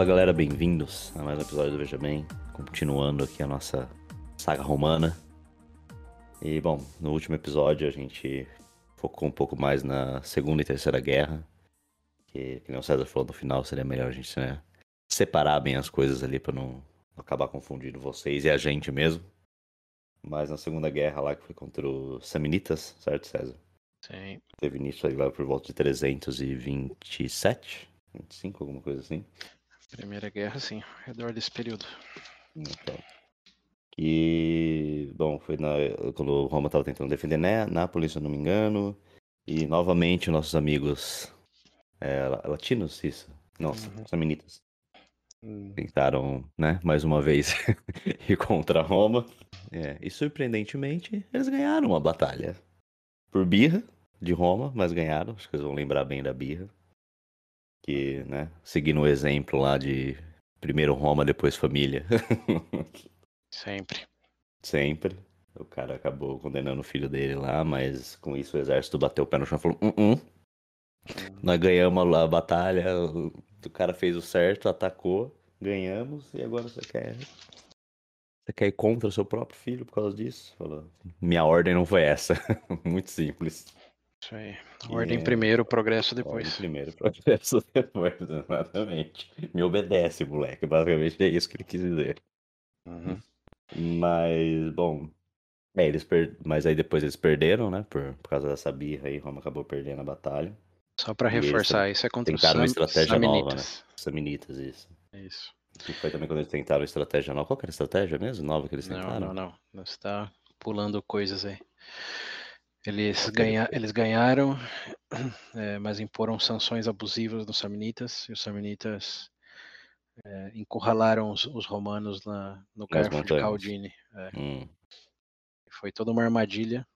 Fala galera, bem-vindos a mais um episódio do Veja Bem, continuando aqui a nossa saga romana. E bom, no último episódio a gente focou um pouco mais na Segunda e Terceira Guerra, que, que nem o César falou no final, seria melhor a gente né, separar bem as coisas ali para não acabar confundindo vocês e a gente mesmo. Mas na Segunda Guerra lá, que foi contra os Samnitas, certo, César? Sim. Teve início aí lá por volta de 327, 25, alguma coisa assim. Primeira Guerra, sim, ao redor desse período. Então, que, bom, foi na, quando Roma estava tentando defender né, Nápoles, se eu não me engano, e novamente nossos amigos é, latinos, isso, não, Uhum. samnitas, Hum, tentaram, né, mais uma vez ir contra Roma, é, e surpreendentemente eles ganharam a batalha, por birra de Roma, mas ganharam, acho que eles vão lembrar bem da birra, que, né, seguindo o exemplo lá de primeiro Roma, depois família, Sempre. Sempre. O cara acabou condenando o filho dele lá, mas com isso o exército bateu o pé no chão e falou: "Uh, uh, Nós ganhamos a batalha, o o cara fez o certo, atacou, ganhamos, e agora você quer. Você quer ir contra o seu próprio filho por causa disso? Falou. Minha ordem não foi essa. Muito simples. Isso aí. Ordem primeiro, progresso Ordem depois. primeiro, processo depois, exatamente. Me obedece, moleque. Basicamente é isso que ele quis dizer. Uhum. Mas, bom. É, eles per... Mas aí depois eles perderam, né? Por, por causa dessa birra aí, Roma acabou perdendo a batalha. Só pra E eles reforçar, isso é contra tentaram uma estratégia nova, né? Samnitas, isso. Isso. Que foi também quando eles tentaram estratégia nova. Qual que era a estratégia mesmo? Nova que eles Não, tentaram? não, não. Você tá pulando coisas aí. Eles, ganha... Eles ganharam, é, mas imporam sanções abusivas nos Samnitas, e os Samnitas é, encurralaram os, os romanos na, no Garfo de. Caldine. É. Hum, Foi toda uma armadilha.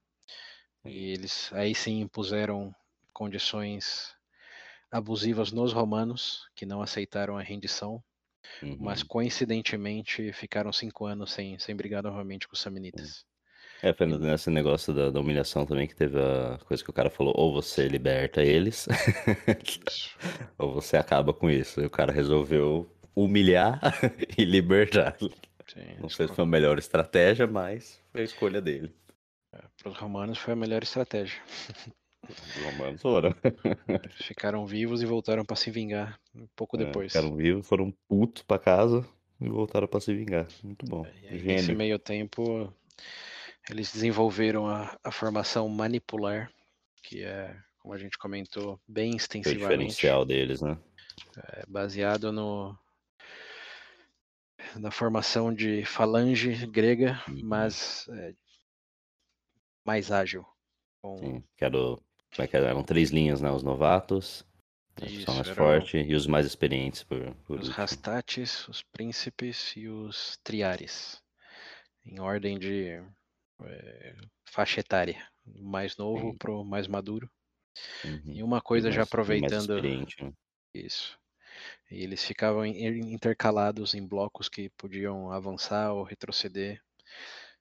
E eles aí sim impuseram condições abusivas nos romanos, que não aceitaram a rendição, uhum. mas coincidentemente ficaram cinco anos sem, sem brigar novamente com os samnitas. É, foi nesse negócio da, da humilhação também que teve a coisa que o cara falou: ou você liberta eles, ou você acaba com isso. E o cara resolveu humilhar e libertar. Sim, Não sei se foi a melhor estratégia, mas foi a escolha dele. para os romanos foi a melhor estratégia. Os romanos foram. Ficaram vivos e voltaram para se vingar um pouco É, depois. Ficaram vivos, foram putos pra casa e voltaram pra se vingar. Muito bom. E aí, nesse meio tempo, eles desenvolveram a, a formação manipular, que é, como a gente comentou, bem Foi o extensivamente. diferencial deles, né? É baseado no na formação de falange grega, Uhum. mas é, mais ágil. Com, Sim. O- como é que era? Eram três linhas, né? Os novatos, a Isso, pessoa mais forte e os mais experientes por, por os rastates, os príncipes e os triares, em ordem de é, faixa etária, mais novo Sim. pro mais maduro. Uhum. E uma coisa Mais- já aproveitando né? Isso. E eles ficavam in- intercalados em blocos que podiam avançar ou retroceder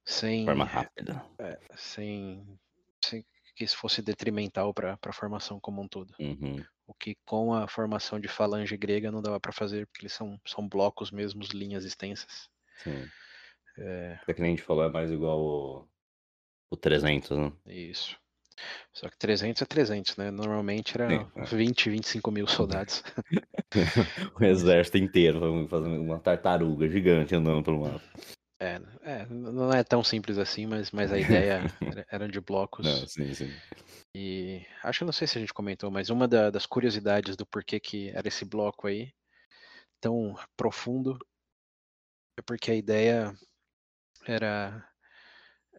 sem, De forma rápida. é, sem, sem que isso fosse detrimental para a formação como um todo. Uhum. O que com a formação de falange grega não dava para fazer, porque eles são, são blocos mesmo, linhas extensas. Sim. É, É que nem a gente falou, é mais igual o, o 300, né? isso. Só que 300 é 300, né? Normalmente era Sim, é. 20, 25 mil soldados. o exército inteiro, fazer uma tartaruga gigante andando pelo mapa. É, é, não é tão simples assim, mas, mas a ideia era, era de blocos. Não, sim, sim. E acho que não sei se a gente comentou, mas uma da- das curiosidades do porquê que era esse bloco aí tão profundo é porque a ideia era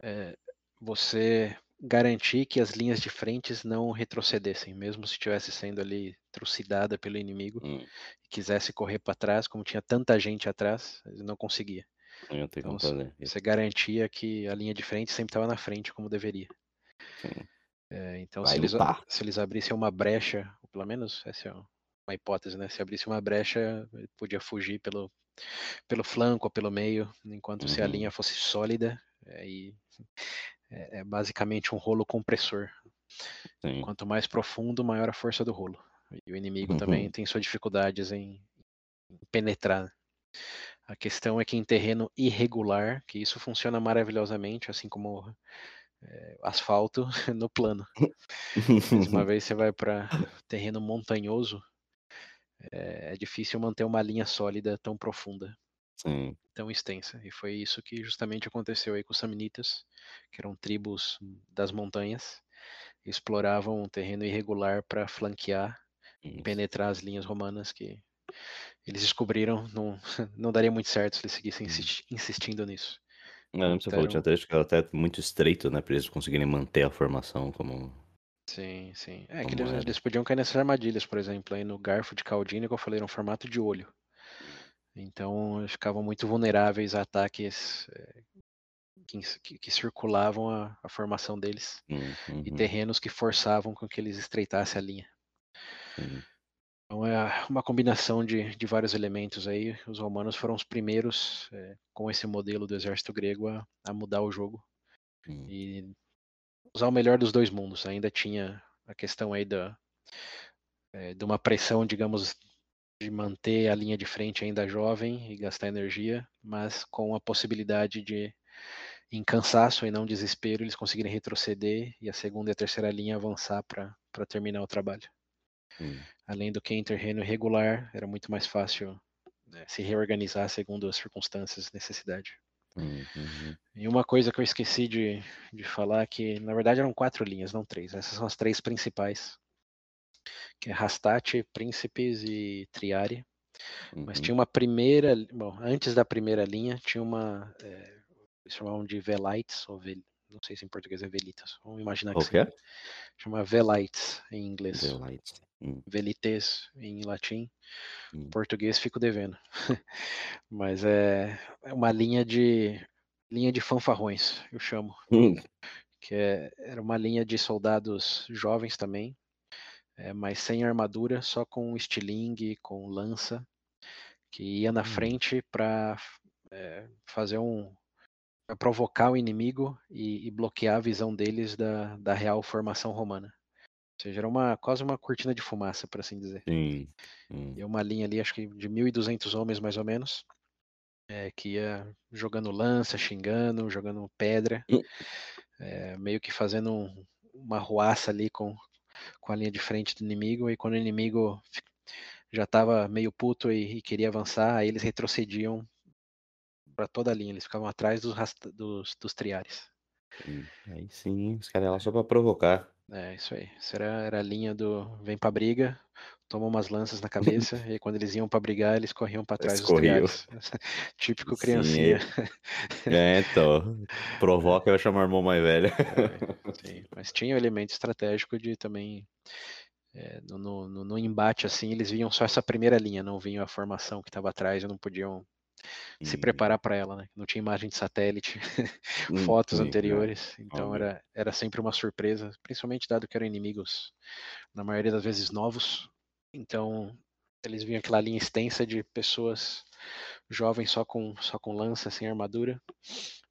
é, você garantir que as linhas de frentes não retrocedessem, mesmo se estivesse sendo ali trucidada pelo inimigo Hum, e quisesse correr para trás, como tinha tanta gente atrás, ele não conseguia. não Então. Você garantia que a linha de frente sempre estava na frente, como deveria. É, então, se eles, se eles abrissem uma brecha, ou pelo menos essa é uma hipótese, né? Se abrisse uma brecha, ele podia fugir pelo, pelo flanco ou pelo meio, enquanto se a Uhum. linha fosse sólida, aí é, é basicamente um rolo compressor. Sim. Quanto mais profundo, maior a força do rolo. E o inimigo também Uhum. tem suas dificuldades em penetrar. A questão é que em terreno irregular, que isso funciona maravilhosamente, assim como é, asfalto no plano. Uma vez você vai para terreno montanhoso, é, é, difícil manter uma linha sólida tão profunda, Sim. tão extensa. E foi isso que justamente aconteceu aí com os Samnitas, que eram tribos das montanhas, exploravam um terreno irregular para flanquear e penetrar as linhas romanas que eles descobriram não, não daria muito certo se eles seguissem insisti insistindo nisso. É, você falou, tinha trecho que era até muito estreito, né, pra eles conseguirem manter a formação como... Sim, sim. É que eles, eles, podiam cair nessas armadilhas, por exemplo, aí no garfo de Caldini, que eu falei, era um formato de olho. Então, eles ficavam muito vulneráveis a ataques é, que, que, que, circulavam a, a, formação deles uhum. e terrenos que forçavam com que eles estreitassem a linha. Sim. Então é uma combinação de, de vários elementos aí. Os romanos foram os primeiros, é, com esse modelo do exército grego, a, a mudar o jogo hum. e usar o melhor dos dois mundos. Ainda tinha a questão aí da, é, de uma pressão, digamos, de manter a linha de frente ainda jovem e gastar energia, mas com a possibilidade de, em cansaço e não desespero, eles conseguirem retroceder e a segunda e a terceira linha avançar para terminar o trabalho. Hum. Além do que em terreno irregular, era muito mais fácil né, se reorganizar segundo as circunstâncias e necessidade. Uhum. E uma coisa que eu esqueci de, de falar, que na verdade eram quatro linhas, não três. Essas são as três principais, que é Rastate, Príncipes e Triari. Uhum. Mas tinha uma primeira, bom, antes da primeira linha, tinha uma, é, eles chamavam de Velites, ou vel, não sei se em português é Velitas, vamos imaginar que okay. sim. Chama Velites em inglês. Velites. Hum. Velites em latim. Hum. Português fico devendo. Mas é, é uma linha de linha de fanfarrões, eu chamo. Hum. Que é, era uma linha de soldados jovens também, é, mas sem armadura, só com estilingue, com lança, que ia na hum. frente para é, fazer um provocar o inimigo e, e, bloquear a visão deles da, da real formação romana. Ou seja, era uma, quase uma cortina de fumaça, por assim dizer. Sim. Hum. E uma linha ali, acho que de 1.200 homens mais ou menos, é, que ia jogando lança, xingando, jogando pedra, hum. é, meio que fazendo um, uma ruaça ali com, com a linha de frente do inimigo. E quando o inimigo já estava meio puto e, e, queria avançar, aí eles retrocediam para toda a linha, eles ficavam atrás dos, dos, dos triares. Aí sim, os caras lá só para provocar. É, isso aí. Isso era, era a linha do vem pra briga, toma umas lanças na cabeça, e quando eles iam para brigar, eles corriam para trás dos triares. Típico criancinha. É, então. Provoca e vai chamar o irmão mais velho. É, sim. Mas tinha o elemento estratégico de também. É, no, no, no, embate, assim, eles viam só essa primeira linha, não vinham a formação que estava atrás e não podiam se preparar para ela, né? Não tinha imagem de satélite, fotos sim, anteriores, é. então era, era sempre uma surpresa, principalmente dado que eram inimigos, na maioria das vezes novos. Então eles vinham aquela linha extensa de pessoas jovens só com só com lança, sem armadura,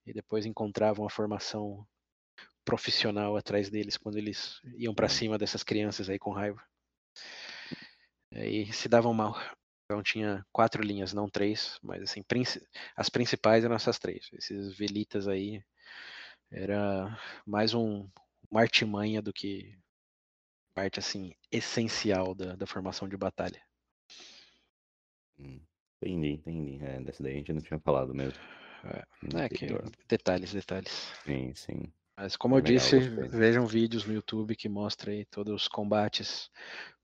e depois encontravam a formação profissional atrás deles quando eles iam para cima dessas crianças aí com raiva. E se davam mal. Então tinha quatro linhas, não três, mas assim, as principais eram essas três. Esses velitas aí era mais um, uma artimanha do que parte assim essencial da, da formação de batalha. Hum, entendi, entendi. É, dessa daí a gente não tinha falado mesmo. É, é que detalhes, detalhes. Sim, sim. Mas como é eu legal, disse, vejam vídeos no YouTube que mostra aí todos os combates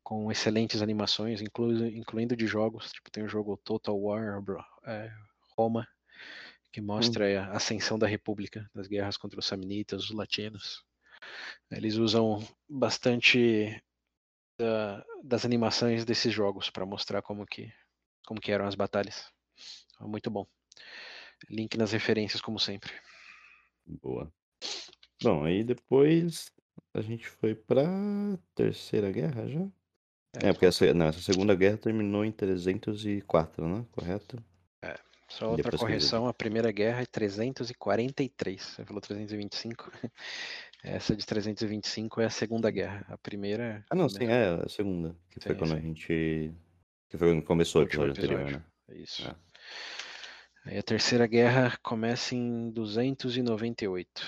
com excelentes animações, inclu incluindo de jogos. Tipo, tem o jogo Total War é, Roma, que mostra hum. a ascensão da República, das guerras contra os Samnitas, os latinos. Eles usam bastante da, das animações desses jogos para mostrar como que, como que eram as batalhas. É muito bom. Link nas referências, como sempre. Boa. Bom, aí depois a gente foi pra Terceira Guerra já? É, é porque essa, não, essa Segunda Guerra terminou em 304, né? Correto? É. Só outra correção, a Primeira Guerra é 343. Você falou 325. Essa de 325 é a Segunda Guerra. A primeira. Ah, não, sim, é a segunda. Que foi sim, quando sim. a gente Que foi quando começou o Último episódio, anterior, episódio. né? Isso. É. Aí a terceira guerra começa em 298.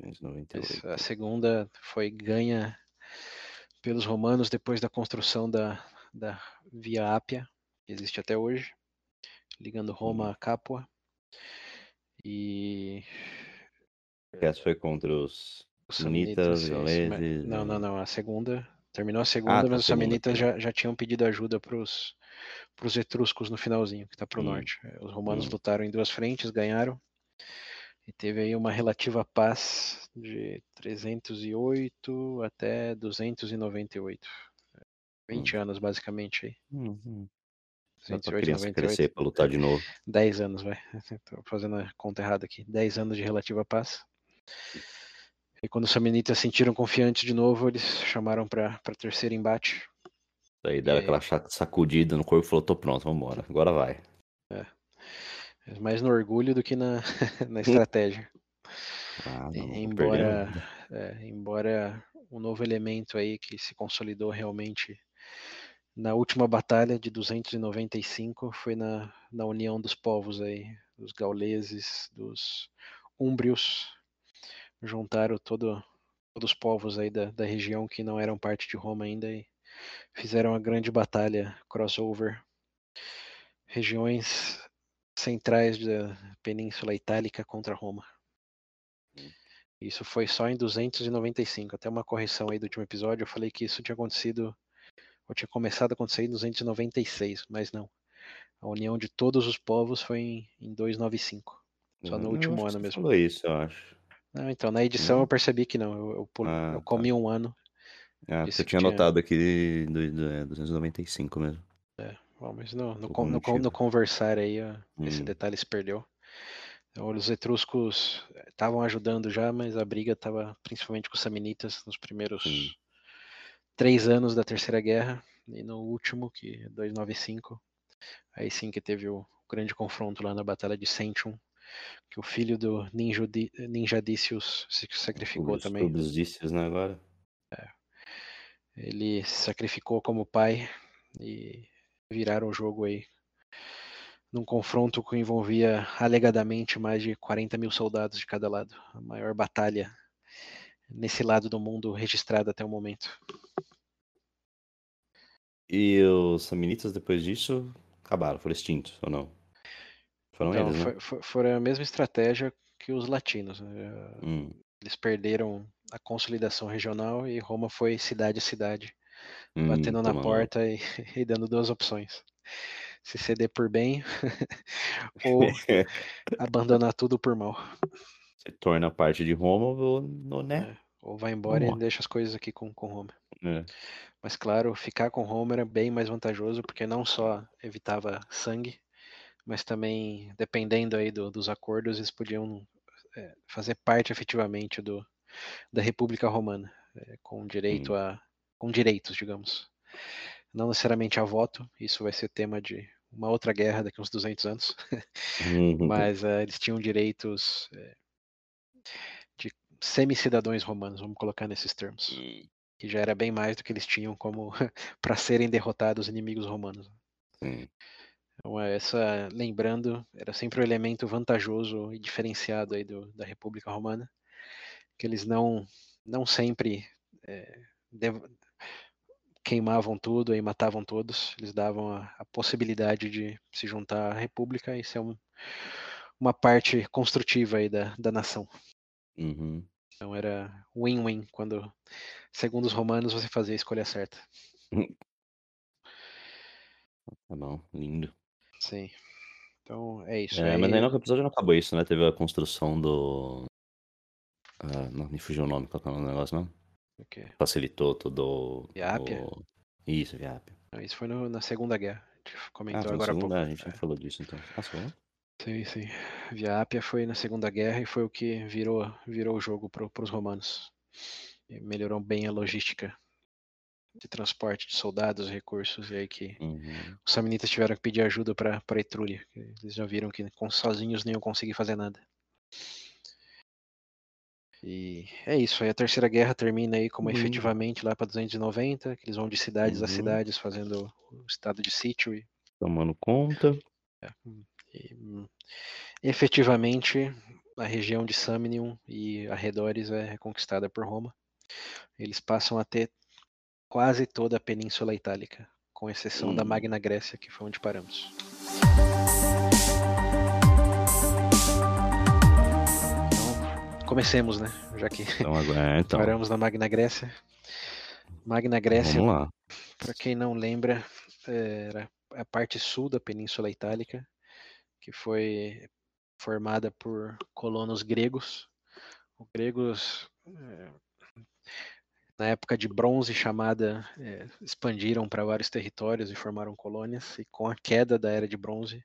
298. Mas A segunda foi ganha pelos romanos depois da construção da, da Via Ápia, que existe até hoje, ligando Roma Uhum. a Capua. E Essa foi contra os Samnitas, gauleses, mas- Não, não, e- não. A segunda. Terminou a segunda, tá, mas os samnitas foi. já, já tinham pedido ajuda para os etruscos no finalzinho, que está para o norte. Eh, Os romanos Hum. lutaram em duas frentes, ganharam. E teve aí uma relativa paz de 308 até 298. 20 anos, basicamente, aí. Uhum. Dá pra 208, criança 98. crescer pra lutar de novo. 10 anos, vai. Tô fazendo a conta errada aqui. 10 anos de relativa paz. E quando os samnitas sentiram confiantes de novo, eles chamaram para terceiro embate. Daí deram aquela sacudida no corpo e falou, tô pronto, vambora. Agora vai. Mais no orgulho do que na, na estratégia. Ah, não, embora, é, embora o novo elemento aí que se consolidou realmente na última batalha de 295 foi na, na união dos povos aí, dos gauleses, dos úmbrios, juntaram todo, todos os povos aí da, da região que não eram parte de Roma ainda e fizeram a grande batalha crossover, regiões centrais da Península Itálica contra Roma. Isso foi só em 295, até uma correção aí do último episódio, eu falei que isso tinha acontecido, ou tinha começado a acontecer em 296, mas não. A união de todos os povos foi em, em 295. Só no Eu último acho que ano você mesmo. falou isso, eu acho. Não, então, na edição Não? eu percebi que não, eu, eu, pul- Ah, eu tá. comi um ano. Ah, que tinha tinha- anotado aqui do, do, é, 295 mesmo. Bom, mas no, no, no, no conversar aí, ó, esse Hum. detalhe se perdeu. Então, os etruscos estavam ajudando já, mas a briga estava principalmente com os samnitas nos primeiros Sim. três anos da Terceira Guerra. E no último, que é 295, aí sim que teve o grande confronto lá na Batalha de Sentium, que o filho do Ninjudi- Ninjadicius se sacrificou Os também. Publicícios, né, agora? Ele se sacrificou como pai e viraram o jogo aí num confronto que envolvia alegadamente mais de 40 mil soldados de cada lado. A maior batalha nesse lado do mundo registrada até o momento. E os Samnitas, depois disso, acabaram, foram extintos, ou não? Foram Então, eles, né? foi, foi, foi a mesma estratégia que os latinos. né? Hum, Eles perderam a consolidação regional e Roma foi cidade a cidade, hum, batendo na porta e, e dando duas opções. Se ceder por bem ou abandonar tudo por mal. Você torna parte de Roma ou, ou né? É, ou vai embora Vamos e lá. deixa as coisas aqui com, com Roma. É. Mas claro, ficar com Roma era bem mais vantajoso, porque não só evitava sangue, mas também, dependendo aí do- dos acordos, eles podiam é, fazer parte efetivamente do, da República Romana, é, com direito Hum. a com direitos, digamos. Não necessariamente a voto, isso vai ser tema de uma outra guerra daqui a uns 200 anos, Uhum. mas eh, eles tinham direitos eh, de semi-cidadãos romanos, vamos colocar nesses termos, Hum, que já era bem mais do que eles tinham como para serem derrotados inimigos romanos. sim. Então, é, essa, lembrando, era sempre um elemento vantajoso e diferenciado aí do, da República Romana, que eles não, não sempre dev- queimavam tudo e matavam todos, eles davam a, a possibilidade de se juntar à República e ser um- uma parte construtiva aí da, da nação. Uhum. Então era win-win quando, segundo os romanos, você fazia a escolha certa. Tá bom, lindo. Sim. Então é isso. É, aí, mas aí no episódio não acabou isso, né? Teve a construção do. Ah, não, me fugiu o nome, qual que é o nome do negócio, não? O quê? Facilitou todo. Viápia? o- Isso, Viápia. Não, Isso foi no- na Segunda Guerra. A gente Ah, comentou no agora há segundo, pouco. ah, a gente não falou disso então. Ah, foi? Sim, sim. Via Ápia foi na Segunda Guerra e foi o que virou, virou o jogo para os romanos. E melhorou bem a logística de transporte de soldados, recursos, e aí que Uhum. os samnitas tiveram que pedir ajuda para Etrúria. Eles já viram que com, sozinhos nem iam conseguir fazer nada. E é isso, aí a Terceira Guerra termina aí como uhum. efetivamente lá para 290, que eles vão de cidades uhum. a cidades fazendo o estado de sítio e tomando conta. É, e, efetivamente, a região de Samnium e arredores é reconquistada por Roma. Eles passam a ter quase toda a Península Itálica, com exceção da Magna Grécia, que foi onde paramos. Comecemos, né? Já que então, agora, então. paramos na Magna Grécia. Magna Grécia, para quem não lembra, era a parte sul da Península Itálica, que foi formada por colonos gregos. Os gregos, é, na época de bronze chamada, é, expandiram para vários territórios e formaram colônias. E com a queda da era de bronze,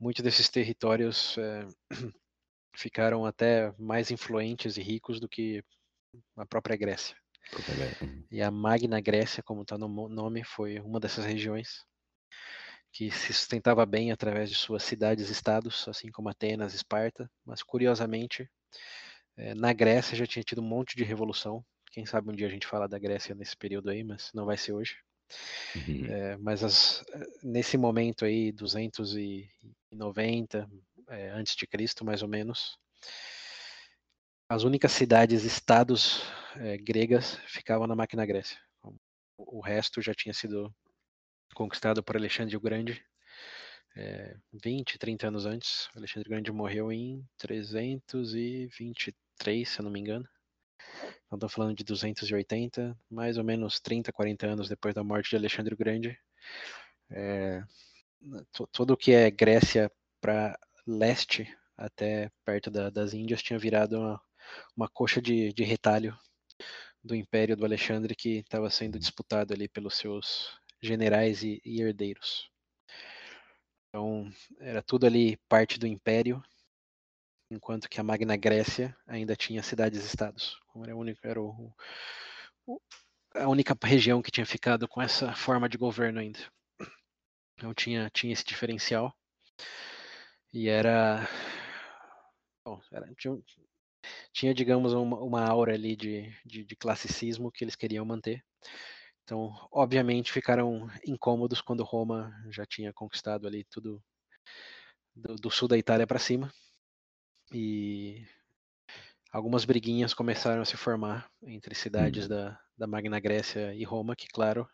muitos desses territórios é, ficaram até mais influentes e ricos do que a própria Grécia. Uhum. E a Magna Grécia, como está no nome, foi uma dessas regiões que se sustentava bem através de suas cidades-estados, assim como Atenas, Esparta, mas curiosamente, eh, na Grécia já tinha tido um monte de revolução. Quem sabe um dia a gente fala da Grécia nesse período aí, mas não vai ser hoje. Uhum. É, mas as, eh, nesse momento aí, 290 é, antes de Cristo, mais ou menos, as únicas cidades-estados é, gregas ficavam na Máquina Grécia. O resto já tinha sido conquistado por Alexandre o Grande é, 20, 30 anos antes. Alexandre o Grande morreu em 323, se eu não me engano. Então estou falando de 280, mais ou menos 30, 40 anos depois da morte de Alexandre o Grande. É, o que é Grécia para leste, até perto da, das Índias, tinha virado uma, uma coxa de, de retalho do Império do Alexandre que estava sendo disputado ali pelos seus generais e, e herdeiros. Então, era tudo ali parte do império, enquanto que a Magna Grécia ainda tinha cidades-estados. Era, único, era o, o, a única região que tinha ficado com essa forma de governo ainda. Então tinha, tinha esse diferencial. E era. Bom, era, tinha, tinha, digamos, uma, uma aura ali de, de, de classicismo que eles queriam manter. Então, obviamente, ficaram incômodos quando Roma já tinha conquistado ali tudo do, do sul da Itália para cima. E algumas briguinhas começaram a se formar entre cidades hum. da, da Magna Grécia e Roma, que, claro,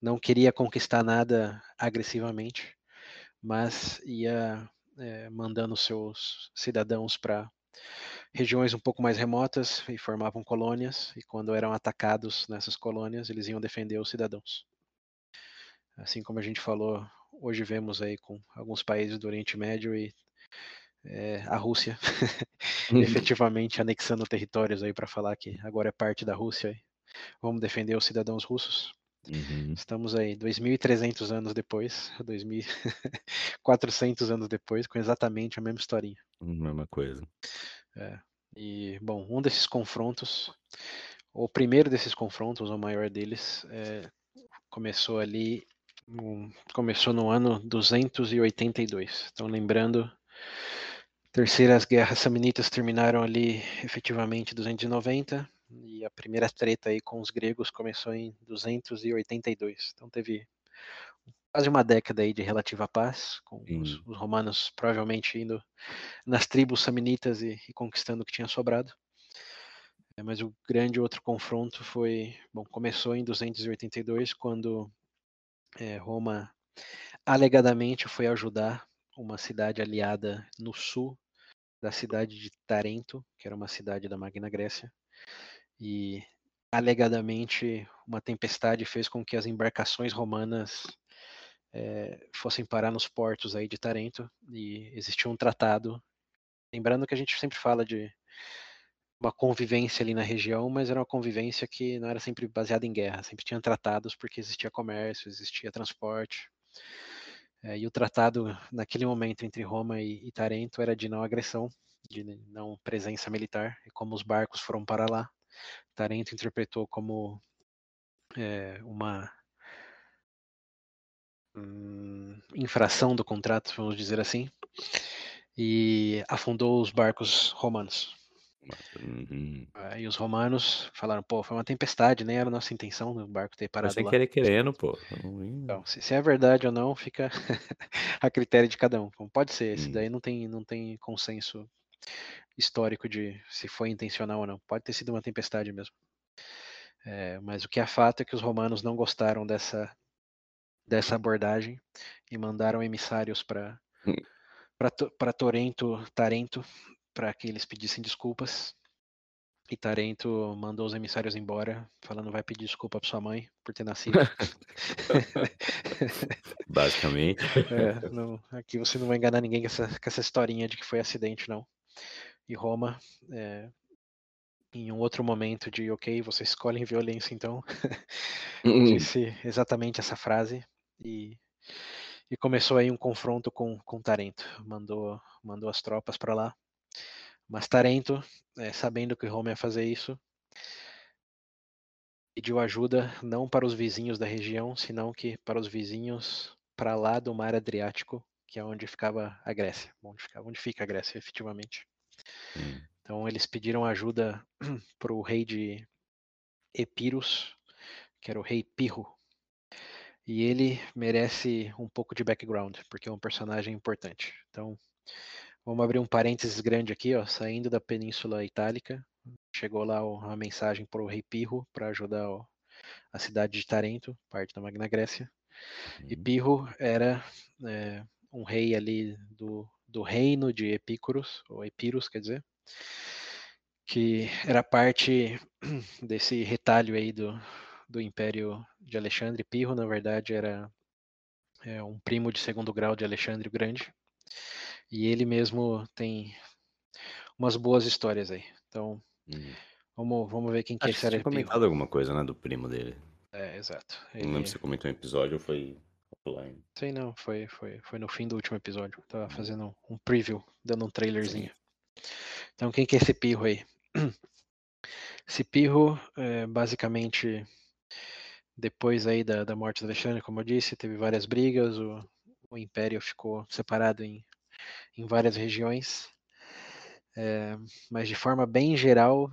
não queria conquistar nada agressivamente, mas ia é, mandando seus cidadãos para regiões um pouco mais remotas e formavam colônias, e quando eram atacados nessas colônias, eles iam defender os cidadãos. Assim como a gente falou, hoje vemos aí com alguns países do Oriente Médio e é, a Rússia uhum. efetivamente anexando territórios aí para falar que agora é parte da Rússia. E vamos defender os cidadãos russos. Uhum. Estamos aí 2.300 anos depois, 2.400 anos depois, com exatamente a mesma historinha. Mesma coisa. É. E, bom, um desses confrontos, o primeiro desses confrontos, o maior deles, é, começou ali, um, começou no ano 282. Então, lembrando, terceiras guerras samnitas terminaram ali efetivamente 290 e a primeira treta aí com os gregos começou em 282. Então teve quase uma década aí de relativa paz, com os, os, romanos provavelmente indo nas tribos samnitas e, e conquistando o que tinha sobrado. É, mas o grande outro confronto foi, bom, começou em 282 quando é, Roma alegadamente foi ajudar uma cidade aliada no sul da cidade de Tarento, que era uma cidade da Magna Grécia, e alegadamente uma tempestade fez com que as embarcações romanas é, fossem parar nos portos aí de Tarento e existia um tratado. Lembrando que a gente sempre fala de uma convivência ali na região, mas era uma convivência que não era sempre baseada em guerra, sempre tinha tratados porque existia comércio, existia transporte. É, e o tratado naquele momento entre Roma e, e Tarento era de não agressão, de não presença militar, e como os barcos foram para lá, Tarento interpretou como é, uma hum, infração do contrato, vamos dizer assim, e afundou os barcos romanos. Uhum. Aí os romanos falaram, pô, foi uma tempestade, nem era nossa intenção o barco ter parado sem lá. querer querendo, pô. Não- Então, se, se é verdade ou não, fica a critério de cada um. Então, pode ser, esse Hum. daí não tem, não tem consenso histórico de se foi intencional ou não. Pode ter sido uma tempestade mesmo. É, mas o que é fato é que os romanos não gostaram dessa, dessa abordagem e mandaram emissários para Hum. para Torento, Tarento, para que eles pedissem desculpas. E Tarento mandou os emissários embora, falando vai pedir desculpa para sua mãe por ter nascido. Basicamente. É, não- aqui você não vai enganar ninguém com essa, com essa historinha de que foi acidente, não. E Roma, é, em um outro momento de ok, vocês escolhem violência, então, Hum. disse exatamente essa frase e, e começou aí um confronto com, com Tarento. Mandou, mandou as tropas para lá. Mas Tarento, é, sabendo que Roma ia fazer isso, pediu ajuda não para os vizinhos da região, senão que para os vizinhos para lá do mar Adriático, que é onde ficava a Grécia, onde, ficava, onde fica a Grécia, efetivamente. Hum. Então eles pediram ajuda para o rei de Epirus, que era o rei Pirro. E ele merece um pouco de background, porque é um personagem importante. Então, vamos abrir um parênteses grande aqui, ó, saindo da Península Itálica, chegou lá o- a mensagem para o rei Pirro para ajudar o- a cidade de Tarento, parte da Magna Grécia. E Uhum. Pirro era é, um rei ali do, do reino de Epícuros, ou Epirus, quer dizer, que era parte desse retalho aí do, do Império de Alexandre. Pirro, na verdade, era é, um primo de segundo grau de Alexandre o Grande. E ele mesmo tem umas boas histórias aí. Então, Hum. vamos, vamos ver quem que Acho que esse você tinha era comentado alguma coisa, né, do primo dele. É, exato. Não Ele, lembro se você comentou um episódio ou foi offline. sei não, foi, foi, foi no fim do último episódio. Tava fazendo um preview, dando um trailerzinho. Então, quem que é esse Pirro aí? Esse Pirro, é, basicamente, depois aí da, da morte de Alexandre, como eu disse, teve várias brigas, o, o Império ficou separado em, em várias regiões, é, mas de forma bem geral,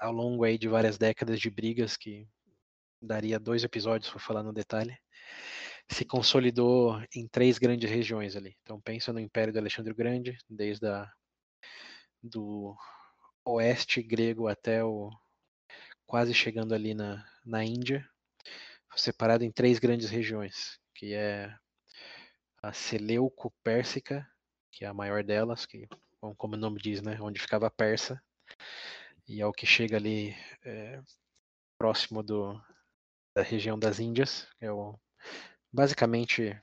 ao longo aí de várias décadas de brigas, que daria dois episódios para falar no detalhe, se consolidou em três grandes regiões ali. Então pensa no Império de Alexandre o Grande, desde a, do oeste grego até o quase chegando ali na, na Índia, separado em três grandes regiões, que é a Seleuco-Pérsica, que é a maior delas, que como o nome diz, né, onde ficava a Persa, e é o que chega ali é, próximo do, da região das Índias, que é o basicamente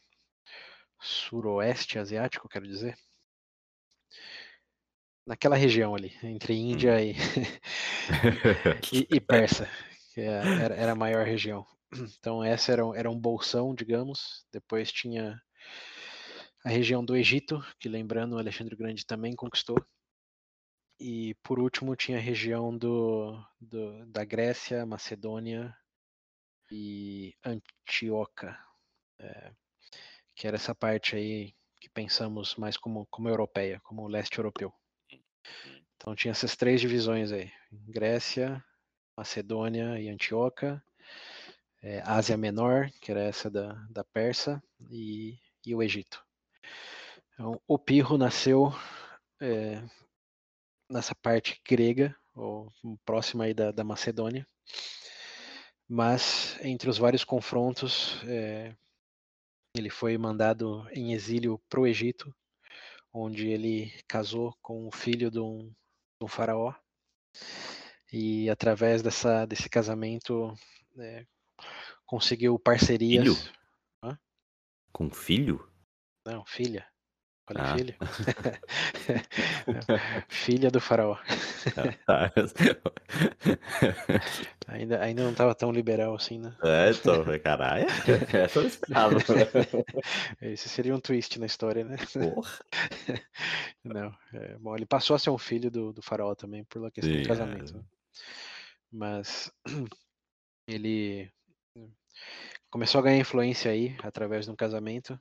suroeste asiático, quero dizer. Naquela região ali, entre Índia e, e, e Persa, que é- era, era a maior região. Então essa era, um- era um bolsão, digamos. Depois tinha a região do Egito, que lembrando, Alexandre Grande também conquistou. E por último tinha a região do, do- da Grécia, Macedônia e Antioca, é, que era essa parte aí que pensamos mais como, como europeia, como o leste europeu. Então tinha essas três divisões aí: Grécia, Macedônia e Antioca, é, Ásia Menor, que era essa da, da Persa, e, e o Egito. Então, o Pirro nasceu é, nessa parte grega, ou próxima aí da, da Macedônia, mas entre os vários confrontos, é, ele foi mandado em exílio para o Egito, onde ele casou com o filho de um, de um faraó, e através dessa, desse casamento é, conseguiu parcerias. Filho? Com filho? Não, filha. Falei Ah. filho. filha do faraó. Tá. Ainda, ainda não estava tão liberal assim, né? É, então, caralho, essa eu esperava. Esse seria um twist na história, né? Porra. Não. é, bom, ele passou a ser um filho do, do faraó também, por uma questão Sim, de casamento. é. né? Mas ele começou a ganhar influência aí através de um casamento.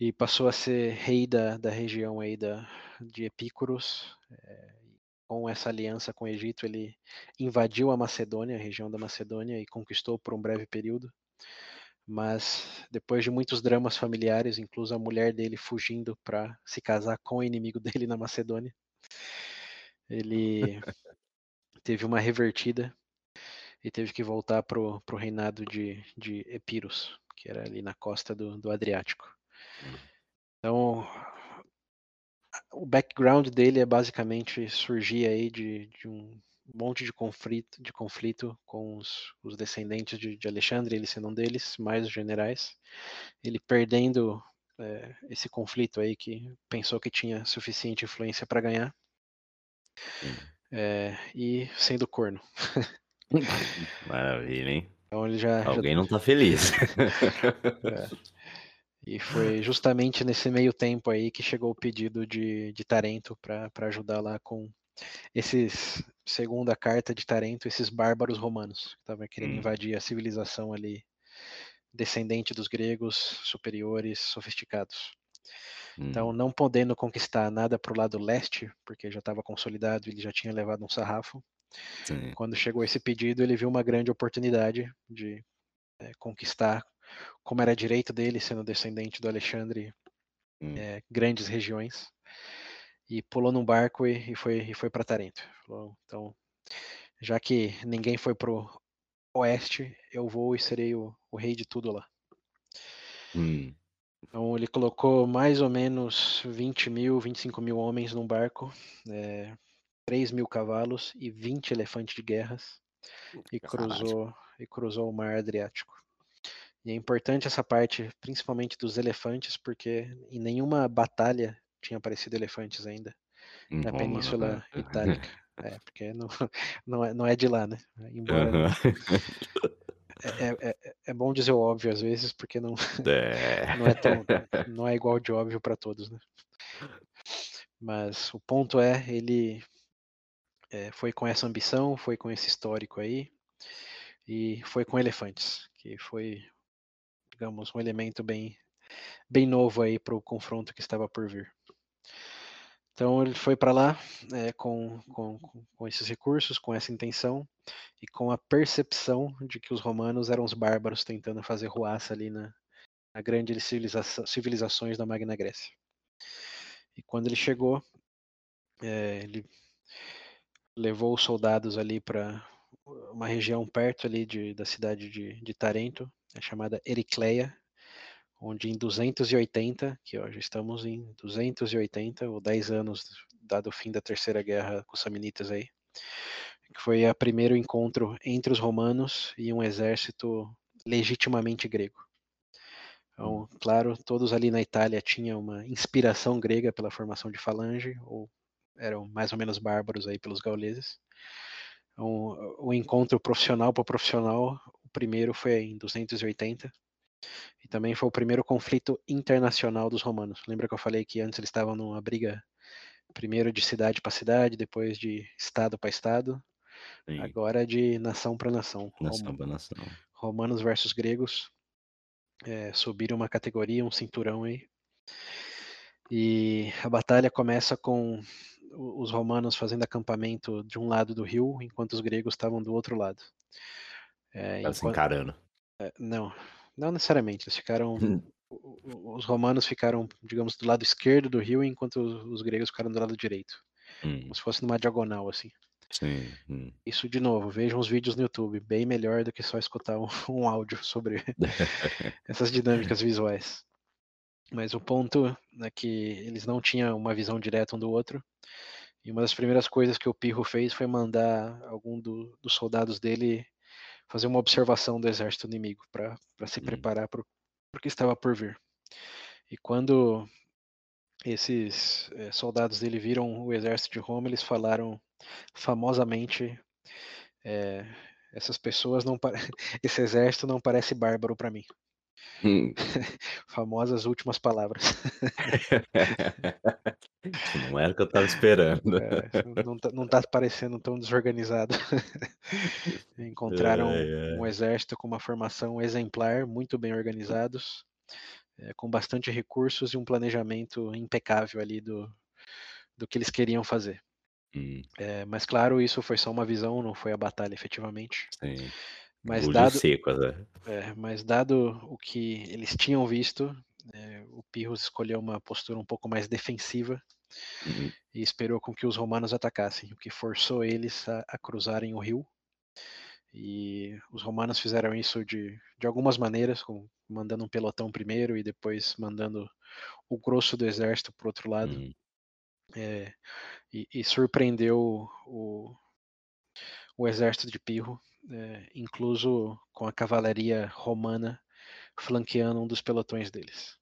E passou a ser rei da, da região aí da, de Epícoros. É, com essa aliança com o Egito, ele invadiu a Macedônia, a região da Macedônia, e conquistou por um breve período. Mas depois de muitos dramas familiares, incluso a mulher dele fugindo para se casar com o inimigo dele na Macedônia, ele teve uma revertida e teve que voltar para o reinado de, de Epiros, que era ali na costa do, do Adriático. Então, o background dele é basicamente surgir aí de, de um monte de conflito, de conflito com os, os descendentes de, de, Alexandre, ele sendo um deles, mais os generais. Ele perdendo é, esse conflito aí que pensou que tinha suficiente influência para ganhar. É, e sendo corno. Maravilha, hein? Então ele já, Alguém já... não tá feliz. é. E foi justamente nesse meio tempo aí que chegou o pedido de, de Tarento para ajudar lá com esses, segundo a carta de Tarento, esses bárbaros romanos que estavam querendo hum. invadir a civilização ali descendente dos gregos, superiores, sofisticados. Então, hum. não podendo conquistar nada para o lado leste, porque já estava consolidado, ele já tinha levado um sarrafo. Sim. Quando chegou esse pedido, ele viu uma grande oportunidade de é, conquistar como era direito dele, sendo descendente do Alexandre, hum. é, grandes regiões, e pulou num barco e, e foi, e foi para Tarento. Falou, então, já que ninguém foi pro oeste, eu vou e serei o, o rei de tudo lá. Hum. Então ele colocou mais ou menos 20 mil, 25 mil homens num barco, é, 3 mil cavalos e 20 elefantes de guerras e cruzou, e cruzou o mar Adriático. E é importante essa parte, principalmente dos elefantes, porque em nenhuma batalha tinha aparecido elefantes ainda na Roma, Península né? Itálica. É, porque não, não, é, não é de lá, né? Embora. Uhum. É, é, é, bom dizer o óbvio às vezes, porque não, é. não, é, tão, não é igual de óbvio para todos, né? Mas o ponto é, ele é, foi com essa ambição, foi com esse histórico aí, e foi com elefantes, que foi digamos, um elemento bem, bem novo aí para o confronto que estava por vir. Então ele foi para lá é, com, com, com esses recursos, com essa intenção e com a percepção de que os romanos eram os bárbaros tentando fazer ruaça ali na, na grande civilizações da Magna Grécia. E quando ele chegou, é, ele levou os soldados ali para uma região perto ali de, da cidade de, de Tarento, é chamada Ericleia, onde em 280, que hoje estamos em 280, ou 10 anos dado o fim da Terceira Guerra com os Samnitas aí, que foi o primeiro encontro entre os romanos e um exército legitimamente grego. Então, hum. claro, todos ali na Itália tinham uma inspiração grega pela formação de falange, ou eram mais ou menos bárbaros aí pelos gauleses. Então, o encontro profissional para profissional o primeiro foi em 280 e também foi o primeiro conflito internacional dos romanos. Lembra que eu falei que antes eles estavam numa briga primeiro de cidade para cidade, depois de estado para estado, Sim. agora de nação para nação. Nação para nação. Romanos versus gregos é, subiram uma categoria, um cinturão aí. E a batalha começa com os romanos fazendo acampamento de um lado do rio, enquanto os gregos estavam do outro lado. É, tá se encarando. É, não, não necessariamente. Eles ficaram. os romanos ficaram, digamos, do lado esquerdo do rio, enquanto os, gregos ficaram do lado direito. Hum. Como se fosse numa diagonal, assim. Sim. Hum. Isso, de novo, vejam os vídeos no YouTube. Bem melhor do que só escutar um, um áudio sobre essas dinâmicas visuais. Mas o ponto é que eles não tinham uma visão direta um do outro. E uma das primeiras coisas que o Pirro fez foi mandar algum do, dos soldados dele fazer uma observação do exército inimigo para se hum. preparar para o que estava por vir. E quando esses é, soldados dele viram o exército de Roma, eles falaram famosamente: é, essas pessoas não, esse exército não parece bárbaro para mim. Hum. Famosas últimas palavras. não era o que eu estava esperando. É, não, tá, não tá parecendo tão desorganizado. Encontraram é, é. um exército com uma formação exemplar, muito bem organizados, é, com bastante recursos e um planejamento impecável ali do, do que eles queriam fazer. Hum. É, mas claro, isso foi só uma visão, não foi a batalha efetivamente. Sim. Mas Búzios dado, secos, né? é, mas dado o que eles tinham visto, é, o Pirros escolheu uma postura um pouco mais defensiva Uhum. e esperou com que os romanos atacassem, o que forçou eles a, a cruzarem o rio. E os romanos fizeram isso de, de algumas maneiras, como mandando um pelotão primeiro e depois mandando o grosso do exército para outro lado. Hum. É, e, e surpreendeu o, o exército de Pirro, é, incluso com a cavalaria romana flanqueando um dos pelotões deles.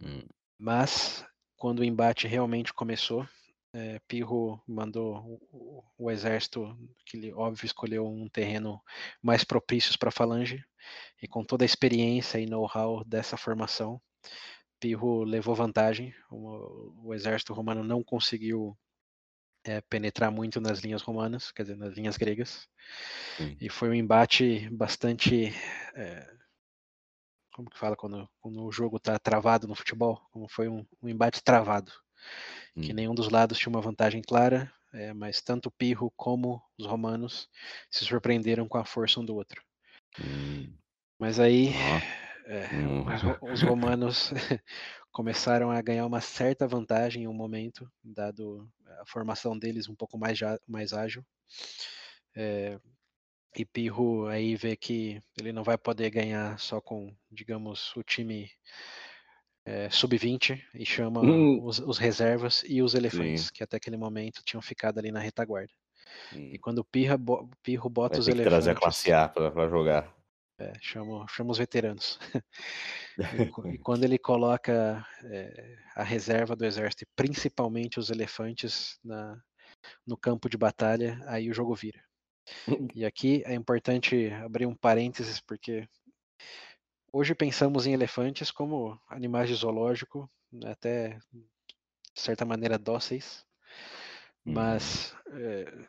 Hum. Mas quando o embate realmente começou, é, Pirro mandou o, o, exército, que ele óbvio escolheu um terreno mais propício para a falange, e com toda a experiência e know-how dessa formação, Pirro levou vantagem. O, o exército romano não conseguiu é, penetrar muito nas linhas romanas, quer dizer, nas linhas gregas, Sim. e foi um embate bastante é, como que fala quando, quando o jogo está travado no futebol? Como foi um, um embate travado, hum. que nenhum dos lados tinha uma vantagem clara, é, mas tanto Pirro como os romanos se surpreenderam com a força um do outro. Hum. Mas aí oh. é, os, romanos começaram a ganhar uma certa vantagem em um momento, dado a formação deles um pouco mais, mais ágil. É, e Pirro aí vê que ele não vai poder ganhar só com, digamos, o time é, sub-20 e chama Hum. os, os, reservas e os elefantes, Sim. que até aquele momento tinham ficado ali na retaguarda. Hum. E quando o Pirro bota Vai os elefantes. trazer a classe A para jogar. É, chama, chama os veteranos. e, e, quando ele coloca é, a reserva do exército, principalmente os elefantes, na, no campo de batalha, aí o jogo vira. E aqui é importante abrir um parênteses, porque hoje pensamos em elefantes como animais de zoológico, né, até de certa maneira dóceis, mas é,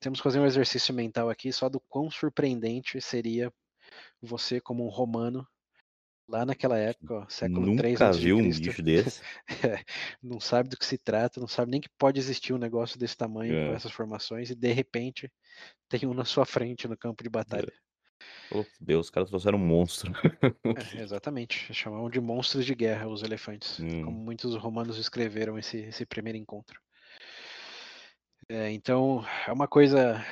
temos que fazer um exercício mental aqui só do quão surpreendente seria você como um romano lá naquela época, ó, século Nunca 3 antes viu um bicho desse. é, não sabe do que se trata, não sabe nem que pode existir um negócio desse tamanho com É. essas formações e de repente tem um na sua frente no campo de batalha. Oh, Deus, os caras trouxeram um monstro. É, exatamente, chamavam de monstros de guerra os elefantes, Hum. como muitos romanos escreveram esse, esse primeiro encontro. É, então, é uma coisa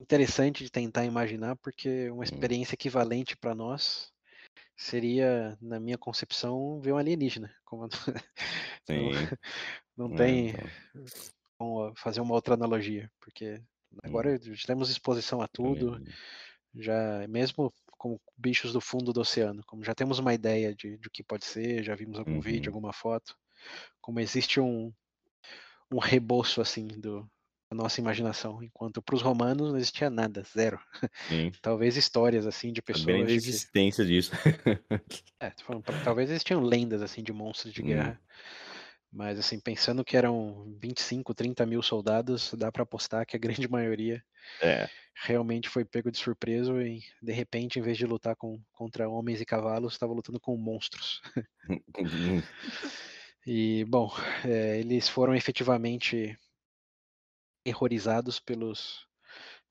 interessante de tentar imaginar, porque uma Hum. experiência equivalente para nós seria, na minha concepção, ver um alienígena. Como... Sim. Não É, tem então. como fazer uma outra analogia, porque agora já temos exposição a tudo, Hum. já mesmo com bichos do fundo do oceano, como já temos uma ideia de, de o que pode ser, já vimos algum vídeo, Uhum. alguma foto, como existe um, um reboço assim do da nossa imaginação, enquanto para os romanos não existia nada, zero. Sim. Talvez histórias assim de pessoas de que, existência disso. é, falando, talvez existiam lendas assim de monstros de Hum. guerra, mas assim pensando que eram 25, 30 mil soldados, dá para apostar que a grande maioria É. realmente foi pego de surpresa e de repente, em vez de lutar com, contra homens e cavalos, estava lutando com monstros. E bom, é, eles foram efetivamente terrorizados pelos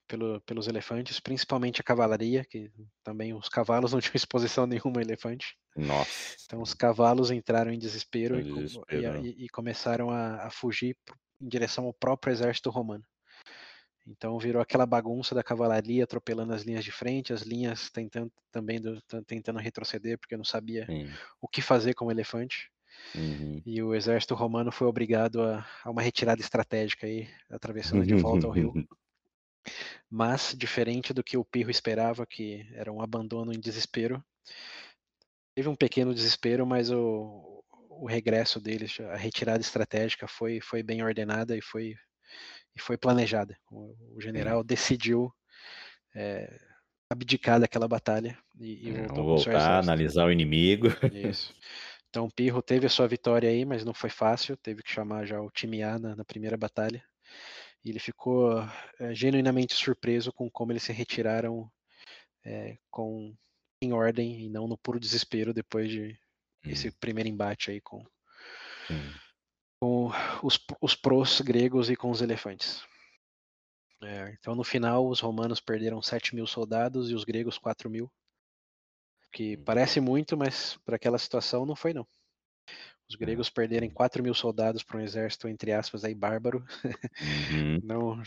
pelo, pelos elefantes, principalmente a cavalaria, que também os cavalos não tinham exposição nenhuma a elefante. Nossa. Então os cavalos entraram em desespero, e desespero, e, né? e- e começaram a, a fugir em direção ao próprio exército romano. Então virou aquela bagunça da cavalaria atropelando as linhas de frente, as linhas tentando também do- tentando retroceder porque não sabia Sim. o que fazer com o elefante. Uhum. E o exército romano foi obrigado a, a uma retirada estratégica aí, atravessando de volta ao rio. Mas, diferente do que o Pirro esperava, que era um abandono em desespero, teve um pequeno desespero, mas o, o regresso deles, a retirada estratégica foi, foi bem ordenada e foi, e foi planejada. O, o general decidiu é, abdicar daquela batalha e, e É, voltar, analisar o inimigo. Isso. Então Pirro teve a sua vitória aí, mas não foi fácil. Teve que chamar já o time A na, na primeira batalha. E ele ficou é, genuinamente surpreso com como eles se retiraram é, com em ordem e não no puro desespero depois de Hum. esse primeiro embate aí com, Sim. com os, os pros gregos e com os elefantes. É, então no final os romanos perderam 7 mil soldados e os gregos 4 mil. Que Hum. parece muito, mas para aquela situação não foi não. Os gregos perderem 4 mil soldados para um exército, entre aspas, aí bárbaro, Uhum. não,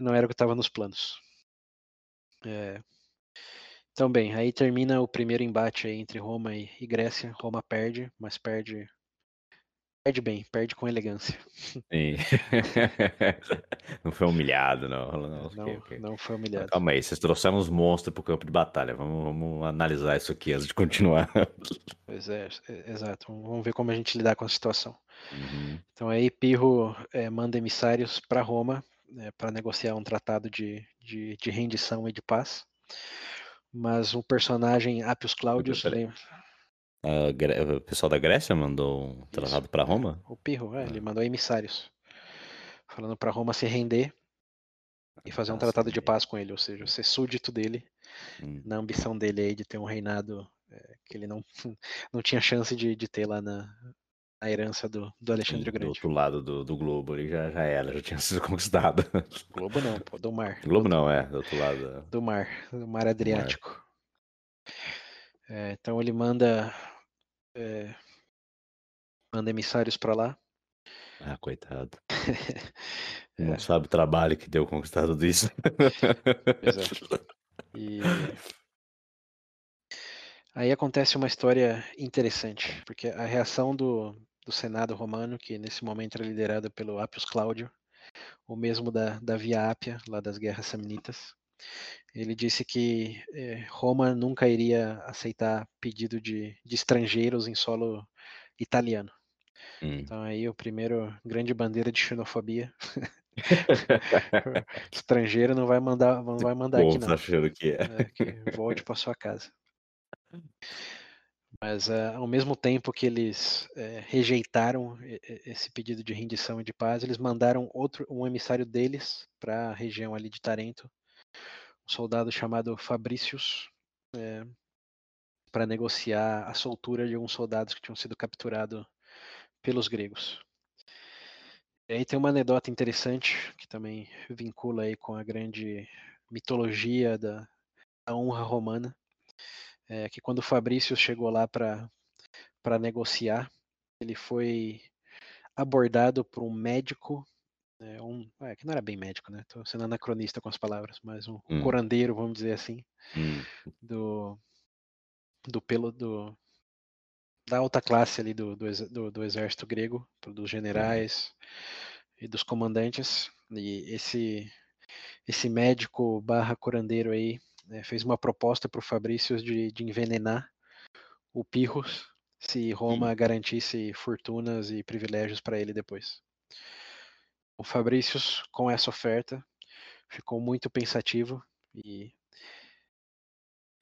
não era o que estava nos planos. É, então, bem, aí termina o primeiro embate entre Roma e Grécia. Roma perde, mas perde. Perde bem, perde com elegância. Sim. não foi humilhado, não. Não, Não, ok, ok. não foi humilhado. calma aí, vocês trouxeram os monstros pro campo de batalha. Vamos, vamos analisar isso aqui antes de continuar. Pois é, é, exato. Vamos ver como a gente lidar com a situação. Uhum. Então aí Pirro é, manda emissários para Roma para negociar um tratado de, de, de rendição e de paz. Mas um personagem Appius Claudius, Peraí. A O pessoal da Grécia mandou um tratado pra Roma? o Pirro, é, ele Ah. mandou emissários falando para Roma se render e fazer um Ah, tratado de paz com ele, ou seja, ser súdito dele Hum. na ambição dele aí de ter um reinado é, que ele não, não tinha chance de, de ter lá na, na herança do, do Alexandre do Grande. outro lado do, do globo ali já, já era, já tinha sido conquistado. Globo não, pô, do mar. globo não, é, do outro lado. Do mar, do mar Adriático. É, então ele manda é, manda emissários para lá. Ah, coitado. É. Não sabe o trabalho que deu conquistar tudo isso. Pois é. E aí acontece uma história interessante, porque a reação do, do Senado romano, que nesse momento era liderado pelo Appius Cláudio, o mesmo da, da Via Ápia, lá das guerras samnitas, ele disse que eh, Roma nunca iria aceitar pedido de, de estrangeiros em solo italiano. Hum. Então aí o primeiro grande bandeira de xenofobia. Estrangeiro não vai mandar, não vai mandar aqui não. tá achando que é. É, que volte para sua casa. Mas ah, ao mesmo tempo que eles eh, rejeitaram esse pedido de rendição e de paz, eles mandaram outro um emissário deles para a região ali de Tarento, um soldado chamado Fabricius, para negociar a soltura de alguns soldados que tinham sido capturados pelos gregos. E aí tem uma anedota interessante que também vincula aí com a grande mitologia da, da honra romana, é que quando Fabrício chegou lá para negociar, ele foi abordado por um médico, é, um, é, que não era bem médico, né? Estou sendo anacronista com as palavras, mas um Hum. curandeiro, vamos dizer assim, Hum. do do pelo do da alta classe ali do, do, do, exército grego, dos generais e dos comandantes. E esse esse médico barra curandeiro aí né, fez uma proposta para o Fabrício de, de envenenar o Pirros se Roma garantisse fortunas e privilégios para ele depois. O Fabrício, com essa oferta, ficou muito pensativo e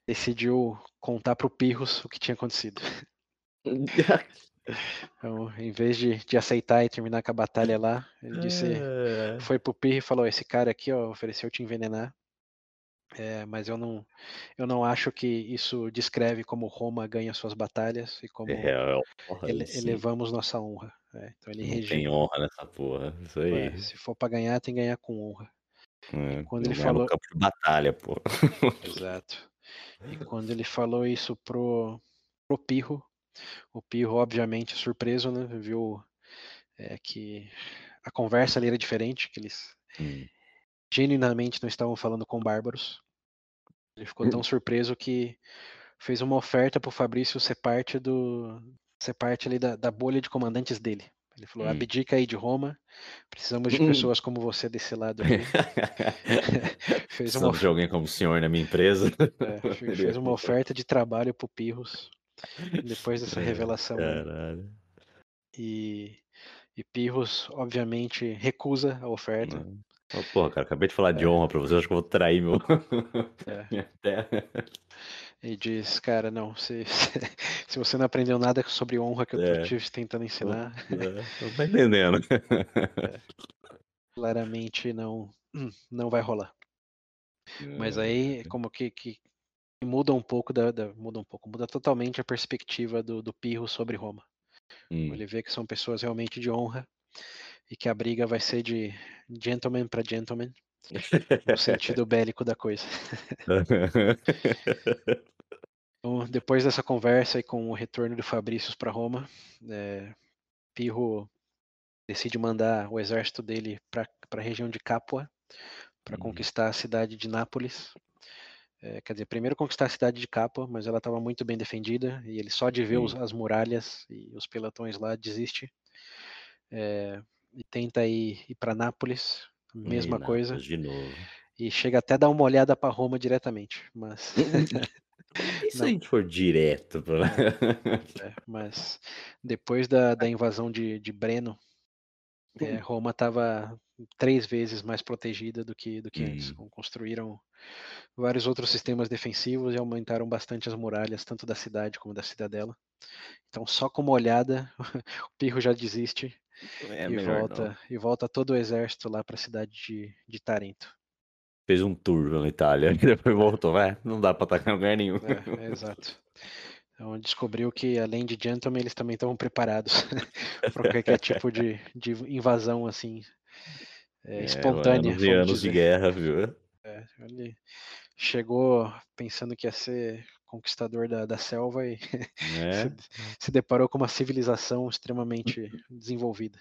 decidiu contar para o Pirros o que tinha acontecido. Então, em vez de, de aceitar e terminar com a batalha lá, ele disse, É. foi pro Pirro e falou: esse cara aqui ó, ofereceu te envenenar, é, mas eu não, eu não acho que isso descreve como Roma ganha suas batalhas e como É, porra, ele- elevamos nossa honra. É, então ele tem honra nessa porra. Isso aí. É, se for para ganhar, tem que ganhar com honra. É, quando ele falou- no campo de batalha, pô. Exato. E quando ele falou isso pro, pro Pirro, o Pirro, obviamente, surpreso, né? Viu é, que a conversa ali era diferente, que eles Hum. genuinamente não estavam falando com bárbaros. Ele ficou tão surpreso que fez uma oferta pro Fabrício ser parte do ser parte ali da, da bolha de comandantes dele. Ele falou: Hum. abdica aí de Roma, precisamos de Hum. pessoas como você desse lado aí. fez uma de alguém como o senhor na minha empresa. É, fe- fez uma oferta de trabalho pro Pirros depois dessa É, revelação. Caralho. E, e Pirros, obviamente, recusa a oferta. Ô, porra, cara, acabei de falar de É. honra pra você, acho que eu vou trair meu. É. E diz, cara, não, se, se você não aprendeu nada sobre honra que eu É. te tentando ensinar, É, Não tá entendendo. claramente não, não vai rolar. Mas aí, como que, que muda um pouco da, da- muda um pouco, muda totalmente a perspectiva do, do Pirro sobre Roma. Hum. Ele vê que são pessoas realmente de honra e que a briga vai ser de gentleman para gentleman, no sentido bélico da coisa. Então, depois dessa conversa e com o retorno de Fabrícios para Roma, é, Pirro decide mandar o exército dele para a região de Capua para Uhum. conquistar a cidade de Nápoles. É, quer dizer, primeiro conquistar a cidade de Capua, mas ela estava muito bem defendida e ele só de ver os- Sim. as muralhas e os pelotões lá desiste. É, e tenta ir, ir para Nápoles, mesma coisa, De novo. e chega até a dar uma olhada para Roma diretamente, mas E se Não. a gente for direto pra lá? É, mas depois da, da invasão de, de Breno, é, Roma estava três vezes mais protegida do que, do que antes. Hum. Então, Construíram vários outros sistemas defensivos e aumentaram bastante as muralhas, tanto da cidade como da cidadela. Então, só com uma olhada, o Pirro já desiste É e, volta, não. e volta todo o exército lá para a cidade de, de Tarento. Fez um tour pela Itália, e depois voltou. Vai, não dá pra atacar em lugar nenhum. É, é, exato. Então descobriu que além de gentlemen, eles também estavam preparados para qualquer tipo de, de invasão assim é, É, espontânea. Anos e anos de guerra, viu? É, ele chegou pensando que ia ser conquistador da, da selva e Né? se, se deparou com uma civilização extremamente desenvolvida.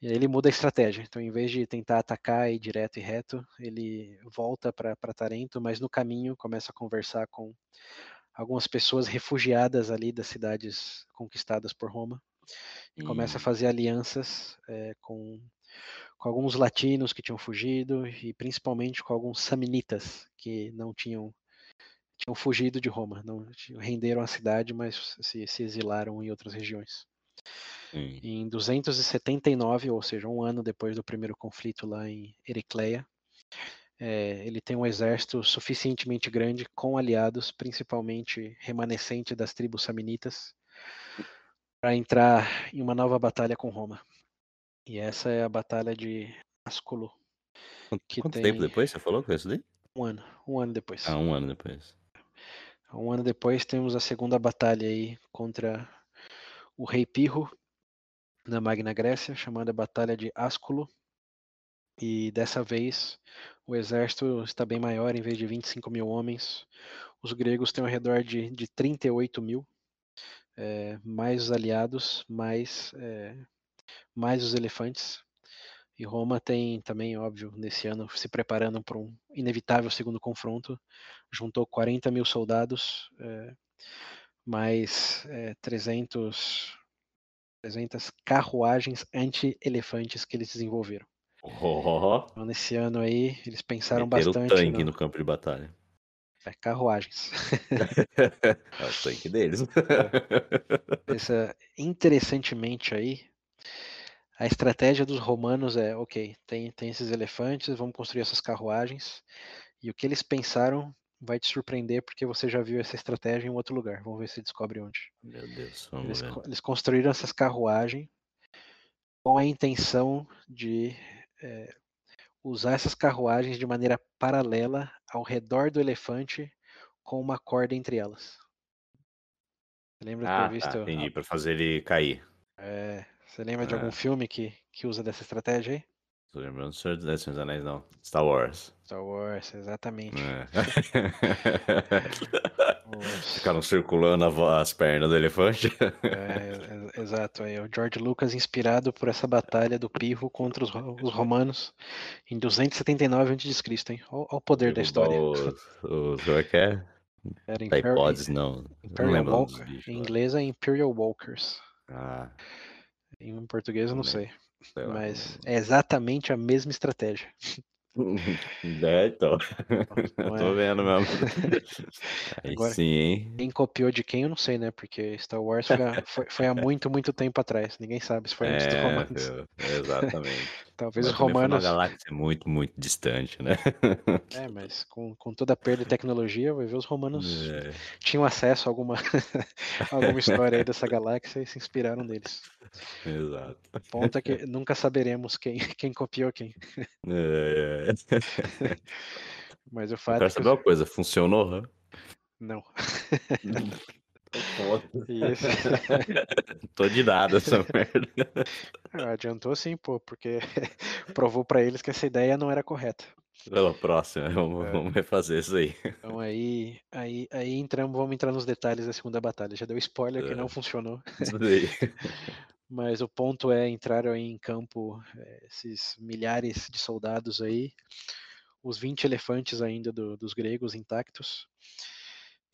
E aí ele muda a estratégia. Então, em vez de tentar atacar e ir direto e reto, ele volta para Tarento, mas no caminho começa a conversar com algumas pessoas refugiadas ali das cidades conquistadas por Roma. E começa a Hum, fazer alianças eh, com, com alguns latinos que tinham fugido e principalmente com alguns samnitas que não tinham tinham fugido de Roma, não renderam a cidade, mas se, se exilaram em outras regiões. sim. Em 279, ou seja, um ano depois do primeiro conflito lá em Heracleia, eh, ele tem um exército suficientemente grande com aliados, principalmente remanescente das tribos samnitas, para entrar em uma nova batalha com Roma. E essa é a batalha de Ascolo, Quanto, tem tempo depois você falou que isso daí? um ano, um ano depois. Ah, um ano depois. Um ano depois temos a segunda batalha aí contra o rei Pirro na Magna Grécia, chamada Batalha de Ascolo. E dessa vez o exército está bem maior, em vez de 25 mil homens, os gregos têm ao redor de, de 38 mil, é, mais os aliados, mais, é, mais os elefantes. E Roma tem também, óbvio, nesse ano se preparando para um inevitável segundo confronto. Juntou 40 mil soldados, é, mais é, 300, 300 carruagens anti-elefantes que eles desenvolveram. Oh, Então, nesse ano aí, eles pensaram meteram bastante tanque no, no campo de batalha. é, carruagens. É o tanque deles. Essa, interessantemente aí, a estratégia dos romanos é, ok, tem, tem esses elefantes, vamos construir essas carruagens, e o que eles pensaram vai te surpreender porque você já viu essa estratégia em outro lugar. Vamos ver se descobre onde. Meu Deus, vamos Eles, ver. eles construíram essas carruagens com a intenção de eh, usar essas carruagens de maneira paralela ao redor do elefante com uma corda entre elas. Você lembra Ah, visto? tá, a- entendi. Pra fazer ele cair. é, você lembra de algum filme que, que usa dessa estratégia aí? Tô lembrando do Senhor dos Senhor Anéis, não. Star Wars. Star Wars, exatamente. É. Ficaram circulando as pernas do elefante. É, é, exato, aí, o George Lucas inspirado por essa batalha do Pirro contra os, os romanos em 279 a.C., hein? Olha o poder da história. Os, os, como é que é? Era Imper- Tripods, não. Não Imperial o dos Walker. bichos Em inglês é Imperial Walkers. Ah, Em português eu não sei. sei lá. Mas é exatamente a mesma estratégia. É, então. Não Tô é? vendo mesmo. Aí Agora- sim, hein? Quem copiou de quem eu não sei, né? Porque Star Wars foi, há- foi- foi há muito, muito tempo atrás. Ninguém sabe se foi antes dos É, romanos. viu? exatamente. Talvez Mas os também foi romanos. Uma galáxia muito, muito distante, né? É, mas com, com toda a perda de tecnologia, vai ver os romanos É, tinham acesso a alguma, alguma história aí dessa galáxia e se inspiraram neles. exato. O ponto é que nunca saberemos quem, quem copiou quem. É, é. Mas o Eu fato quero é que saber uma coisa, funcionou? né? Não. Isso. Tô de nada essa merda. Ah, adiantou sim, pô, porque provou para eles que essa ideia não era correta. Pela próxima, vamos, é. vamos refazer isso aí. Então aí, aí, aí entramos, vamos entrar nos detalhes da segunda batalha. Já deu spoiler é. que não funcionou. Mas o ponto é entraram em campo é, esses milhares de soldados aí, os 20 elefantes ainda do, dos gregos intactos.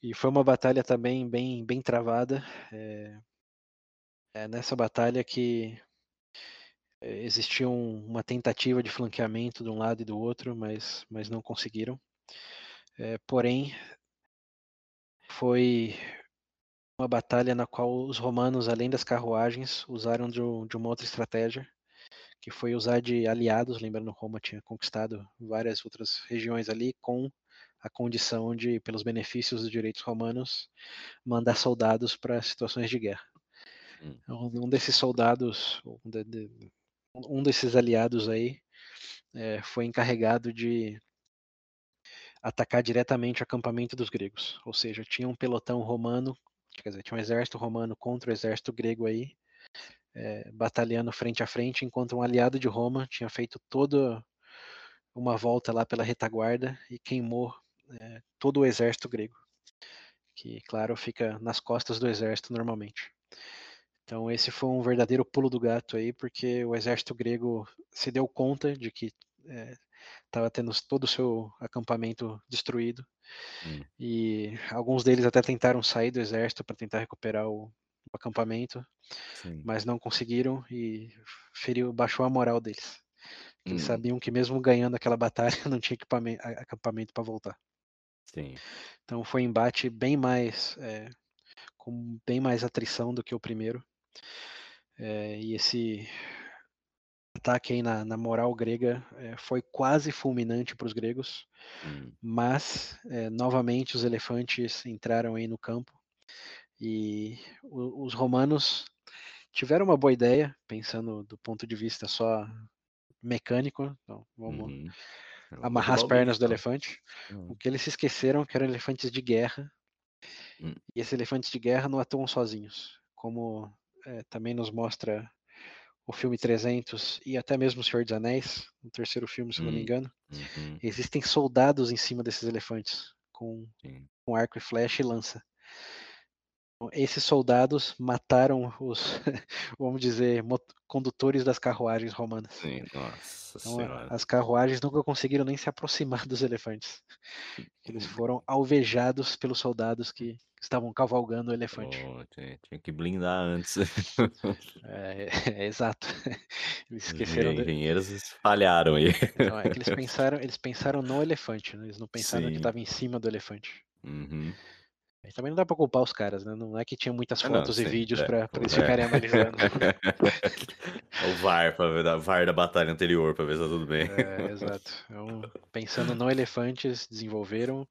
E foi uma batalha também bem, bem travada. É, é nessa batalha que é, existia um, uma tentativa de flanqueamento de um lado e do outro, mas, mas não conseguiram. É, porém, foi uma batalha na qual os romanos, além das carruagens, usaram de, de uma outra estratégia, que foi usar de aliados. Lembrando, Roma tinha conquistado várias outras regiões ali com a condição de, pelos benefícios dos direitos romanos, mandar soldados para situações de guerra. Hum. Então, um desses soldados, um, de, de, um desses aliados aí, é, foi encarregado de atacar diretamente o acampamento dos gregos. Ou seja, tinha um pelotão romano, quer dizer, tinha um exército romano contra o exército grego aí, é, batalhando frente a frente, enquanto um aliado de Roma tinha feito toda uma volta lá pela retaguarda e queimou é, todo o exército grego, que, claro, fica nas costas do exército normalmente. Então, esse foi um verdadeiro pulo do gato aí, porque o exército grego se deu conta de que estava tendo todo o seu acampamento destruído. Hum. E alguns deles até tentaram sair do exército para tentar recuperar o, o acampamento, Sim. mas não conseguiram e feriu, baixou a moral deles. Eles hum. sabiam que mesmo ganhando aquela batalha não tinha acampamento para voltar. Sim. Então foi um embate bem mais é, com bem mais atrição do que o primeiro. É, e esse ataque aí na, na moral grega é, foi quase fulminante para os gregos, hum. mas novamente os elefantes entraram aí no campo e o, os romanos tiveram uma boa ideia, pensando do ponto de vista só mecânico. Então, vamos uhum. amarrar as pernas do elefante. Uhum. O que eles se esqueceram que eram elefantes de guerra. Uhum. E esses elefantes de guerra não atuam sozinhos, como é, também nos mostra o filme 300 e até mesmo o Senhor dos Anéis, o terceiro filme, se não me hum, engano. Uhum. Existem soldados em cima desses elefantes, com, com arco e flecha e lança. Esses soldados mataram os, vamos dizer, condutores das carruagens romanas. Sim, nossa então, senhora. As carruagens nunca conseguiram nem se aproximar dos elefantes. Eles foram alvejados pelos soldados que estavam cavalgando o elefante. Oh, tinha, que blindar antes. É, é, é exato. Eles esqueceram. Os engenheiros de... falharam aí. Então, é que eles pensaram, eles pensaram no elefante, né? eles não pensaram Sim. que estava em cima do elefante. Uhum. Também não dá pra culpar os caras, né? Não é que tinha muitas ah, fotos não, e vídeos é, pra, pra eles é. ficarem analisando. o VAR, pra ver, o VAR da batalha anterior, pra ver se tá tudo bem. É, exato. Então, pensando no elefantes, desenvolveram,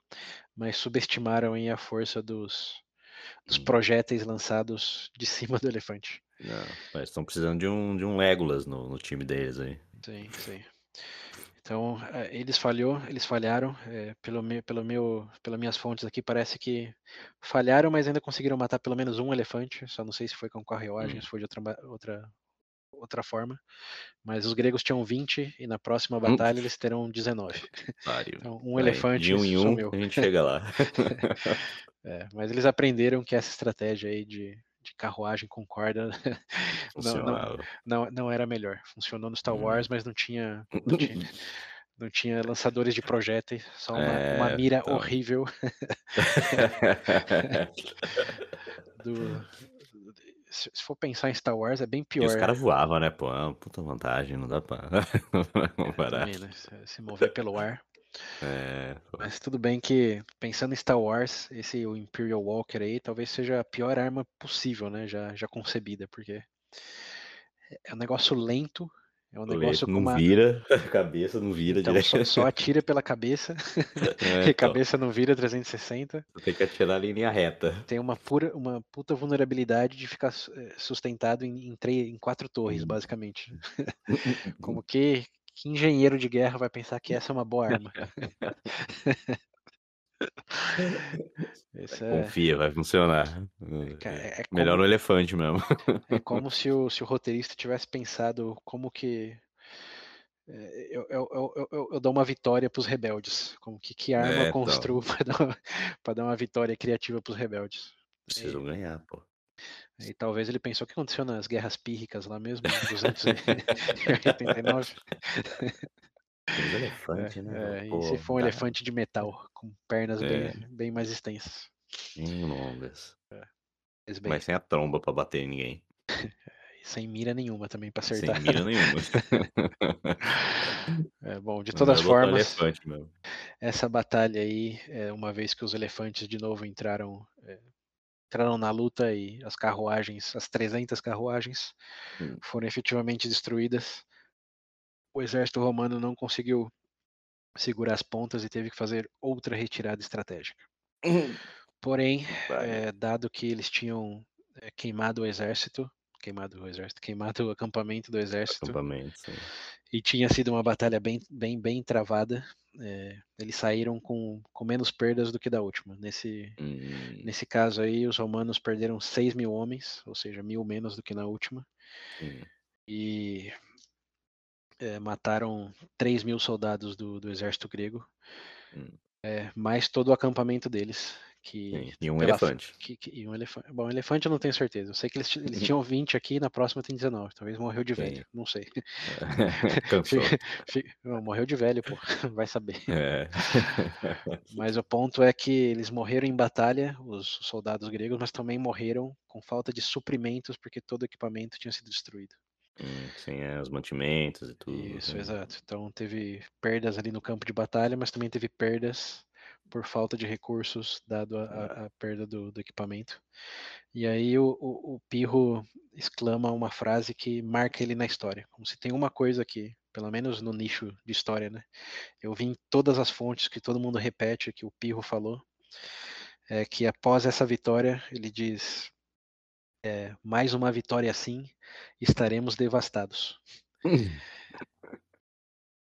mas subestimaram em a força dos, dos hum. projéteis lançados de cima do elefante. Não, mas estão precisando de um, de um Legolas no, no time deles aí. Sim, sim. Então, eh, eles falhou, eles falharam, é, pelo meu, pelo meu, pelas minhas fontes aqui, parece que falharam, mas ainda conseguiram matar pelo menos um elefante, só não sei se foi com carruagem, hum. se foi de outra, outra, outra forma, mas os gregos tinham 20 e na próxima batalha hum. eles terão 19. Então, um elefante de um em um, a gente chega lá. é, mas eles aprenderam que essa estratégia aí de de carruagem com corda não, não, não, não, era melhor. Funcionou no Star Wars, hum. mas não tinha, não tinha, não tinha lançadores de projéteis, só uma, é, uma mira então... horrível. do, se for pensar em Star Wars, é bem pior. E os caras voavam, né? Pô, é uma puta vantagem, não dá pra comparar. Também, né? Se mover pelo ar. É, Mas tudo bem que, pensando em Star Wars, esse o Imperial Walker aí talvez seja a pior arma possível, né? Já, já concebida, porque é um negócio lento, é um negócio não com uma... vira a cabeça, não vira então, direto. Só, só atira pela cabeça, é, então. cabeça não vira 360. Tem que atirar em linha reta. Tem uma, pura, uma puta vulnerabilidade de ficar eh, sustentado em, em, três, em quatro torres, hum. basicamente. Como que que engenheiro de guerra vai pensar que essa é uma boa arma? É, Confia, vai funcionar. ca- é- é Melhor como, no elefante mesmo. é como se o, se o roteirista tivesse pensado como que é, eu, eu, eu, eu- dou uma vitória para os rebeldes. Como que, que arma É, eu então. construo para dar, uma- dar uma vitória criativa para os rebeldes? Precisam ganhar, pô. E talvez ele pensou o que aconteceu nas guerras pírricas lá mesmo, em 289. Aqueles elefantes, né? É, Pô, e se for um elefante de metal, com pernas bem, É. bem mais extensas. bem longas. Mas bem, Mas sem a tromba pra bater em ninguém. sem mira nenhuma também para Sem acertar. mira nenhuma. É, bom, de Não todas é as botar formas, elefante essa batalha aí, é, uma vez que os elefantes de novo entraram, é, entraram na luta e as carruagens, as 300 carruagens, Hum. foram efetivamente destruídas, o exército romano não conseguiu segurar as pontas e teve que fazer outra retirada estratégica. Porém, Vai. é, dado que eles tinham é, queimado o exército, queimado o exército, queimado o acampamento do exército, Acampamento, sim. e tinha sido uma batalha bem, bem, bem travada, é, eles saíram com, com menos perdas do que da última. Nesse, Hum, nesse caso aí, os romanos perderam 6 mil homens, ou seja, mil menos do que na última, sim. e é, mataram 3 mil soldados do, do exército grego, Hum. é, mais todo o acampamento deles. Que, Sim, e um elefante. que- que- e um elefante. Bom, elefante eu não tenho certeza. Eu sei que eles, eles tinham 20 aqui, na próxima tem 19. Talvez morreu de Sim. velho. Não sei. Cansou. Não, morreu de velho, pô. Vai saber. É. Mas o ponto é que eles morreram em batalha, os soldados gregos, mas também morreram com falta de suprimentos, porque todo o equipamento tinha sido destruído. Hum, Sim, é, os mantimentos e tudo. Isso, né? exato. Então teve perdas ali no campo de batalha, mas também teve perdas por falta de recursos, dado a, a- a perda do, do equipamento. E aí o, o, o Pirro exclama uma frase que marca ele na história, como se tem uma coisa que, pelo menos no nicho de história, né? Eu vi em todas as fontes que todo mundo repete que o Pirro falou, é que após essa vitória ele diz é, mais uma vitória assim, estaremos devastados.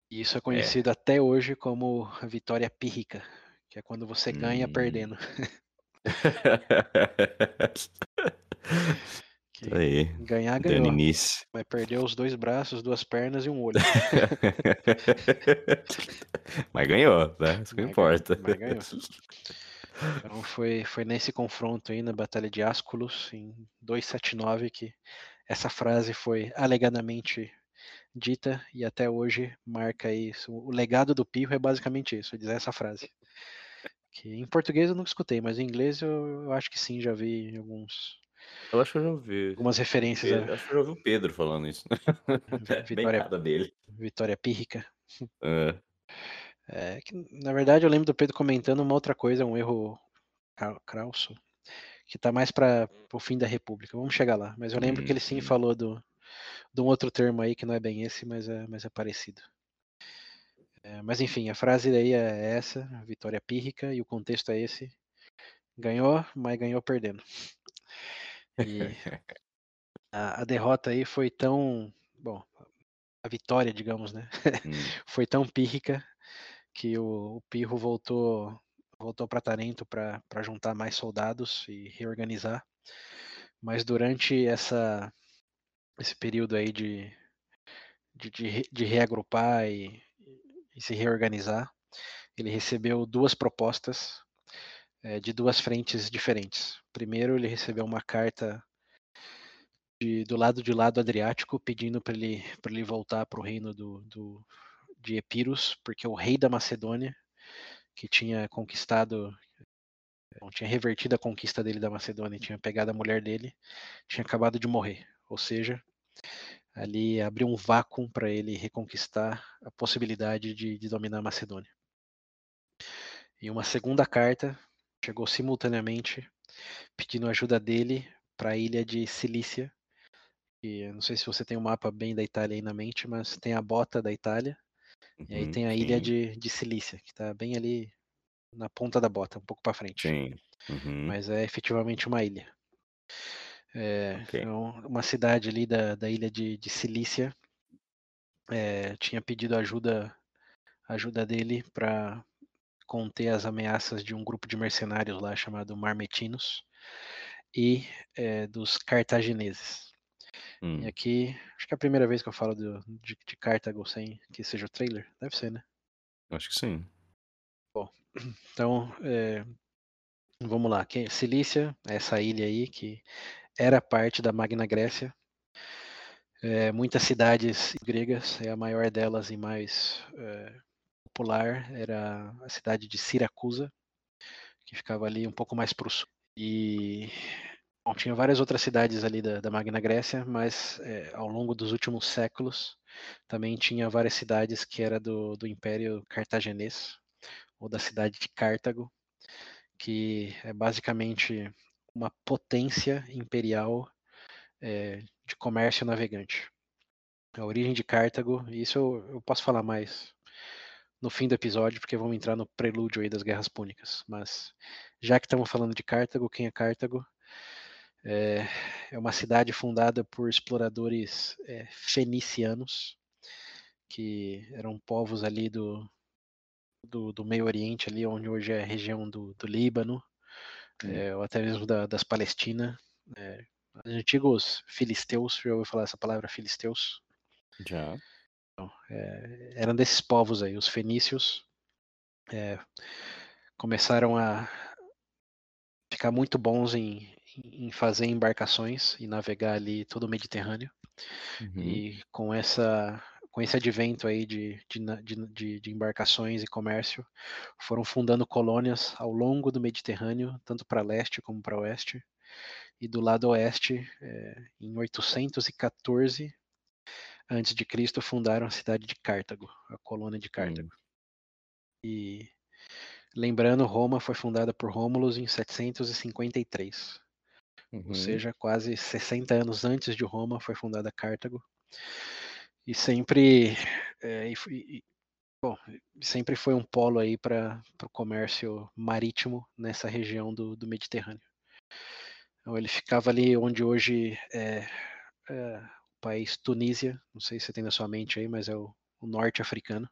E isso é conhecido até hoje como a vitória pírrica, que é quando você ganha Hum. perdendo. Que aí. ganhar, ganhou. início. Vai perder os dois braços, duas pernas e um olho. Mas ganhou, né? Isso que Mas importa. mas ganhou. Então foi, foi nesse confronto aí na Batalha de Asculos, em 279, que essa frase foi alegadamente dita e até hoje marca isso. O legado do Pirro é basicamente isso, dizer essa frase. Que em português eu nunca escutei, mas em inglês eu, eu acho que sim, já vi alguns, Eu acho que eu já ouvi. algumas referências Pedro- à acho que eu já ouvi o Pedro falando isso. É bem Vitória- cara dele. vitória pírrica. É. É, que, na verdade, eu lembro do Pedro comentando uma outra coisa, um erro crausso, que tá mais para o fim da República. Vamos chegar lá. Mas eu lembro que ele sim Uhum. falou do, de um outro termo aí que não é bem esse, mas é, mas é parecido. É, mas enfim, a frase daí é essa, vitória pírrica, e o contexto é esse. Ganhou, mas ganhou perdendo. E a, a derrota aí foi tão. Bom, a vitória, digamos, né? Hum. foi tão pírrica que o, o Pirro voltou voltou para Tarento para juntar mais soldados e reorganizar. Mas durante essa esse período aí de de, de, de reagrupar e, e se reorganizar, ele recebeu duas propostas eh, de duas frentes diferentes. Primeiro, ele recebeu uma carta de- do lado de lá do Adriático pedindo para ele, ele voltar para o reino do, do, de Epirus, porque o rei da Macedônia, que tinha conquistado, bom, tinha revertido a conquista dele da Macedônia, tinha pegado a mulher dele, tinha acabado de morrer. Ou seja, ali abriu um vácuo para ele reconquistar a possibilidade de, de dominar a Macedônia. E uma segunda carta chegou simultaneamente pedindo ajuda dele para a ilha de Cilícia. E não sei se você tem um mapa bem da Itália aí na mente, mas tem a bota da Itália e aí Uhum, tem a ilha sim, de, de Cilícia, que está bem ali na ponta da bota, um pouco para frente. Sim. Uhum. Mas é efetivamente uma ilha. É, Ok. então, uma cidade ali da, da ilha de, de Cilícia é, tinha pedido ajuda ajuda dele para conter as ameaças de um grupo de mercenários lá chamado Marmetinos e é, dos cartagineses. Hum. E aqui, acho que é a primeira vez que eu falo do, de, de Cartago sem que seja o trailer. Deve ser, né? Acho que sim. Bom, então, é, vamos lá. Cilícia, essa ilha aí que era parte da Magna Grécia. É, muitas cidades gregas, é a maior delas e mais é, popular era a cidade de Siracusa, que ficava ali um pouco mais para o sul. E bom, tinha várias outras cidades ali da, da Magna Grécia, mas é, ao longo dos últimos séculos também tinha várias cidades que era do, do Império Cartaginês, ou da cidade de Cartago, que é basicamente uma potência imperial é, de comércio navegante. A origem de Cartago, isso eu, eu, posso falar mais no fim do episódio, porque vamos entrar no prelúdio aí das Guerras Púnicas. Mas já que estamos falando de Cartago, quem é Cartago? É, é uma cidade fundada por exploradores é, fenicianos, que eram povos ali do, do, do, Meio Oriente, ali onde hoje é a região do, do Líbano, é, ou até mesmo da, das Palestinas. É, os antigos filisteus, já ouviu falar essa palavra filisteus? Já. Então, é, eram desses povos aí, os fenícios. É, começaram a ficar muito bons em, em fazer embarcações e navegar ali todo o Mediterrâneo. Uhum. E com essa com esse advento aí de, de, de, de, embarcações e comércio, foram fundando colônias ao longo do Mediterrâneo, tanto para leste como para oeste. E do lado oeste, é, em 814 antes de Cristo, fundaram a cidade de Cartago, a colônia de Cartago. Hum. E lembrando, Roma foi fundada por Rômulus em 753. Uhum. Ou seja, quase 60 anos antes de Roma foi fundada Cartago e sempre é, e, bom, sempre foi um polo aí para o comércio marítimo nessa região do, do Mediterrâneo. Então, ele ficava ali onde hoje é, é, o país Tunísia, não sei se você tem na sua mente aí, mas é o, o norte africano,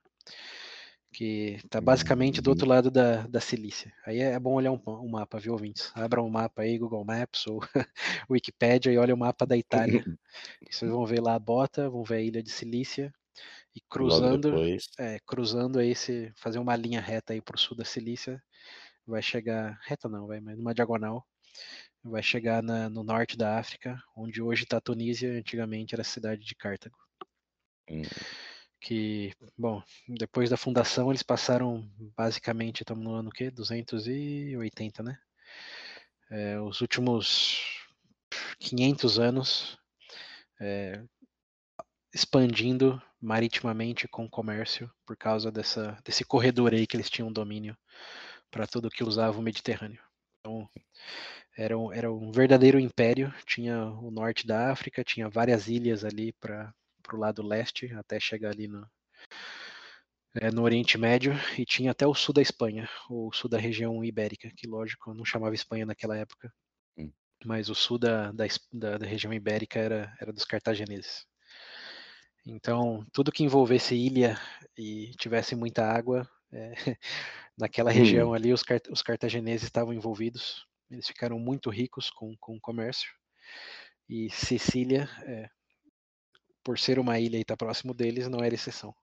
que está basicamente do outro lado da, da Cilícia. Aí é, bom olhar um, um mapa, viu, ouvintes? Abra um mapa aí, Google Maps ou Wikipedia e olha o mapa da Itália. Vocês vão ver lá a Bota, vão ver a ilha de Cilícia e cruzando, é, cruzando aí, se fazer uma linha reta aí para o sul da Cilícia, vai chegar reta não, vai, mas numa diagonal, vai chegar na, no norte da África, onde hoje está a Tunísia, antigamente era a cidade de Cartago. Hum que, bom, depois da fundação eles passaram basicamente, estamos no ano que 280, né? É, os últimos 500 anos é, expandindo maritimamente com comércio por causa dessa, desse corredor aí que eles tinham domínio para tudo que usava o Mediterrâneo. Então, era um, era um verdadeiro império, tinha o norte da África, tinha várias ilhas ali para para o lado leste, até chegar ali no, é, no Oriente Médio, e tinha até o sul da Espanha, o sul da região ibérica, que lógico, não chamava Espanha naquela época, hum. mas o sul da, da, da, região ibérica era, era dos cartagineses. Então, tudo que envolvesse ilha e tivesse muita água, é, naquela região hum. ali, os, os cartagineses estavam envolvidos. Eles ficaram muito ricos com, com o comércio. E Sicília, é, por ser uma ilha e estar tá próximo deles, não era exceção.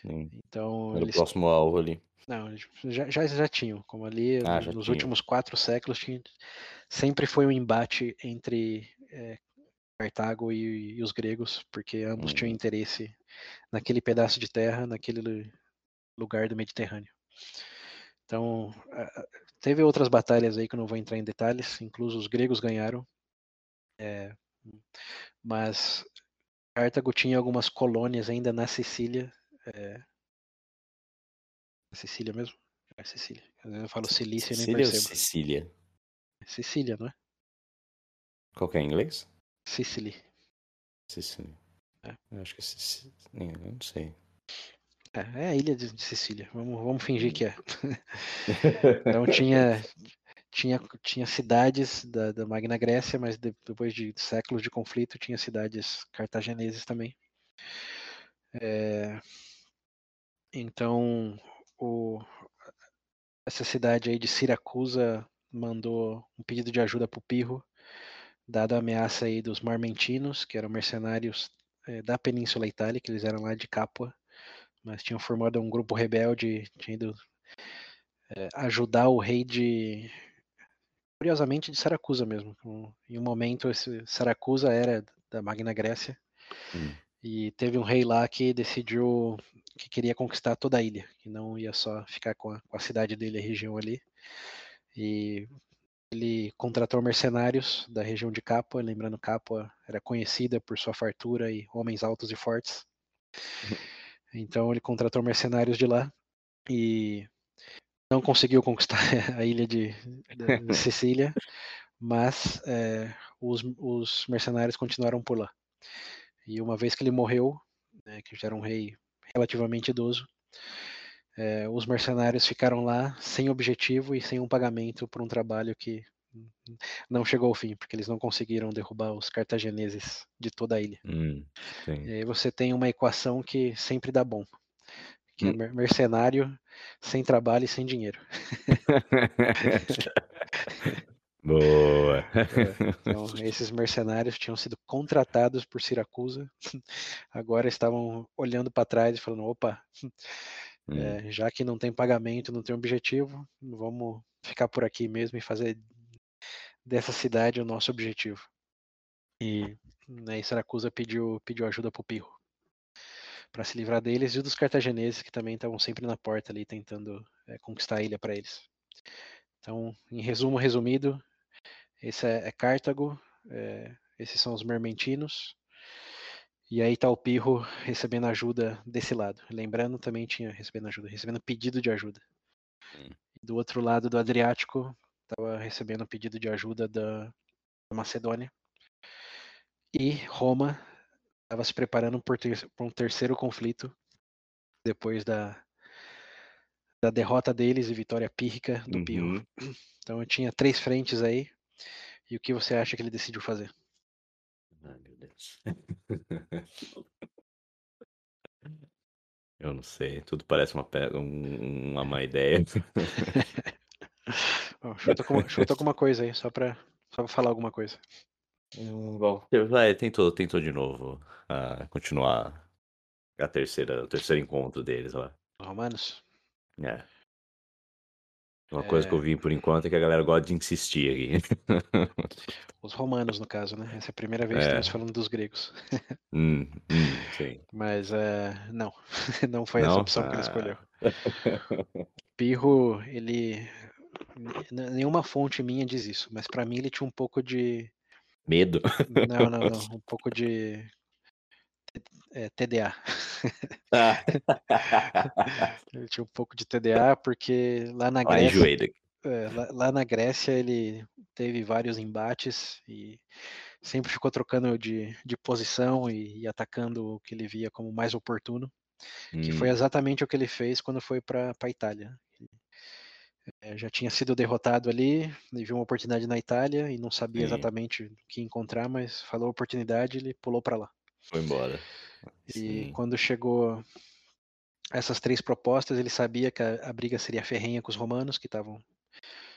Sim. Então, era eles... o próximo alvo ali. Não, já, já, já tinham, como ali ah, nos tinha. últimos quatro séculos tinha, sempre foi um embate entre é, Cartago e, e, os gregos, porque ambos hum. tinham interesse naquele pedaço de terra, naquele lugar do Mediterrâneo. Então, teve outras batalhas aí que eu não vou entrar em detalhes, incluso os gregos ganharam, é, mas Cartago tinha algumas colônias ainda na Sicília. É... Sicília mesmo? É Sicília. Eu falo Cilícia e nem percebo. Ou Sicília? Sicília, não é? Qual que é em inglês? Sicily. Sicily. É. Eu acho que é Sicília. Eu não sei. É, é a ilha de Sicília. Vamos, vamos fingir que é. então tinha, tinha, tinha cidades da, da Magna Grécia, mas de, depois de séculos de conflito tinha cidades cartagineses também. É, então o, essa cidade aí de Siracusa mandou um pedido de ajuda para o Pirro, dada a ameaça aí dos Marmentinos, que eram mercenários é, da Península Itálica, eles eram lá de Capua, mas tinham formado um grupo rebelde, tinham ido é, ajudar o rei de. Curiosamente, de Saracusa mesmo. Em um momento, esse Saracusa era da Magna Grécia. Hum. E teve um rei lá que decidiu que queria conquistar toda a ilha, que não ia só ficar com a, com a cidade dele, a região ali. E ele contratou mercenários da região de Capua, lembrando Capua era conhecida por sua fartura e homens altos e fortes. Então ele contratou mercenários de lá e não conseguiu conquistar a ilha de, de Sicília, mas é, os, os, mercenários continuaram por lá. E uma vez que ele morreu, né, que já era um rei relativamente idoso, é, os mercenários ficaram lá sem objetivo e sem um pagamento por um trabalho que não chegou ao fim, porque eles não conseguiram derrubar os cartagineses de toda a ilha. Hum, e aí você tem uma equação que sempre dá bom, que é hum. é mercenário sem trabalho e sem dinheiro. Boa. É, então, esses mercenários tinham sido contratados por Siracusa, agora estavam olhando para trás e falando: opa, hum. é, já que não tem pagamento, não tem objetivo, vamos ficar por aqui mesmo e fazer dessa cidade o nosso objetivo. E né, Siracusa pediu, pediu ajuda para o Pirro para se livrar deles e dos cartagineses que também estavam sempre na porta ali tentando é, conquistar a ilha para eles. Então, em resumo resumido, esse é, é Cartago, é, esses são os mermentinos, e aí tá o Pirro recebendo ajuda desse lado. Lembrando, também tinha recebendo ajuda, recebendo pedido de ajuda. Hum. Do outro lado do Adriático, estava recebendo pedido de ajuda da Macedônia. E Roma estava se preparando para um terceiro conflito depois da, da derrota deles e vitória pírrica do uhum. Pirro. Então eu tinha três frentes aí. E o que você acha que ele decidiu fazer? Ai, meu Deus. Eu não sei, tudo parece uma, uma má ideia. chuta, alguma, chuta alguma coisa aí, só pra, só pra falar alguma coisa. Hum, bom, vai, tentou, tentou de novo a continuar a terceira, o terceiro encontro deles lá. Romanos? É. Uma é... coisa que eu vi por enquanto é que a galera gosta de insistir aqui. Os romanos, no caso, né? Essa é a primeira vez é. que estamos falando dos gregos. Hum, hum, sim. Mas uh, não, não foi não? essa opção ah. que ele escolheu. Pirro, ele. Nenhuma fonte minha diz isso, mas para mim ele tinha um pouco de Medo. Não, não, não. Um pouco de é, TDA. Ah. ele tinha um pouco de TDA porque lá na Grécia. É, lá, lá, na Grécia ele teve vários embates e sempre ficou trocando de, de posição e, e atacando o que ele via como mais oportuno. Hum. Que foi hum. exatamente o que ele fez quando foi para a Itália. É, já tinha sido derrotado ali, viu uma oportunidade na Itália e não sabia Sim. exatamente o que encontrar, mas falou oportunidade, ele pulou para lá. Foi embora. E Sim. quando chegou essas três propostas, ele sabia que a, a briga seria ferrenha com os romanos, que estavam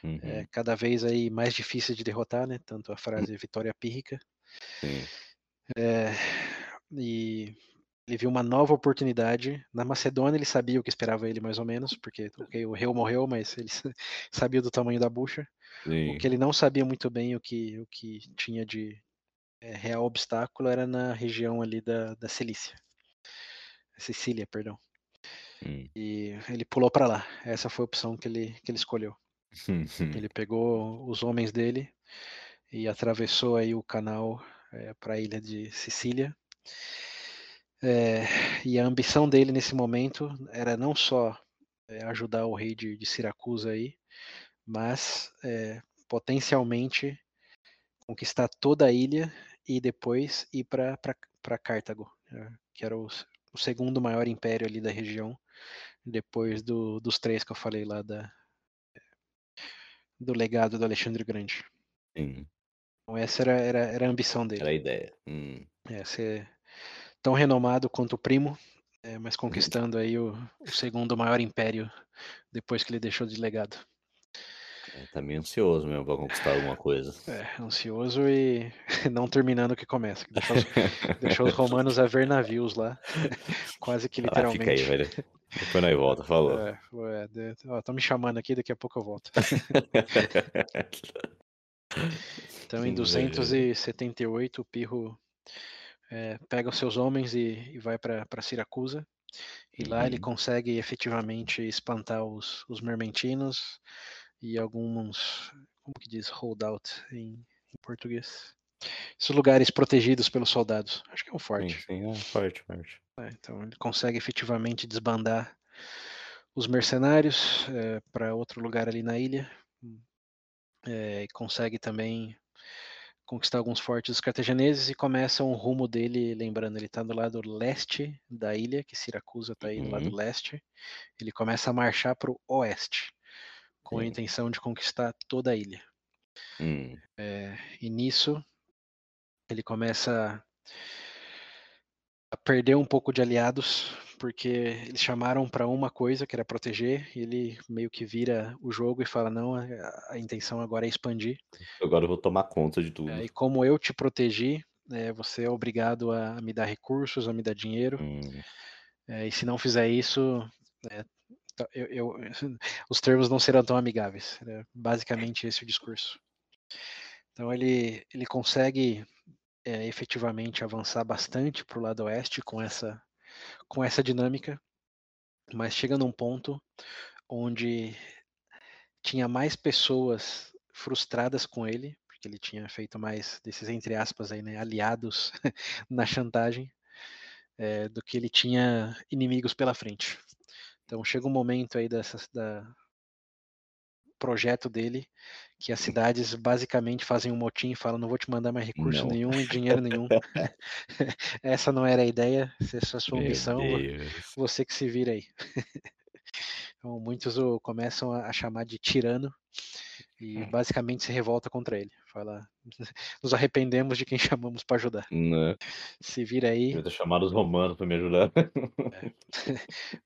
é, uhum. é, cada vez aí mais difíceis de derrotar, né? Tanto a frase vitória pírrica. É, e ele viu uma nova oportunidade. Na Macedônia ele sabia o que esperava ele mais ou menos, porque okay, o rei morreu, mas ele sabia do tamanho da bucha. Sim. O que ele não sabia muito bem o que, o que tinha de é, real obstáculo era na região ali da, da Cilícia. Sicília, perdão. Hum. E ele pulou para lá. Essa foi a opção que ele, que ele escolheu. ele pegou os homens dele e atravessou aí o canal é, para a ilha de Sicília é, e a ambição dele nesse momento era não só é, ajudar o rei de, de, Siracusa aí, mas é, potencialmente conquistar toda a ilha e depois ir para Cartago, né, que era o, o, segundo maior império ali da região, depois do, dos três que eu falei lá da, do legado do Alexandre Grande. Sim. Então essa era, era, era a ambição dele. Era a ideia. Hum. É, ser tão renomado quanto o primo É, mas conquistando aí o, o segundo maior império depois que ele deixou de legado. É, tá meio ansioso mesmo pra conquistar alguma coisa. É, ansioso e não terminando o que começa. que Deixou os, deixou os romanos a ver navios lá, quase que Ah, fica aí, literalmente. velho. Depois nós volta, falou. É, de- ó, estão me chamando aqui, daqui a pouco eu volto. Então, em Sim, 278, o Pirro é, pega os seus homens e, e vai para Siracusa. E lá ele Uhum. consegue efetivamente espantar os, os mermentinos e alguns, como que diz, holdout em, em português. Esses lugares protegidos pelos soldados. Acho que é um Sim, forte. sim, é, forte, forte. né? Então ele consegue efetivamente desbandar os mercenários para outro lugar ali na ilha. É, e consegue também conquistar alguns fortes dos cartagineses e começa um rumo dele, lembrando, ele está do lado leste da ilha, que Siracusa está aí do lado Uhum. leste. Ele começa a marchar para o oeste, com a Sim. intenção de conquistar toda a ilha. Hum, É, e nisso ele começa a perder um pouco de aliados, porque eles chamaram para uma coisa, que era proteger, e ele meio que vira o jogo e fala: não, a, a intenção agora é expandir. Agora eu vou tomar conta de tudo. É, e como eu te protegi, é, você é obrigado a me dar recursos, a me dar dinheiro. Hum, é, e se não fizer isso, é, tá- eu- eu- os termos não serão tão amigáveis. É basicamente esse o discurso. Então ele, ele consegue é, efetivamente avançar bastante para o lado oeste com essa, com essa dinâmica, mas chega num ponto onde tinha mais pessoas frustradas com ele, porque ele tinha feito mais desses, entre aspas, aí, né, aliados na chantagem, é, do que ele tinha inimigos pela frente. Então chega um momento aí dessas, da projeto dele que as cidades basicamente fazem um motim e falam não vou te mandar mais recurso Não. nenhum e dinheiro nenhum. Essa não era a ideia, essa é a sua meu missão, Deus. você que se vira aí. então muitos o começam a, a chamar de tirano e basicamente se revolta contra ele. Fala, nos arrependemos de quem chamamos para ajudar. Né? Se vira aí. Devia ter chamado os romanos pra me ajudar.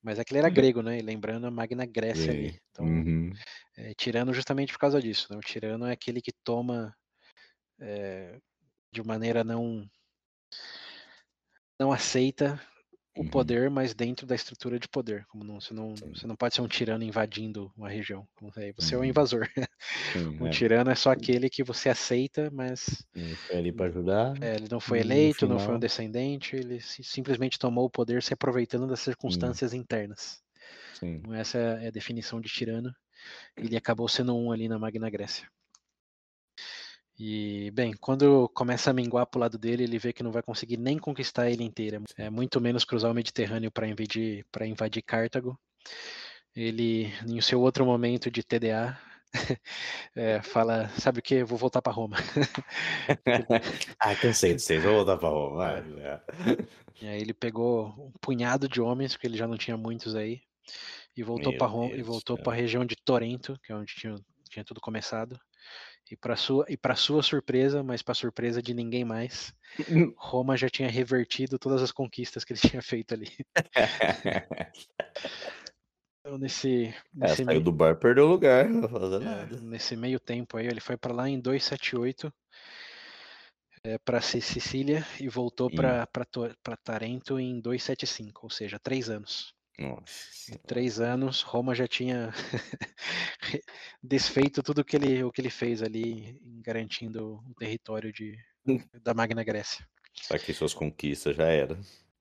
Mas aquele era grego, né? E lembrando a Magna Grécia ali. Sim. Então, Uhum. é, tirano justamente por causa disso. Né? O tirano é aquele que toma é, de maneira não não aceita o Uhum. poder, mas dentro da estrutura de poder. Como não, você, não, Sim. você não pode ser um tirano invadindo uma região. Aí Você é o Uhum. invasor. Sim, Um é. tirano é só aquele que você aceita, mas Ele foi ali pra ajudar. é, ele não foi eleito, não foi um final- descendente, ele si- simplesmente tomou o poder se aproveitando das circunstâncias internas. Sim. Então, essa é a definição de tirano. Ele acabou sendo um ali na Magna Grécia. E, bem, quando começa a minguar pro lado dele, ele vê que não vai conseguir nem conquistar a ilha inteira. É muito menos cruzar o Mediterrâneo para invadir, para invadir Cartago. Ele, em seu outro momento de TDA, é, fala: Sabe o que? Vou voltar para Roma. ah, cansei de vocês. Vou voltar pra Roma. É. E aí ele pegou um punhado de homens, porque ele já não tinha muitos aí, e voltou para Roma, e Deus do voltou para a região de Torento, que é onde tinha, tinha tudo começado. E para sua e para sua surpresa, mas para surpresa de ninguém mais, Roma já tinha revertido todas as conquistas que ele tinha feito ali. Então nesse É, nesse, saiu meio, do bar, perdeu o lugar. Não fazer é, nada. nesse meio tempo aí, ele foi para lá em 278 é, para Sicília e voltou para para Tarento em 275, ou seja, três anos. Nossa. Em três anos, Roma já tinha desfeito tudo que ele, o que ele fez ali, garantindo o território de, da Magna Grécia. Só que suas conquistas já era.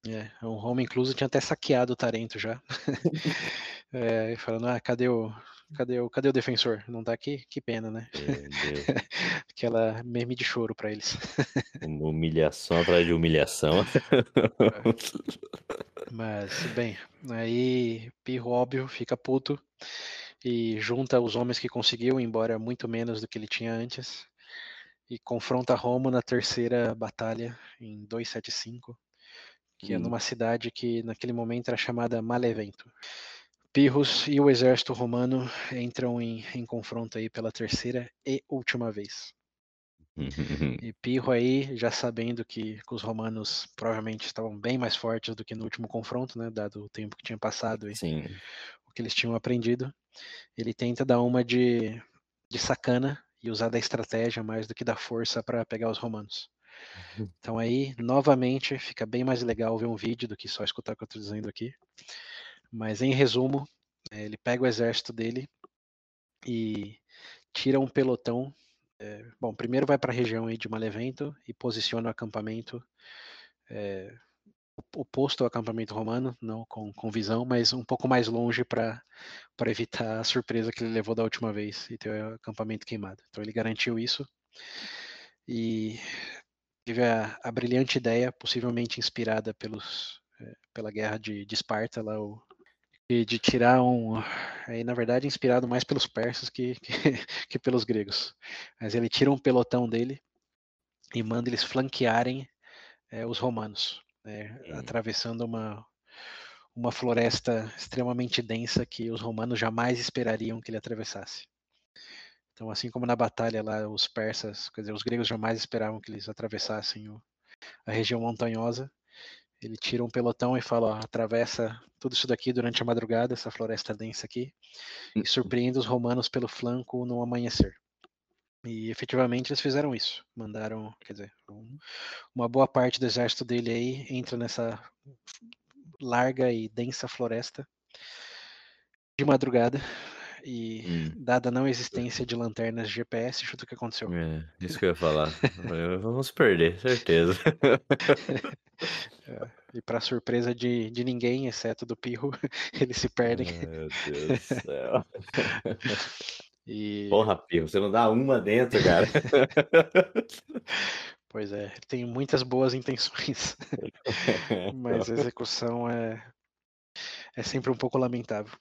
É, o Roma, incluso, tinha até saqueado Tarento já. É, falando, ah, cadê o, cadê, o, cadê o defensor? Não tá aqui? Que pena, né? Aquela meme de choro para eles. Uma humilhação atrás de humilhação. Mas, bem, aí Pirro, óbvio, fica puto e junta os homens que conseguiu, embora muito menos do que ele tinha antes, e confronta Roma na terceira batalha, em 275, que é Hum. numa cidade que naquele momento era chamada Malevento. Pirros e o exército romano entram em, em confronto aí pela terceira e última vez. E Pirro aí, já sabendo que, que os romanos provavelmente estavam bem mais fortes do que no último confronto, né, dado o tempo que tinha passado e Sim. o que eles tinham aprendido, ele tenta dar uma de, de sacana e usar da estratégia mais do que da força para pegar os romanos. Então aí, novamente, fica bem mais legal ver um vídeo do que só escutar o que eu estou dizendo aqui. Mas em resumo, é, ele pega o exército dele e tira um pelotão. É, bom, primeiro vai para a região aí de Malevento e posiciona o acampamento é, oposto ao acampamento romano, não com, com visão, mas um pouco mais longe para evitar a surpresa que ele levou da última vez e ter o acampamento queimado. Então ele garantiu isso e teve a, a brilhante ideia, possivelmente inspirada pelos, é, pela guerra de, de Esparta, lá o, de, de, tirar um, aí na verdade inspirado mais pelos persas que, que, que pelos gregos. Mas ele tira um pelotão dele e manda eles flanquearem é, os romanos né, hum. atravessando uma, uma floresta extremamente densa que os romanos jamais esperariam que ele atravessasse. Então, assim como na batalha lá, os persas, quer dizer, os gregos jamais esperavam que eles atravessassem o, a região montanhosa, ele tira um pelotão e fala, ó, atravessa tudo isso daqui durante a madrugada, essa floresta densa aqui, e hum. surpreende os romanos pelo flanco no amanhecer. E efetivamente eles fizeram isso. Mandaram, quer dizer, um, uma boa parte do exército dele aí entra nessa larga e densa floresta de madrugada. E hum. dada a não existência de lanternas GPS, chuta o que aconteceu. É, isso que eu ia falar. Vamos perder, certeza. é, e para surpresa de, de ninguém, exceto do Pirro, eles se perdem. Meu Deus do céu. E... Porra, Pirro, você não dá uma dentro, cara. pois é, tem muitas boas intenções, mas a execução é, é sempre um pouco lamentável.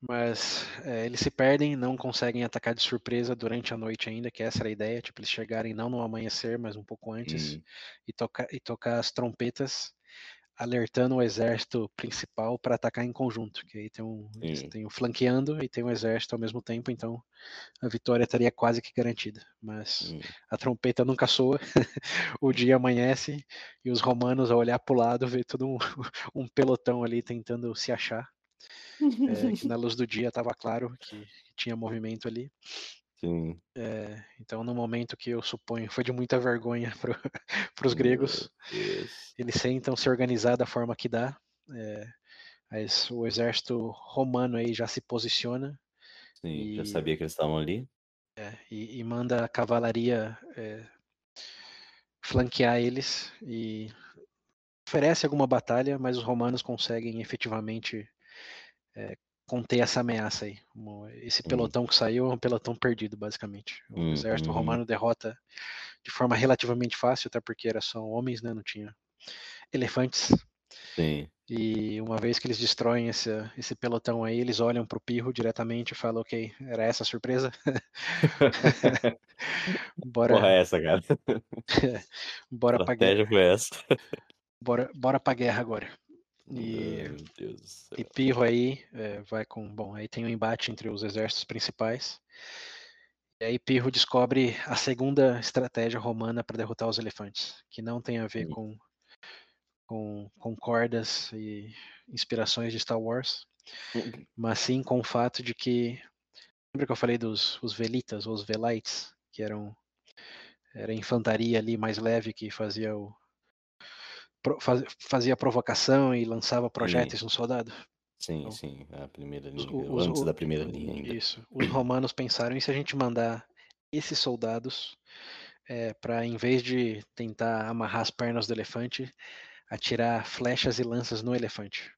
Mas é, eles se perdem, não conseguem atacar de surpresa durante a noite ainda, que essa era a ideia, tipo, eles chegarem não no amanhecer, mas um pouco antes, hum. e, tocar, e tocar as trompetas alertando o exército principal para atacar em conjunto, que aí tem um, tem um flanqueando e tem um exército ao mesmo tempo, então a vitória estaria quase que garantida. Mas a trompeta nunca soa, o dia amanhece e os romanos, ao olhar para o lado, vê todo um, um, pelotão ali tentando se achar. É, que na luz do dia estava claro que, que tinha movimento ali. Sim. É, então, no momento que eu suponho foi de muita vergonha para os gregos, eles sentam se organizar da forma que dá. É, mas o exército romano aí já se posiciona. Sim, e, já sabia que eles estavam ali. É, e, e, manda a cavalaria é, flanquear eles e oferece alguma batalha, mas os romanos conseguem efetivamente é, conter essa ameaça aí. Esse pelotão que saiu é um pelotão perdido, basicamente. O uhum. exército romano derrota de forma relativamente fácil, até porque era só homens, né? Não tinha elefantes. Sim. E uma vez que eles destroem esse, esse pelotão aí, eles olham para o Pirro diretamente e falam, ok, era essa a surpresa? bora... Porra, é essa, cara. bora pra guerra. foi essa. Bora, bora pra guerra agora. E, e Pirro aí é, vai com. Bom, aí tem um embate entre os exércitos principais. E aí Pirro descobre a segunda estratégia romana para derrotar os elefantes, que não tem a ver com, com, com cordas e inspirações de Star Wars, uhum. mas sim com o fato de que. Lembra que eu falei dos os velitas, ou os velites, que eram era a infantaria ali mais leve que fazia o, fazia provocação e lançava projéteis no soldado. Sim, então, sim, a primeira linha, os, antes da primeira linha ainda. Isso. Os romanos pensaram, e se a gente mandar esses soldados é, para, em vez de tentar amarrar as pernas do elefante, atirar flechas e lanças no elefante?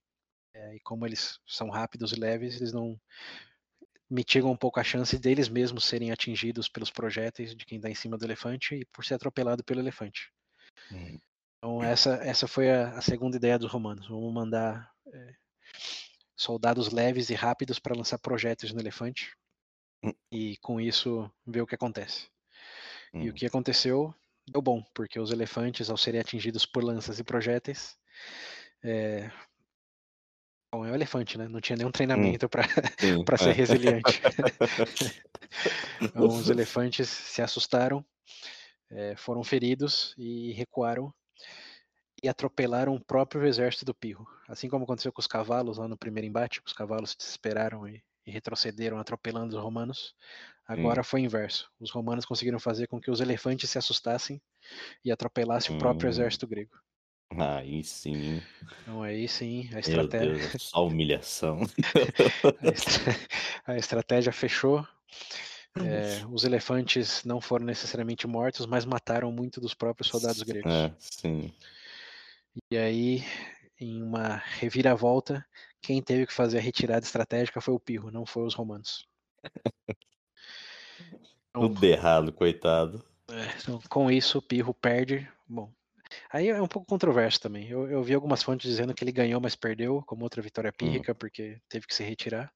É, e como eles são rápidos e leves, eles não mitigam um pouco a chance deles mesmos serem atingidos pelos projéteis de quem está em cima do elefante e por ser atropelado pelo elefante. Hum. Então essa, essa foi a, a segunda ideia dos romanos. Vamos mandar é, soldados leves e rápidos para lançar projéteis no elefante hum. e com isso ver o que acontece. Hum. E o hum. que aconteceu deu bom, porque os elefantes, ao serem atingidos por lanças e projéteis, é, Bom, é o elefante, né? Não tinha nenhum Hum, treinamento para sim, para ser é. resiliente. Então, os elefantes se assustaram, eh, foram feridos e recuaram e atropelaram o próprio exército do Pirro. Assim como aconteceu com os cavalos lá no primeiro embate, os cavalos se desesperaram e, e retrocederam, atropelando os romanos. Agora foi o inverso. Os romanos conseguiram fazer com que os elefantes se assustassem e atropelassem o próprio Hum. exército grego. Aí sim. Então aí sim, a Meu estratégia, Deus, é só humilhação. a, estra- a estratégia fechou. É, os elefantes não foram necessariamente mortos, mas mataram muito dos próprios soldados gregos. É, sim. E aí, em uma reviravolta, quem teve que fazer a retirada estratégica foi o Pirro, não foi os romanos. Então, Tudo errado, coitado. é, então, com isso, o Pirro perde. Bom, aí é um pouco controverso também. Eu, eu vi algumas fontes dizendo que ele ganhou, mas perdeu, como outra vitória pírrica, porque teve que se retirar.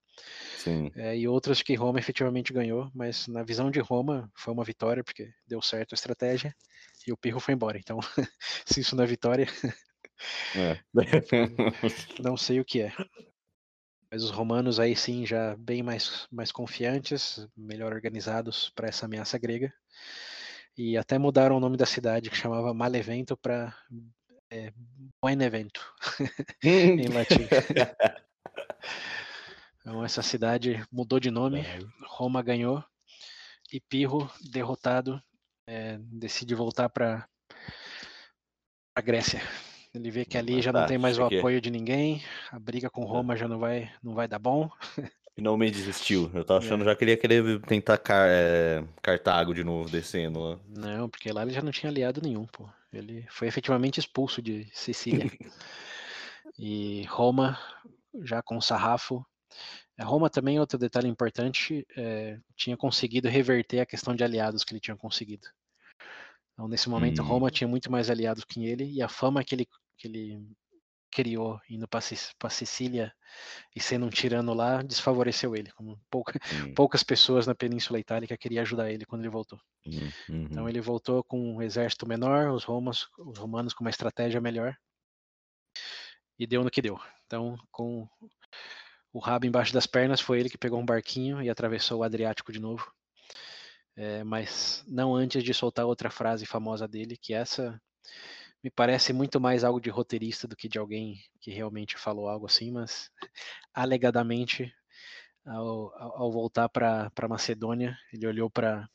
Sim. É, e outras que Roma efetivamente ganhou, mas na visão de Roma foi uma vitória, porque deu certo a estratégia e o Pirro foi embora. Então, se isso não é vitória, É. não sei o que é. Mas os romanos aí sim já bem mais, mais confiantes, melhor organizados para essa ameaça grega. E até mudaram o nome da cidade, que chamava Malevento, para é, Buenevento, em latim. Então essa cidade mudou de nome, Roma ganhou e Pirro, derrotado, é, decide voltar para a Grécia. Ele vê que ali já não tem mais o apoio de ninguém, a briga com Roma já não vai, não vai dar bom. Finalmente desistiu. Eu tava achando É. já que ele ia querer tentar car é, Cartago de novo, descendo lá. Não, porque lá ele já não tinha aliado nenhum, pô. Ele foi efetivamente expulso de Sicília. e Roma, já com sarrafo. É, Roma também, outro detalhe importante, é, tinha conseguido reverter a questão de aliados que ele tinha conseguido. Então, nesse momento, Hum. Roma tinha muito mais aliados que ele, e a fama que ele, que ele criou indo para Sicília e sendo um tirano lá, desfavoreceu ele. Como pouca, poucas pessoas na Península Itálica queriam ajudar ele quando ele voltou. hum, uhum. Então ele voltou com um exército menor, os, romans, os romanos com uma estratégia melhor. E deu no que deu. Então, com o rabo embaixo das pernas, foi ele que pegou um barquinho e atravessou o Adriático de novo. É, mas não antes de soltar outra frase famosa dele, que essa me parece muito mais algo de roteirista do que de alguém que realmente falou algo assim, mas alegadamente, ao, ao voltar para Macedônia, ele olhou para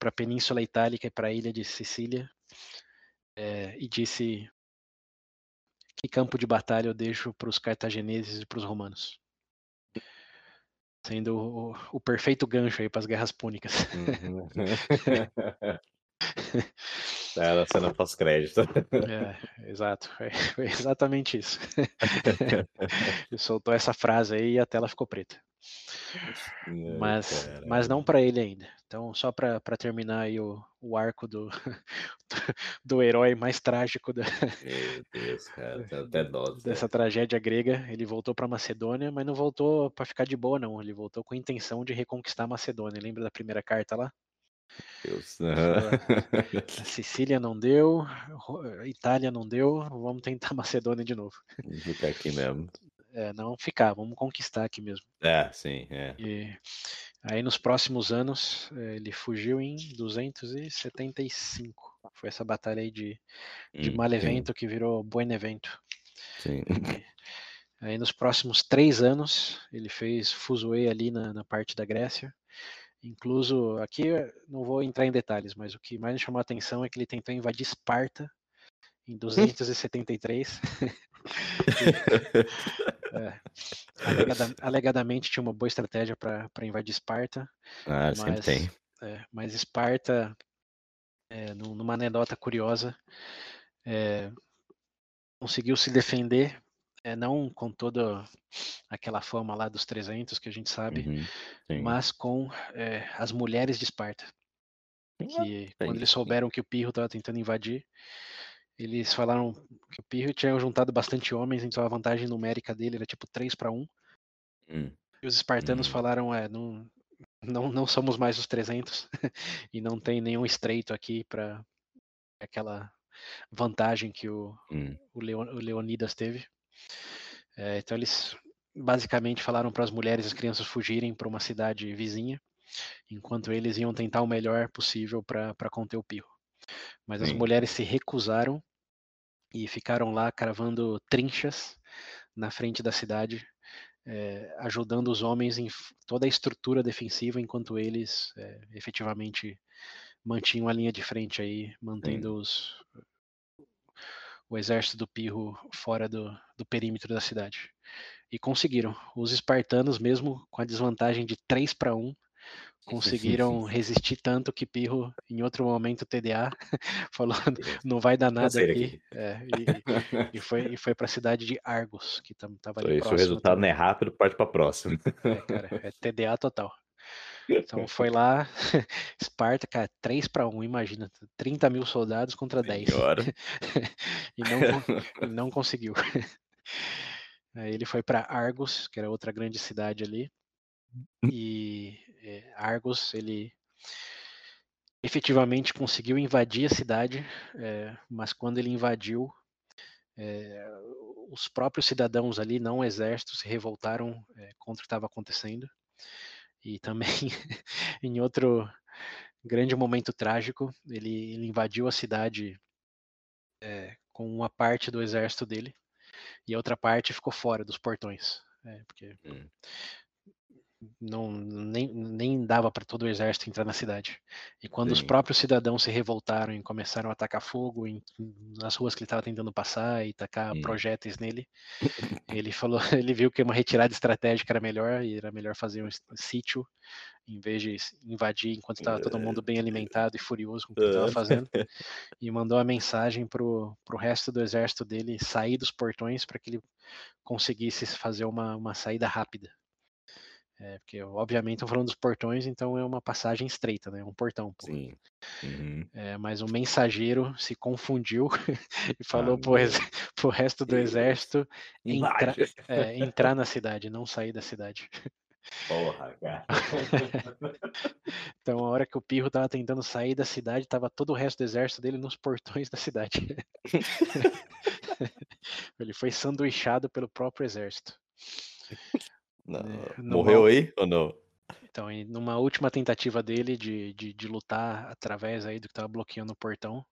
a Península Itálica e para a ilha de Sicília é, e disse: Que campo de batalha eu deixo para os cartagineses e para os romanos? Sendo o, o perfeito gancho aí para as guerras púnicas. Uhum. Era a cena pós-crédito. É, exato, foi, foi exatamente isso. Ele soltou essa frase aí e a tela ficou preta. Mas, mas não para ele ainda. Então, só para terminar aí o, o arco do, do herói mais trágico da, Meu Deus, cara, tá até dó. dessa tragédia grega, ele voltou para Macedônia, mas não voltou para ficar de boa, não. Ele voltou com a intenção de reconquistar a Macedônia. Lembra da primeira carta lá? Deus. A Sicília não deu, Itália não deu, vamos tentar Macedônia de novo. Vamos ficar aqui mesmo. É, não ficar, vamos conquistar aqui mesmo. É, sim, é. E aí nos próximos anos eh, ele fugiu em 275. Foi essa batalha aí de, de Hum, Malevento que virou Buenevento. Sim. Aí nos próximos três anos ele fez fuzuê ali na, na parte da Grécia. Incluso aqui eu não vou entrar em detalhes, mas o que mais me chamou a atenção é que ele tentou invadir Esparta em 273. É, alegada- alegadamente tinha uma boa estratégia para invadir Esparta. Ah, sempre Mas, tem. é, mas Esparta, é, num- numa anedota curiosa, é, conseguiu se defender, é, não com toda aquela fama lá dos 300 que a gente sabe, Uhum, mas com é, as mulheres de Esparta. Que quando eles sim. souberam que o Pirro estava tentando invadir, eles falaram que o Pirro tinha juntado bastante homens, então a vantagem numérica dele era tipo 3 para 1. Hum, E os espartanos Hum. falaram, é, não, não, não somos mais os 300 e não tem nenhum estreito aqui para aquela vantagem que o, hum. o, Leo- o Leonidas teve. É, então eles basicamente falaram para as mulheres e as crianças fugirem para uma cidade vizinha, enquanto eles iam tentar o melhor possível para conter o pirro. Mas as Sim. mulheres se recusaram e ficaram lá cravando trinchas na frente da cidade, é, ajudando os homens em toda a estrutura defensiva, enquanto eles é, efetivamente mantinham a linha de frente aí, mantendo os, o exército do Pirro fora do, do perímetro da cidade. E conseguiram. Os espartanos, mesmo com a desvantagem de 3 para 1, conseguiram resistir tanto que Pirro, em outro momento, TDA, falou: não vai dar nada aqui. aqui. É, e, e, foi, e foi para a cidade de Argos, que estava ali. Isso, o resultado também. não é rápido, parte para a próxima. É, cara, é TDA total. Então foi lá, Esparta, cara, 3 para 1, imagina, 30 mil soldados contra 10. e, não, não conseguiu. Aí ele foi para Argos, que era outra grande cidade ali. E é, Argos, ele efetivamente conseguiu invadir a cidade, é, mas quando ele invadiu, é, os próprios cidadãos ali, não o exército, se revoltaram contra o que estava acontecendo. E também, em outro grande momento trágico, ele, ele invadiu a cidade é, com uma parte do exército dele e a outra parte ficou fora dos portões. É, porque hum não nem, nem dava para todo o exército entrar na cidade. E quando Sim. os próprios cidadãos se revoltaram e começaram a atacar fogo em, nas ruas que ele estava tentando passar e tacar hum. projéteis nele, ele falou, ele viu que uma retirada estratégica era melhor e era melhor fazer um sítio em vez de invadir enquanto estava todo mundo bem alimentado e furioso com o que estava fazendo, e mandou a mensagem pro, pro resto do exército dele sair dos portões para que ele conseguisse fazer uma, uma saída rápida. É, porque, obviamente, estão falando dos portões, então é uma passagem estreita, né? Um portão. Pô. Sim. Uhum. É, mas o mensageiro se confundiu e falou ah, pro, pro resto do exército entra, é, entrar na cidade, não sair da cidade. Porra, cara. então, a hora que o Pirro estava tentando sair da cidade, tava todo o resto do exército dele nos portões da cidade. Ele foi sanduichado pelo próprio exército. Não, é, morreu aí ou não? Então, numa última tentativa dele de, de, de lutar através aí do que estava bloqueando o portão,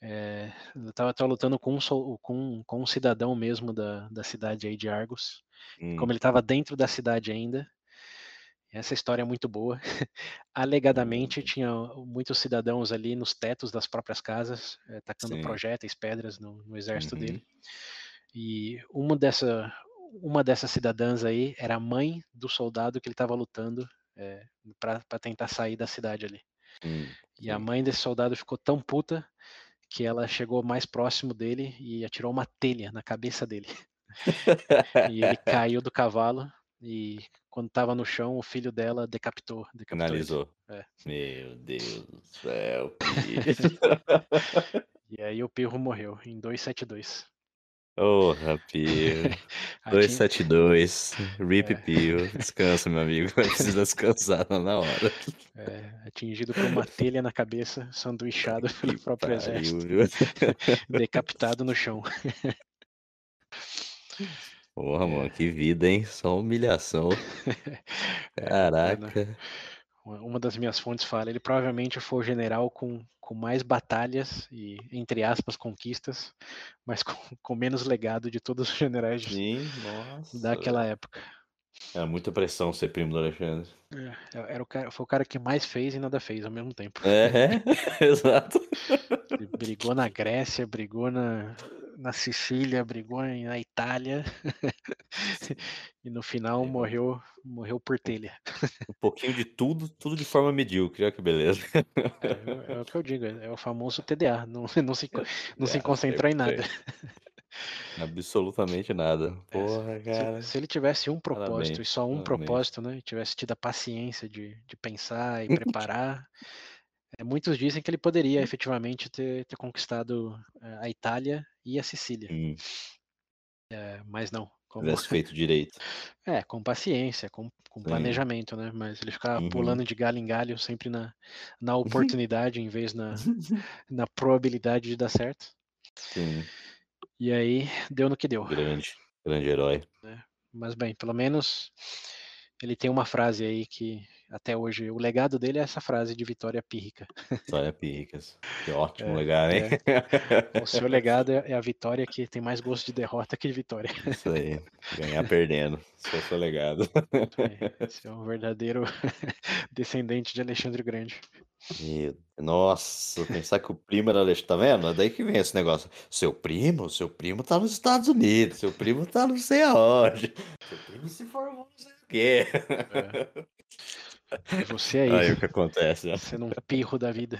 é, eu tava, tava, lutando com um, com, com um cidadão mesmo da, da cidade aí de Argos. Hum. Como ele estava dentro da cidade ainda, essa história é muito boa. Alegadamente, hum. tinha muitos cidadãos ali nos tetos das próprias casas, é, tacando Sim. projéteis, pedras no, no exército uhum. dele. E uma dessa, uma dessas cidadãs aí era a mãe do soldado que ele estava lutando é, para tentar sair da cidade ali. Hum, e a mãe desse soldado ficou tão puta que ela chegou mais próximo dele e atirou uma telha na cabeça dele. e ele caiu do cavalo e quando estava no chão o filho dela decapitou. decapitou Finalizou. É. Meu Deus do céu. e aí o Pirro morreu em 272. Ô, oh, Pio. 272. Rip é. Pio. Descansa, meu amigo. Precisa descansar na hora. É, atingido por uma telha na cabeça, sanduichado pelo que próprio pariu, exército. Decapitado no chão. Porra, mano, que vida, hein? Só humilhação. É, Caraca. Uma das minhas fontes fala, ele provavelmente foi o general com, com mais batalhas e, entre aspas, conquistas, mas com, com menos legado de todos os generais Sim, daquela época. Era muita pressão ser primo do Alexandre. É, era o cara, foi o cara que mais fez e nada fez ao mesmo tempo. É, exato. Ele brigou na Grécia, brigou na, na Sicília, brigou na Itália e no final é. morreu morreu por telha. Um pouquinho de tudo, tudo de forma medíocre, olha que beleza. É, é o que eu digo, é o famoso TDA, não, não, se, não é, se concentrou em nada. Absolutamente nada. É, Porra, cara. Se, se, ele tivesse um propósito Parabéns. e só um Parabéns. propósito, né? Tivesse tido a paciência de, de pensar e preparar. É, muitos dizem que ele poderia efetivamente ter, ter conquistado é, a Itália e a Sicília. Hum. É, mas não. Como... Tivesse feito direito. É, com paciência, com, com planejamento, né? Mas ele ficava uhum. pulando de galho em galho sempre na, na oportunidade em vez na, na probabilidade de dar certo. Sim. E aí deu no que deu. Grande, Grande herói. Mas bem, pelo menos ele tem uma frase aí que até hoje o legado dele é essa frase de vitória pírrica. Vitória Pírricas. Que ótimo É, lugar, hein? O seu legado é é a vitória que tem mais gosto de derrota que de vitória. Isso aí. Ganhar perdendo. Esse é o seu legado. Esse é um verdadeiro descendente de Alexandre Grande. Meu- Nossa, pensar que o primo era Alexandre. Tá vendo? É daí que vem esse negócio. Seu primo? Seu primo tá nos Estados Unidos. Seu primo tá não sei aonde. Seu primo se formou não sei quê. E você aí, Aí o que acontece, né? sendo um pirro da vida.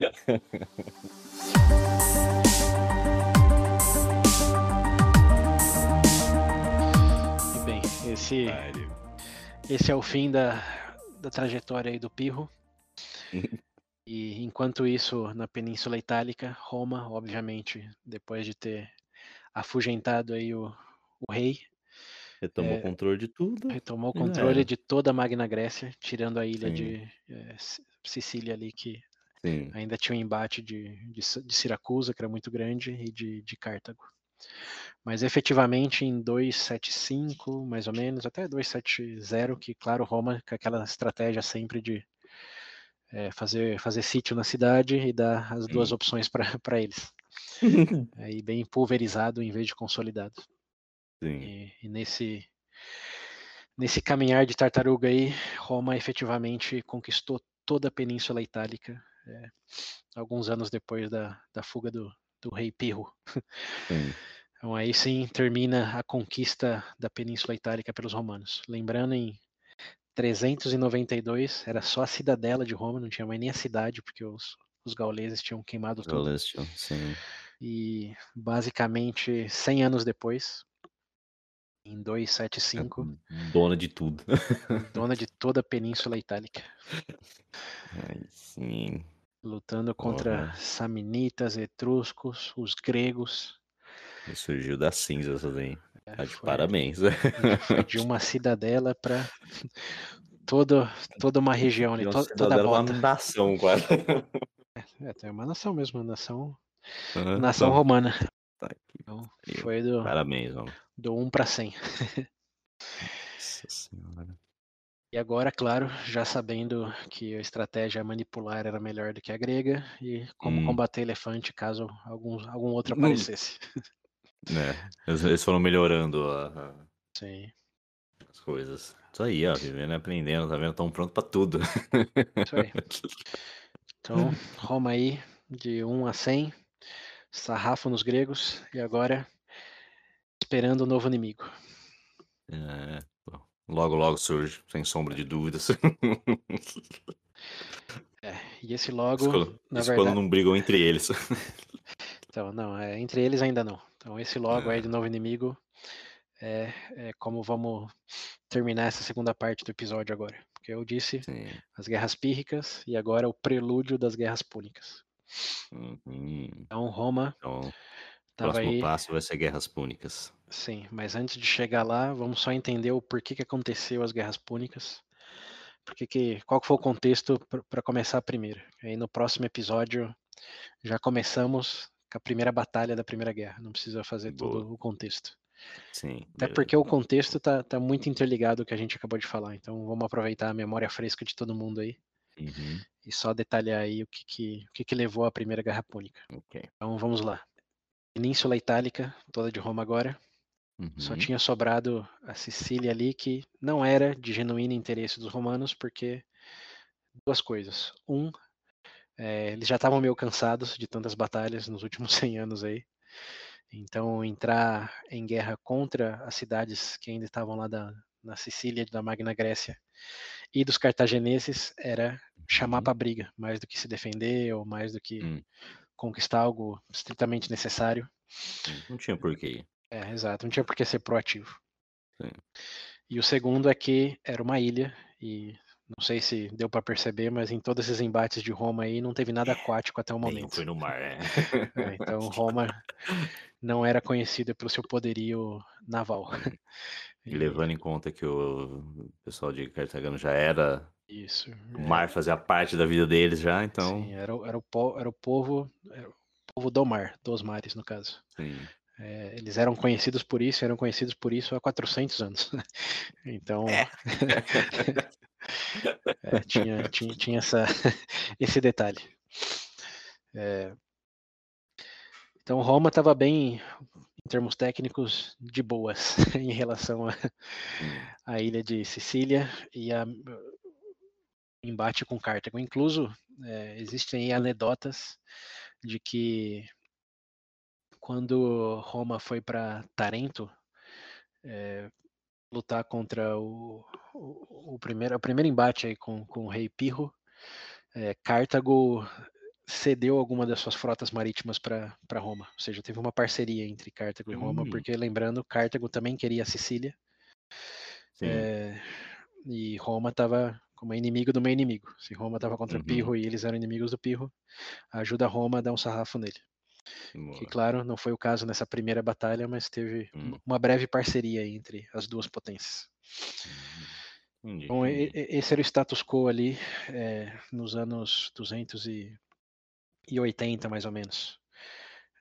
E bem, esse, esse é o fim da, da trajetória aí do pirro. E enquanto isso, na Península Itálica, Roma, obviamente, depois de ter afugentado aí o, o rei, Retomou É, o controle de tudo. retomou o controle era. de toda a Magna Grécia, tirando a ilha Sim. de Si- Sicília ali, que Sim. ainda tinha um embate de, de, de Siracusa, que era muito grande, e de, de Cartago. Mas efetivamente em 275, mais ou menos, até 270, que claro, Roma, com aquela estratégia sempre de eh, fazer, fazer sítio na cidade e dar as duas Sim. opções para eles. Aí bem pulverizado em vez de consolidado. E, e nesse, nesse caminhar de tartaruga aí, Roma efetivamente conquistou toda a Península Itálica, é, alguns anos depois da, da fuga do, do rei Pirro. Sim. Então aí sim termina a conquista da Península Itálica pelos romanos. Lembrando, em 392 era só a cidadela de Roma, não tinha mais nem a cidade, porque os, os gauleses tinham queimado tudo. Sim. E basicamente 100 anos depois, em 275, Dona de tudo. dona de toda a Península Itálica, Ai, sim. lutando contra samnitas, etruscos, os gregos. Ele surgiu das cinzas aí. É, Tá de foi- parabéns. Foi de uma cidadela para toda, toda uma região ali, to- toda a uma nação quase. É, tem uma nação mesmo, uma nação, Aham, nação então, romana. tá aqui. Então, foi do, Parabéns, mano. Do 1 para 100. Nossa senhora. E agora, claro, já sabendo que a estratégia manipular era melhor do que a grega, e como Hum. combater elefante caso algum, algum outro Não. aparecesse. É, eles, foram melhorando a- a- Sim, as coisas. Isso aí, ó, vivendo aprendendo, tá vendo? Estão prontos pra tudo. isso aí. Então, Roma aí, de 1 a 100, sarrafo nos gregos, e agora esperando o novo inimigo. É, logo, logo surge, sem sombra de dúvidas. É, e esse logo, Isso quando, na isso quando verdade. não brigam entre eles. Então, não, é, entre eles ainda não. Então, esse logo aí É. do novo inimigo é, é como vamos terminar essa segunda parte do episódio agora. Porque eu disse Sim. as guerras pírricas e agora o prelúdio das guerras púnicas. Uhum. Então, Roma Então, o próximo aí. passo vai ser Guerras Púnicas. Sim, mas antes de chegar lá, vamos só entender o porquê que aconteceu as guerras púnicas. Porque que, qual que foi o contexto para começar primeiro? Aí no próximo episódio já começamos com a primeira batalha da Primeira Guerra. Não precisa fazer todo Boa. o contexto. Sim. Até porque o contexto tá, tá muito interligado ao que a gente acabou de falar. Então vamos aproveitar a memória fresca de todo mundo aí Uhum. e só detalhar aí o que, que, o que, que levou à Primeira Guerra Púnica. Ok. Então vamos lá. Península Itálica, toda de Roma agora. Só Uhum. tinha sobrado a Sicília ali, que não era de genuíno interesse dos romanos, porque duas coisas. Um, eh, eles já estavam meio cansados de tantas batalhas nos últimos 100 anos aí. Então, entrar em guerra contra as cidades que ainda estavam lá da, na Sicília, da Magna Grécia, e dos cartagineses era chamar Uhum. para briga, mais do que se defender ou mais do que Hum. conquistar algo estritamente necessário. Não tinha porquê. É, exato, não tinha por que ser proativo. Sim. E o segundo é que era uma ilha, e não sei se deu para perceber, mas em todos esses embates de Roma aí não teve nada aquático até o momento. foi no mar, é. É, então Roma não era conhecida pelo seu poderio naval. E levando em conta que o pessoal de Cartagena já era. Isso. O é, mar fazia parte da vida deles já, então. Sim, era, o- era, o, era o povo, era o povo do mar, dos mares no caso. Sim. É, eles eram conhecidos por isso, eram conhecidos por isso há 400 anos. então, é. é, tinha, tinha, tinha essa, esse detalhe. É, então, Roma estava bem, em termos técnicos, de boas em relação à ilha de Sicília e a embate com Cartago. Incluso, é, existem anedotas de que quando Roma foi para Tarento é, lutar contra o, o, o, primeiro, o primeiro embate aí com, com o rei Pirro, é, Cartago cedeu alguma das suas frotas marítimas para Roma, ou seja, teve uma parceria entre Cartago e Roma, hum. porque lembrando, Cartago também queria a Sicília, é, e Roma estava como inimigo do meu inimigo. Se Roma estava contra uhum. Pirro e eles eram inimigos do Pirro, ajuda Roma a dar um sarrafo nele. Boa. Que, claro, não foi o caso nessa primeira batalha, mas teve hum. uma breve parceria entre as duas potências. Hum. Então, esse era o status quo ali é, nos anos 280, mais ou menos.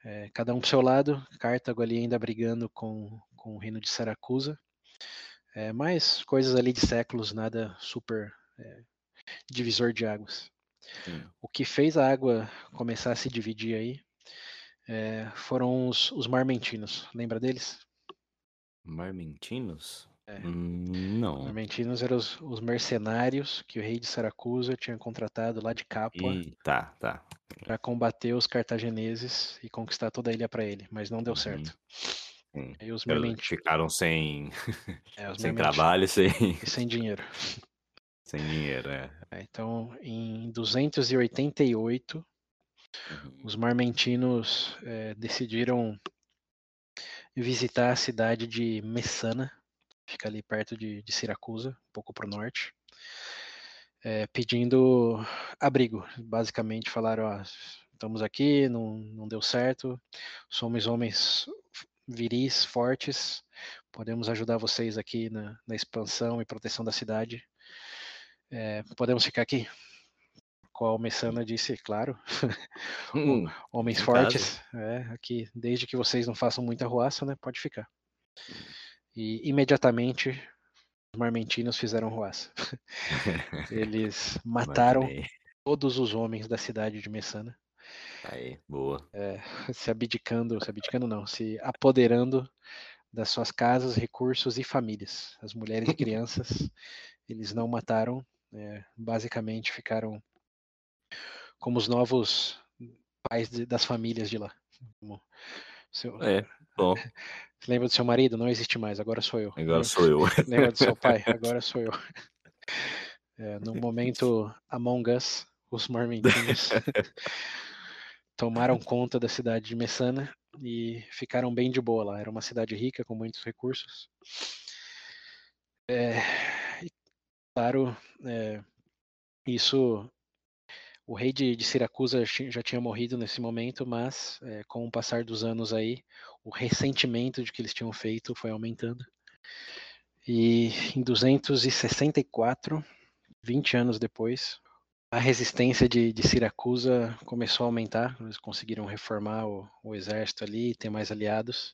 É, cada um pro seu lado, Cartago ali ainda brigando com, com o reino de Saracusa. É, mais coisas ali de séculos, nada super é, divisor de águas. O que fez a água começar a se dividir aí é, foram os, os marmentinos. Lembra deles? Marmentinos? É. Hum, não. Marmentinos eram os, os, mercenários que o rei de Saracusa tinha contratado lá de Capua. E, tá, tá. Para combater os cartagineses e conquistar toda a ilha para ele, mas não deu uhum. certo. Hum. E os marmentinos ficaram sem, é, sem trabalho, sem... E sem dinheiro. Sem dinheiro, é. é então, em 288, uhum. Os marmentinos é, decidiram visitar a cidade de Messana, fica ali perto de, de Siracusa, um pouco para o norte, é, pedindo abrigo. Basicamente falaram, ó, estamos aqui, não, não deu certo, somos homens viris, fortes, podemos ajudar vocês aqui na, na expansão e proteção da cidade é, podemos ficar aqui? Qual Messana disse, claro, hum, homens fortes, é, aqui, desde que vocês não façam muita ruaça, né, pode ficar. E imediatamente os marmentinos fizeram ruaça. Eles mataram Imaginei. todos os homens da cidade de Messana. Aí, boa. É, se abdicando, se abdicando não, se apoderando das suas casas, recursos e famílias. As mulheres e crianças, eles não mataram, é, basicamente ficaram como os novos pais de, das famílias de lá. Seu, é, bom. Você lembra do seu marido? Não existe mais, agora sou eu. Agora sou eu. Lembra do seu pai? Agora sou eu. É, no momento Among Us, os marmentinhos tomaram conta da cidade de Messana e ficaram bem de boa lá. Era uma cidade rica, com muitos recursos. É, claro, é, isso o rei de, de, Siracusa já tinha morrido nesse momento, mas é, com o passar dos anos aí, o ressentimento de que eles tinham feito foi aumentando. E em 264, 20 anos depois, a resistência de, de Siracusa começou a aumentar. Eles conseguiram reformar o, o exército ali, ter mais aliados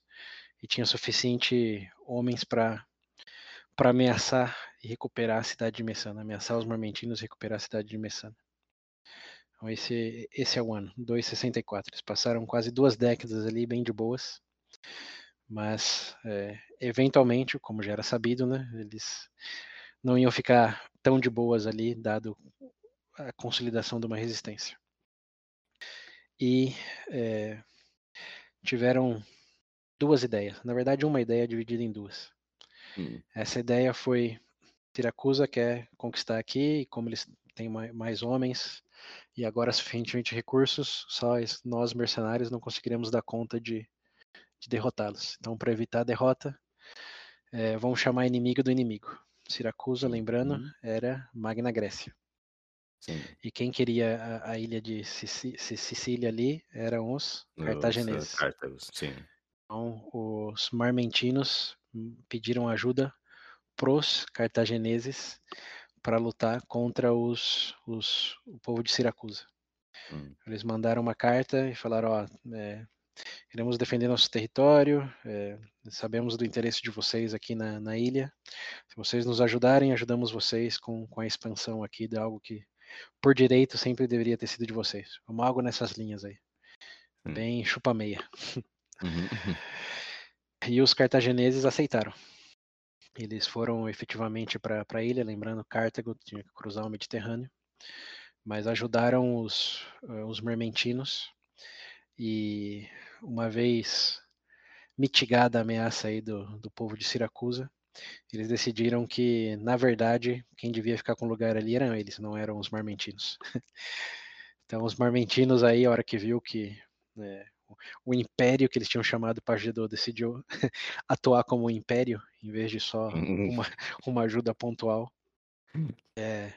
e tinha suficiente homens para para ameaçar e recuperar a cidade de Messana, ameaçar os marmentinos e recuperar a cidade de Messana. Então esse, esse é o ano, 264. Eles passaram quase duas décadas ali bem de boas, mas é, eventualmente, como já era sabido, né, eles não iam ficar tão de boas ali, dado a consolidação de uma resistência. E é, tiveram duas ideias, na verdade uma ideia dividida em duas. Hum. Essa ideia foi Siracusa quer conquistar aqui, e como eles têm mais homens e agora suficientemente recursos, só nós mercenários não conseguiremos dar conta de, de derrotá-los. Então, para evitar a derrota, é, vamos chamar inimigo do inimigo. Siracusa, lembrando, uhum. era Magna Grécia. Sim. E quem queria a, a ilha de Sicília ali eram os cartagineses. Os, sim. Então, os marmentinos pediram ajuda pros cartagineses para lutar contra os, os, o povo de Siracusa. Hum. Eles mandaram uma carta e falaram: ó, é, Iremos defender nosso território, é, sabemos do interesse de vocês aqui na, na, ilha. Se vocês nos ajudarem, ajudamos vocês com, com a expansão aqui de algo que, por direito, sempre deveria ter sido de vocês. Como algo nessas linhas aí. Hum. Bem chupa-meia. Uhum. e os cartagineses aceitaram. Eles foram efetivamente para a ilha, lembrando Cartago tinha que cruzar o Mediterrâneo, mas ajudaram os, uh, os mermentinos e uma vez mitigada a ameaça aí do, do povo de Siracusa, eles decidiram que, na verdade, quem devia ficar com o lugar ali eram eles, não eram os marmentinos. então, os marmentinos aí, a hora que viu que né, o império que eles tinham chamado Pagedor decidiu atuar como um império, em vez de só uhum. uma, uma ajuda pontual, é,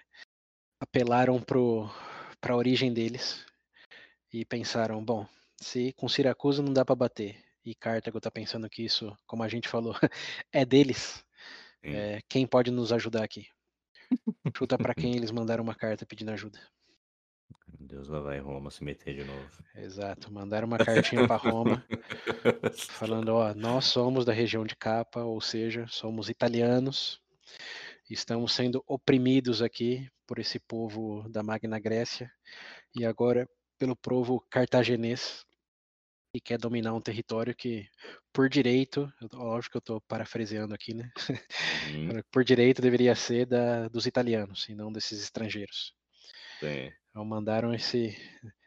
apelaram para a origem deles e pensaram, bom, se com Siracusa não dá para bater e Cartago está pensando que isso, como a gente falou, é deles, é, quem pode nos ajudar aqui? Chuta para quem eles mandaram uma carta pedindo ajuda. Deus lá vai Roma se meter de novo. Exato, mandaram uma cartinha para Roma falando, ó, nós somos da região de Capa, ou seja, somos italianos, estamos sendo oprimidos aqui por esse povo da Magna Grécia e agora pelo povo cartaginês e quer dominar um território que, por direito, lógico que eu estou parafraseando aqui, né? Uhum. por direito deveria ser da, dos italianos e não desses estrangeiros. Sim. Então mandaram esse.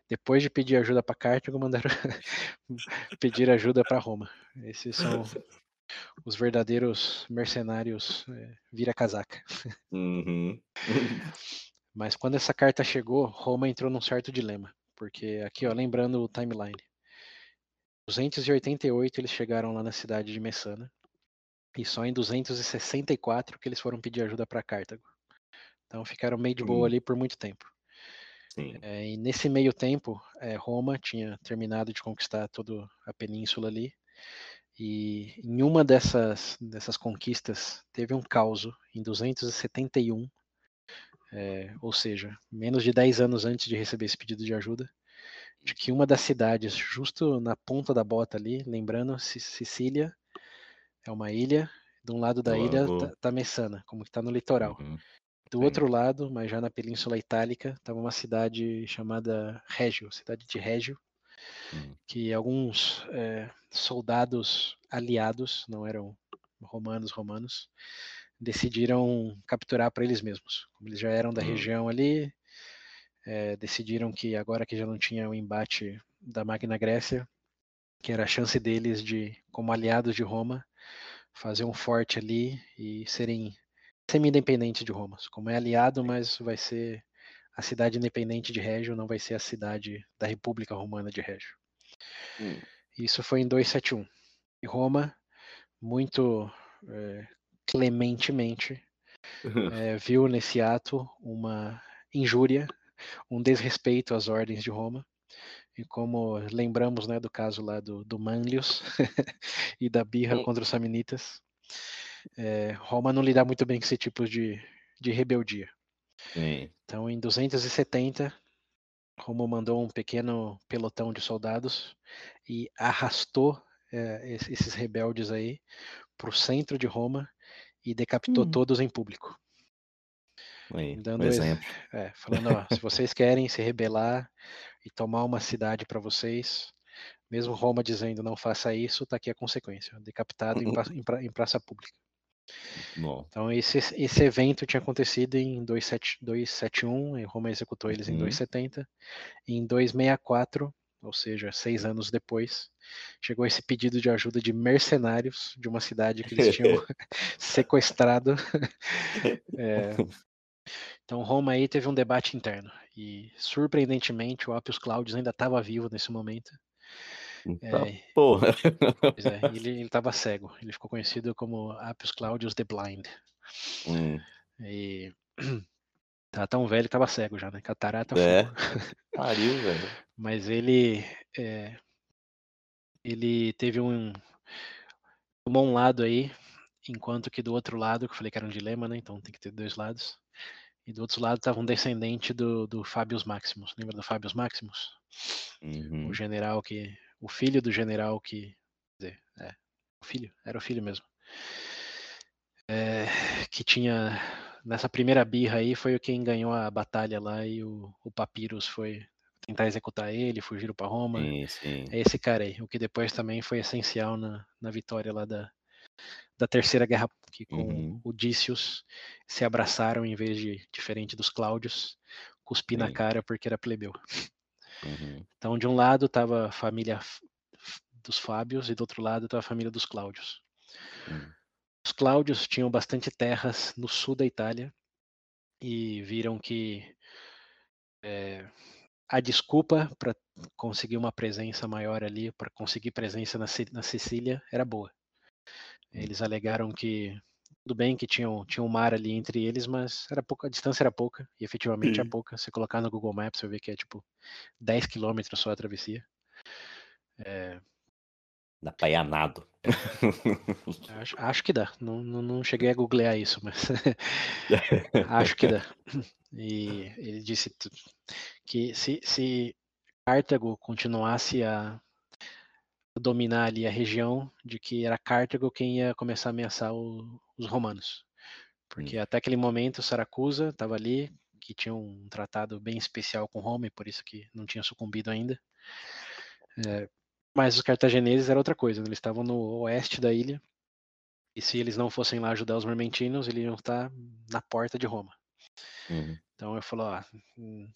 Depois de pedir ajuda para Cartago, mandaram pedir ajuda para Roma. Esses são os verdadeiros mercenários é, vira-casaca. Uhum. Mas quando essa carta chegou, Roma entrou num certo dilema. Porque aqui, ó, lembrando o timeline. 288 eles chegaram lá na cidade de Messana. E só em 264 que eles foram pedir ajuda para Cartago. Então ficaram meio de boa hum. ali por muito tempo. É, e nesse meio tempo, é, Roma tinha terminado de conquistar toda a península ali. E em uma dessas, dessas conquistas teve um caos em 271 é, ou seja, menos de 10 anos antes de receber esse pedido de ajuda, de que uma das cidades, justo na ponta da bota ali, lembrando, Sicília é uma ilha, de um lado da ilha tá, tá Messana, como que tá no litoral. Uhum. Do Sim. outro lado, mas já na Península Itálica, estava uma cidade chamada Régio, cidade de Régio, uhum. que alguns é, soldados aliados, não eram romanos romanos, decidiram capturar para eles mesmos. Como eles já eram da uhum. região ali, é, decidiram que agora que já não tinha o embate da Magna Grécia, que era a chance deles de, como aliados de Roma, fazer um forte ali e serem semi-independentes de Roma. Como é aliado, mas vai ser a cidade independente de Régio, não vai ser a cidade da República Romana de Régio. Hum. Isso foi em 271. E Roma, muito é, clementemente, é, viu nesse ato uma injúria, um desrespeito às ordens de Roma. E como lembramos né, do caso lá do, do Manlius e da birra Sim. contra os Samnitas, é, Roma não lida muito bem com esse tipo de, de rebeldia. Sim. Então, em 270, Roma mandou um pequeno pelotão de soldados e arrastou é, esses rebeldes aí para o centro de Roma e decapitou hum. todos em público. Aí, Dando um exemplo. É, falando, ó, se vocês querem se rebelar e tomar uma cidade para vocês, mesmo Roma dizendo não faça isso, tá aqui a consequência, decapitado em, pra, em, pra, em, praça pública. Então esse, esse evento tinha acontecido em 271, e Roma executou eles uhum. em 270. Em 264, ou seja, seis anos depois, chegou esse pedido de ajuda de mercenários de uma cidade que eles tinham sequestrado. É, então Roma aí teve um debate interno e surpreendentemente o Appius Claudius ainda estava vivo nesse momento. Tá, é, porra. É, ele estava cego. Ele ficou conhecido como Appius Claudius the Blind. Hum. E tá tão velho que tava cego já, né? Catarata. É. Pariu, velho. Mas ele é, ele teve um tomou um lado aí, enquanto que do outro lado, que eu falei que era um dilema, né? Então tem que ter dois lados. E do outro lado estava um descendente do, do Fábios Maximus. Lembra do Fábios Maximus? Uhum. O general que o filho do general que. Quer dizer, é, o filho, era o filho mesmo. É, que tinha. Nessa primeira birra aí foi quem ganhou a batalha lá e o, o Papyrus foi tentar executar ele, fugiram para Roma. Sim, sim. É esse cara aí, o que depois também foi essencial na, na vitória lá da, da Terceira Guerra, que com Uhum. o Dícios se abraçaram em vez de, diferente dos Cláudios, cuspir na Sim. cara porque era plebeu. Uhum. Então, de um lado estava a família dos Fábios e do outro lado estava a família dos Cláudios. Hum. Os Cláudios tinham bastante terras no sul da Itália e viram que eh, a desculpa para conseguir uma presença maior ali, para conseguir presença na, na Sicília, era boa. Eles alegaram que tudo bem que tinham, tinha um mar ali entre eles, mas era pouca, a distância era pouca, e efetivamente é pouca. Se colocar no Google Maps, você vê que é tipo 10 quilômetros só a travessia. Dá pra ir a nado. Acho, acho que dá. Não, não, não cheguei a googlear isso, mas acho que dá. E ele disse que se, se Cartago continuasse a dominar ali a região, de que era Cartago quem ia começar a ameaçar o- os romanos. Porque até aquele momento Saracusa estava ali, que tinha um tratado bem especial com Roma, e por isso que não tinha sucumbido ainda. É, mas os cartagineses era outra coisa, né? eles estavam no oeste da ilha, e se eles não fossem lá ajudar os mermentinos, eles iam estar na porta de Roma. Uhum. Então eu falo, ah, hum,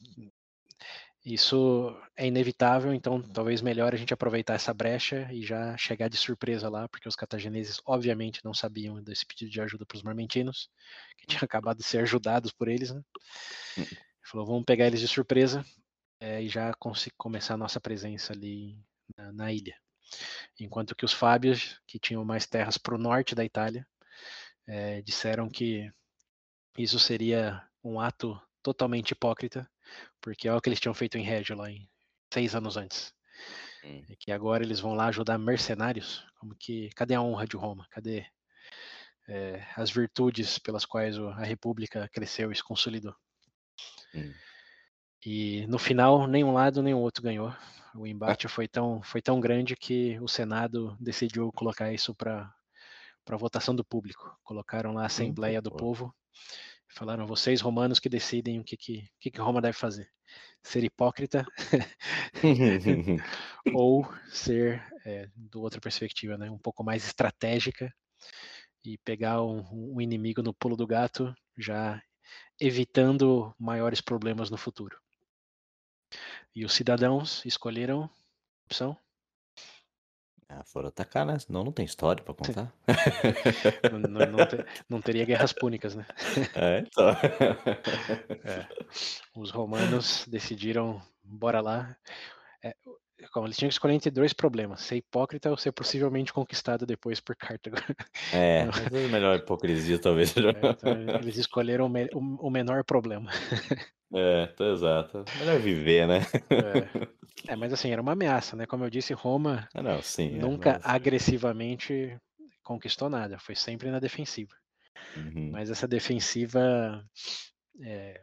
isso é inevitável, então talvez melhor a gente aproveitar essa brecha e já chegar de surpresa lá, porque os cartagineses obviamente não sabiam desse pedido de ajuda para os marmentinos, que tinha acabado de ser ajudados por eles, né? Hum. Falou, vamos pegar eles de surpresa eh, e já começar a nossa presença ali na, na ilha. Enquanto que os Fábios, que tinham mais terras para o norte da Itália, eh, disseram que isso seria um ato totalmente hipócrita, porque é o que eles tinham feito em Régio lá em seis anos antes. Hum. E que agora eles vão lá ajudar mercenários, como que cadê a honra de Roma? Cadê eh, as virtudes pelas quais a República cresceu e se consolidou? Hum. E no final, nenhum lado nem o outro ganhou. O embate foi tão, foi tão grande que o Senado decidiu colocar isso para votação do público. Colocaram lá a Assembleia do pô. Povo. Falaram, vocês romanos que decidem o que, que, que, que Roma deve fazer. Ser hipócrita ou ser, é, do outra perspectiva, né, um pouco mais estratégica e pegar um, um inimigo no pulo do gato, já evitando maiores problemas no futuro. E os cidadãos escolheram a opção. Ah, foram atacar, né? Senão não tem história pra contar. Não, não- não te- não teria guerras púnicas, né? é, então. É. Os romanos decidiram, bora lá. É, eles tinham que escolher entre dois problemas: ser hipócrita ou ser possivelmente conquistado depois por Cartago. É, vezes é melhor hipocrisia, talvez. É, então, eles escolheram o, me- o- o menor problema. É, tá exato. Melhor viver, né? É, mas assim, era uma ameaça, né? Como eu disse, Roma Ah, não, sim. é, nunca mas- agressivamente conquistou nada, foi sempre na defensiva. Uhum. Mas essa defensiva, é,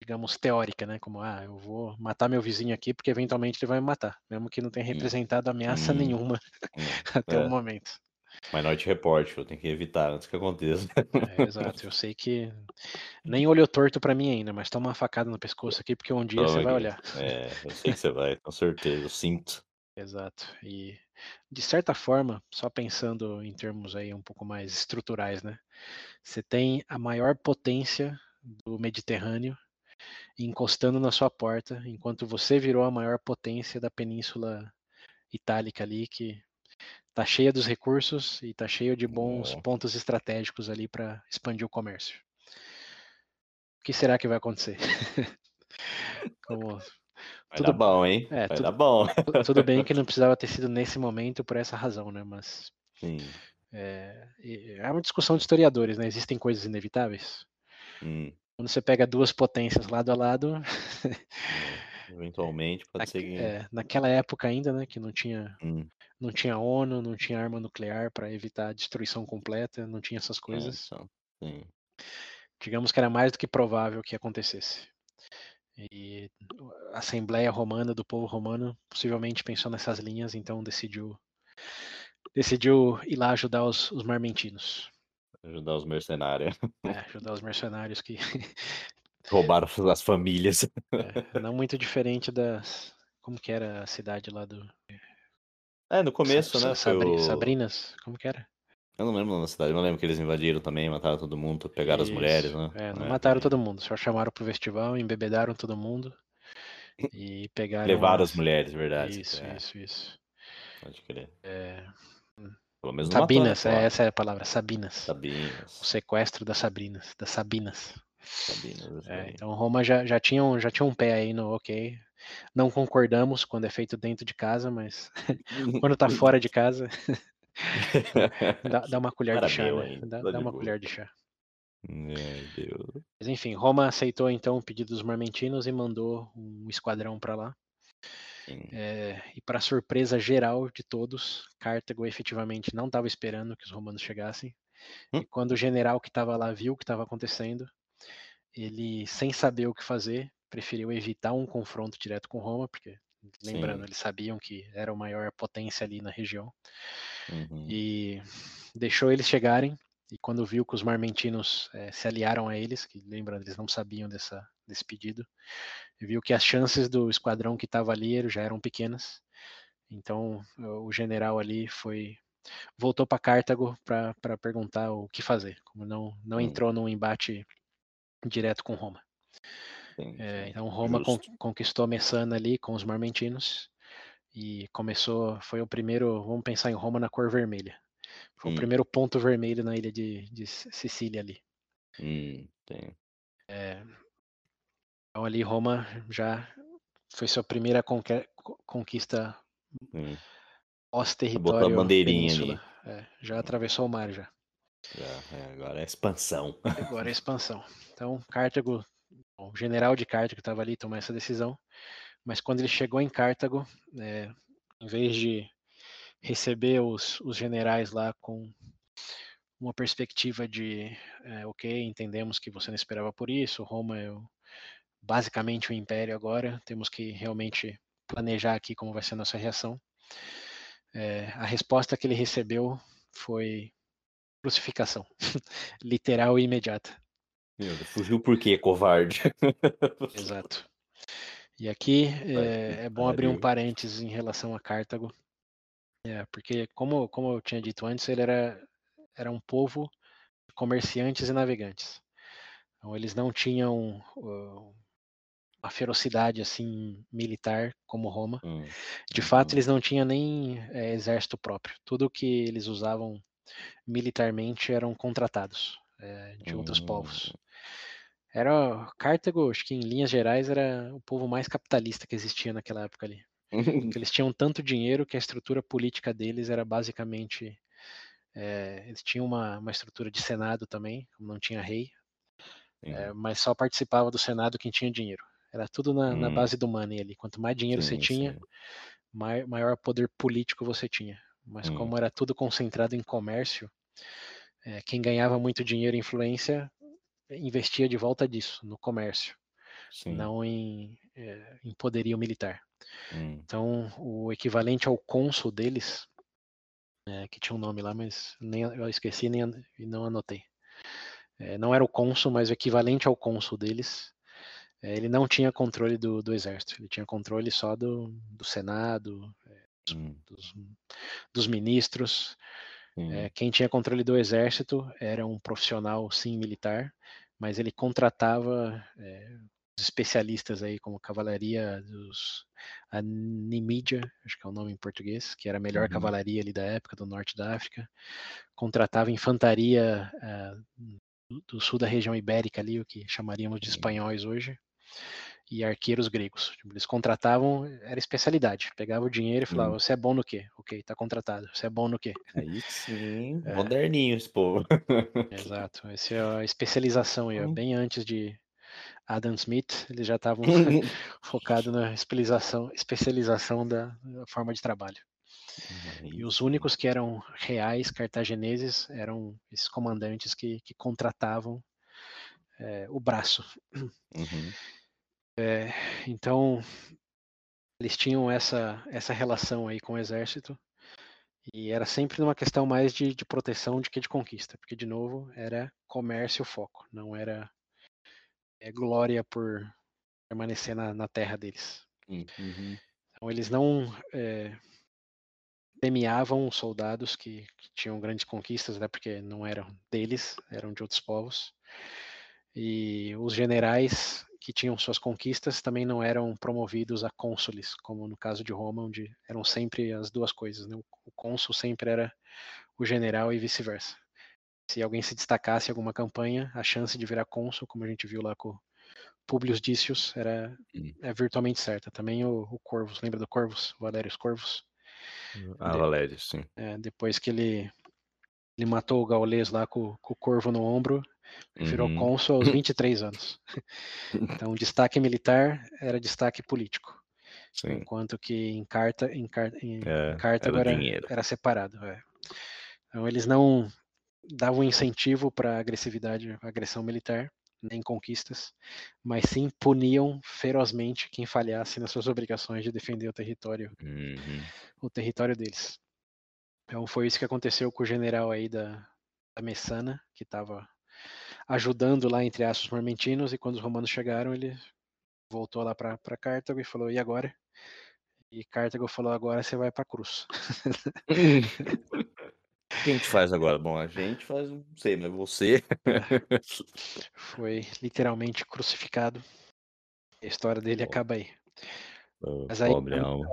digamos, teórica, né? Como, ah, eu vou matar meu vizinho aqui porque eventualmente ele vai me matar, mesmo que não tenha representado ameaça Hum. nenhuma Hum. até É. o momento. Minority Report, eu tenho que evitar antes que aconteça. É, exato, eu sei que nem olhou torto pra mim ainda, mas toma uma facada no pescoço aqui porque um dia você vai olhar. É, eu sei que você vai, com certeza, eu sinto. Exato. E de certa forma, só pensando em termos aí um pouco mais estruturais, né? Você tem a maior potência do Mediterrâneo encostando na sua porta, enquanto você virou a maior potência da Península Itálica ali, que tá cheia dos recursos e tá cheia de bons pontos estratégicos ali para expandir o comércio. O que será que vai acontecer? Como Vai Tudo- bom, hein? é, vai tudo- bom. Tu- Tudo bem que não precisava ter sido nesse momento por essa razão, né? Mas Sim. é, é uma discussão de historiadores, né? Existem coisas inevitáveis. Hum, Quando você pega duas potências lado a lado, eventualmente pode naque- ser que. é, naquela época ainda, né? Que não tinha, Hum, não tinha ONU, não tinha arma nuclear para evitar a destruição completa, não tinha essas é, coisas. então, sim. Digamos que era mais do que provável que acontecesse. E a Assembleia Romana do povo romano possivelmente pensou nessas linhas, então decidiu decidiu ir lá ajudar os, os marmentinos. Ajudar os mercenários. É, ajudar os mercenários que Roubaram as famílias. é, não muito diferente das como que era a cidade lá do É, no começo, Sa- né? Sabri- o... Sabrinas, como que era? Eu não lembro da cidade, eu não lembro que eles invadiram também, mataram todo mundo, pegaram as Isso. mulheres, né? É, não É, mataram todo mundo, só chamaram pro festival, embebedaram todo mundo e pegaram Levaram as as- mulheres, verdade. Isso, é, isso, isso. Pode crer. É, Pelo menos não matou, né, Sabinas, essa é a palavra, Sabinas. O Sabinas. sequestro das Sabrinas, das Sabinas. Sabinas. É, então Roma já, já, tinha um, já tinha um pé aí no ok. Não concordamos quando é feito dentro de casa, mas quando tá fora de casa, dá, dá uma colher de chá. né? Dá, dá uma boa. colher de chá. Mas enfim, Roma aceitou então o pedido dos marmentinos e mandou um esquadrão para lá. É, e para surpresa geral de todos, Cartago efetivamente não estava esperando que os romanos chegassem. Hum. E quando o general que estava lá viu o que estava acontecendo, ele, sem saber o que fazer, preferiu evitar um confronto direto com Roma, porque, lembrando, Sim. eles sabiam que era a maior potência ali na região, Uhum. e deixou eles chegarem. E quando viu que os marmentinos eh, se aliaram a eles, que lembrando, eles não sabiam dessa, desse pedido, viu que as chances do esquadrão que estava ali já eram pequenas. Então o general ali foi voltou para Cartago para perguntar o que fazer, como não não Hum. entrou num embate direto com Roma. Sim, É, então Roma con- conquistou Messana ali com os marmentinos e começou, foi o primeiro, vamos pensar em Roma na cor vermelha. Foi Hum. o primeiro ponto vermelho na ilha de, de Sicília ali. Hum, tem. Então ali Roma já foi sua primeira conquista Sim. Botou a pós-território bandeirinha península. É, já atravessou o mar já. Já, é, agora é expansão. Agora é expansão. Então Cartago, o general de Cartago estava ali tomou essa decisão, mas quando ele chegou em Cartago, é, em vez de receber os, os generais lá com uma perspectiva de, é, ok, entendemos que você não esperava por isso, Roma é o- basicamente o império agora, temos que realmente planejar aqui como vai ser a nossa reação. É, a resposta que ele recebeu foi crucificação, literal e imediata. Deus, fugiu por quê, covarde? Exato. E aqui é, é bom abrir um parênteses em relação a Cartago, é, porque como, como eu tinha dito antes, ele era, era um povo de comerciantes e navegantes. Então eles não tinham uh, uma ferocidade assim militar como Roma. Hum, De fato, uhum. eles não tinham nem é, exército próprio. Tudo que eles usavam militarmente eram contratados é, de outros povos. Hum, Era Cartago, acho que em linhas gerais era o povo mais capitalista que existia naquela época ali. Eles tinham tanto dinheiro que a estrutura política deles era basicamente é, eles tinham uma, uma estrutura de senado também, como não tinha rei, é, mas só participava do senado quem tinha dinheiro. Era tudo na, na Hum. base do money ali. Quanto mais dinheiro você Sim, tinha, sim. mai- maior poder político você tinha. Mas Hum. como era tudo concentrado em comércio, é, quem ganhava muito dinheiro e influência investia de volta disso, no comércio, Sim. não em, é, em poderio militar. Hum, Então, o equivalente ao cônsul deles, é, que tinha um nome lá, mas nem, eu esqueci nem, e não anotei. É, não era o cônsul, mas o equivalente ao cônsul deles, é, ele não tinha controle do, do exército, ele tinha controle só do, do senado, hum, dos, dos ministros. É, quem tinha controle do exército era um profissional, sim, militar, mas ele contratava é, especialistas aí, como cavalaria dos a Nimídia, acho que é o nome em português, que era a melhor Uhum. cavalaria ali da época, do norte da África. Contratava infantaria ah, do, sul da região ibérica ali, o que chamaríamos de espanhóis hoje, e arqueiros gregos. Tipo, Eles contratavam, era especialidade. Pegava o dinheiro e falava, Hum. você é bom no quê? Ok, tá contratado. Você é bom no quê? Aí sim, É. moderninho esse povo. Exato. Essa é a especialização aí. Hum. bem antes de Adam Smith, eles já estavam focados na especialização, especialização da, da forma de trabalho. E os únicos que eram reais cartagineses eram esses comandantes que, que contratavam é, o braço. Uhum. É, então, eles tinham essa, essa relação aí com o exército e era sempre uma questão mais de, de proteção do que de conquista, porque, de novo, era comércio o foco, não era é, glória por permanecer na, na terra deles. Uhum. Então, eles não é, premiavam soldados que, que, tinham grandes conquistas, né, porque não eram deles, eram de outros povos. E os generais que tinham suas conquistas também não eram promovidos a cônsules, como no caso de Roma, onde eram sempre as duas coisas. Né? O cônsul sempre era o general e vice-versa. Se alguém se destacasse em alguma campanha, a chance de virar cônsul, como a gente viu lá com Publius Dícios, era é virtualmente certa. Também o, o Corvus, lembra do Corvus? Valérios Corvus? Ah, de, Valérios, sim. É, depois que ele, ele matou o gaulês lá com, com o corvo no ombro, Virou uhum. cônsul aos 23 anos. Então, destaque militar era destaque político. Sim. Enquanto que em carta, em, carta, em, é, carta era, era, era separado. É. Então, eles não davam incentivo para agressividade, agressão militar, nem conquistas, mas sim puniam ferozmente quem falhasse nas suas obrigações de defender o território, uhum. o território deles. Então foi isso que aconteceu com o general aí da, da Messana, que estava ajudando lá, entre aspas, os mormentinos, e quando os romanos chegaram, ele voltou lá para Cartago e falou, e agora? E Cartago falou, agora você vai para a cruz. O que a gente faz agora? Bom, a gente faz, não sei, mas você. É. Foi literalmente crucificado. A história dele oh. acaba aí. Oh, mas aí,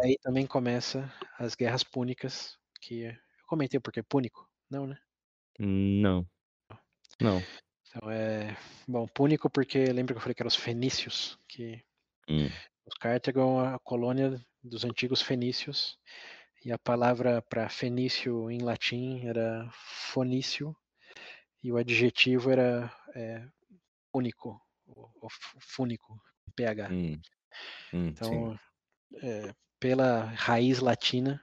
aí, também começa as guerras púnicas, que eu comentei porque púnico, não, né? Não. Não. Então é. Bom, púnico porque lembra que eu falei que eram os fenícios, que hum. os Cartago é a colônia dos antigos fenícios, e a palavra para fenício em latim era fonício, e o adjetivo era é, único, ou fúnico, PH. Hum. Hum, então, é, pela raiz latina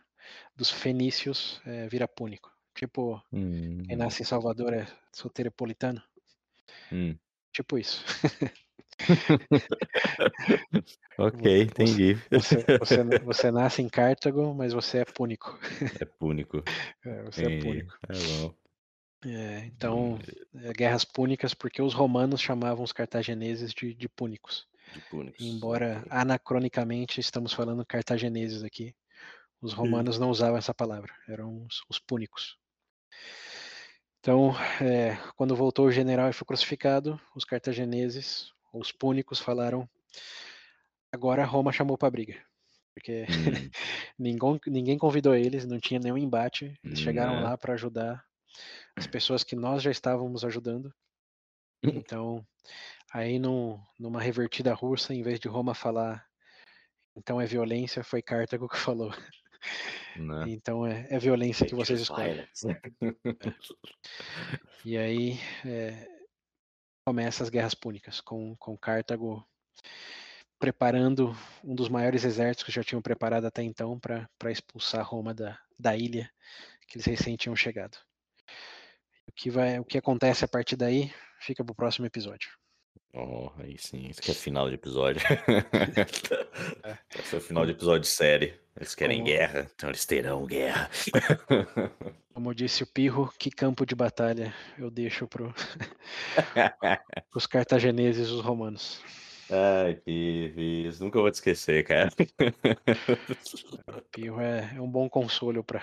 dos fenícios, é, vira púnico. Tipo, hum. quem nasce em Salvador é soteropolitano. Hum. Tipo isso. ok, entendi. Você, você, você, nasce em Cartago, mas você é púnico. É púnico. É, você entendi. é púnico. É bom. É, então, é, guerras púnicas, porque os romanos chamavam os cartagineses de, de púnicos. De púnicos. Embora anacronicamente estamos falando cartagineses aqui, os romanos não usavam essa palavra, eram os, os púnicos. Então, é, quando voltou o general e foi crucificado, os cartagineses, os púnicos, falaram: agora Roma chamou para briga. Porque hum. ninguém, ninguém convidou eles, não tinha nenhum embate. Eles chegaram é. lá para ajudar as pessoas que nós já estávamos ajudando. Então, aí num, numa revertida russa, em vez de Roma falar então é violência, foi Cartago que falou. Né? Então é, é violência que vocês escolhem. É. E aí é, começa as guerras púnicas, com, com Cartago preparando um dos maiores exércitos que já tinham preparado até então para expulsar Roma da, da ilha que eles recém tinham chegado. O que, vai, o que acontece a partir daí fica para o próximo episódio. Oh, aí sim, isso que é final de episódio. é. Esse é o final de episódio de série. Eles querem Como... guerra, então eles terão guerra. Como disse o Pirro, que campo de batalha eu deixo pro... os cartagineses e os romanos. Ai, Pirro, nunca vou te esquecer, cara. O Pirro é, é um bom consolo para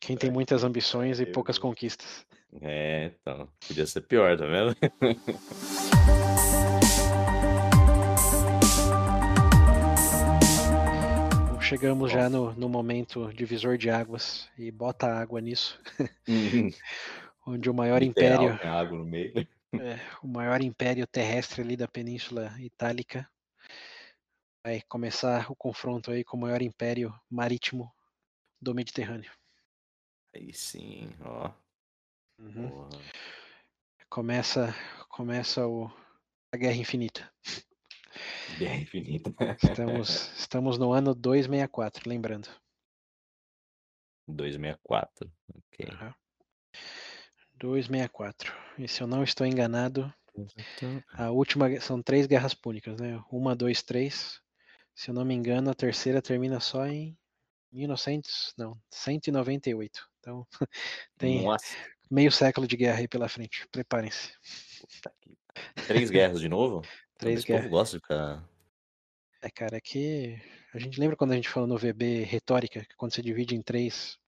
quem tem muitas ambições e poucas conquistas. É, então, podia ser pior, tá vendo? Chegamos já no, no momento divisor de águas e bota água nisso. Uhum. Onde o maior Literal, império. Água no meio. É, o maior império terrestre ali da Península Itálica vai começar o confronto aí com o maior império marítimo do Mediterrâneo. Aí sim, ó. Uhum. Começa, começa o, a Guerra Infinita. Guerra Infinita. Estamos, estamos no ano 264, lembrando. 264, ok. Uhum. 264. E se eu não estou enganado, A última são três guerras púnicas, né? Uma, dois, três. Se eu não me engano, a terceira termina só em 1900, não, 198. Então tem Nossa, meio século de guerra aí pela frente. Preparem-se. Três guerras de novo? Três Esse povo guerras. gosta de ficar. É, cara, é que a gente lembra quando a gente falou no VB retórica, que quando você divide em três,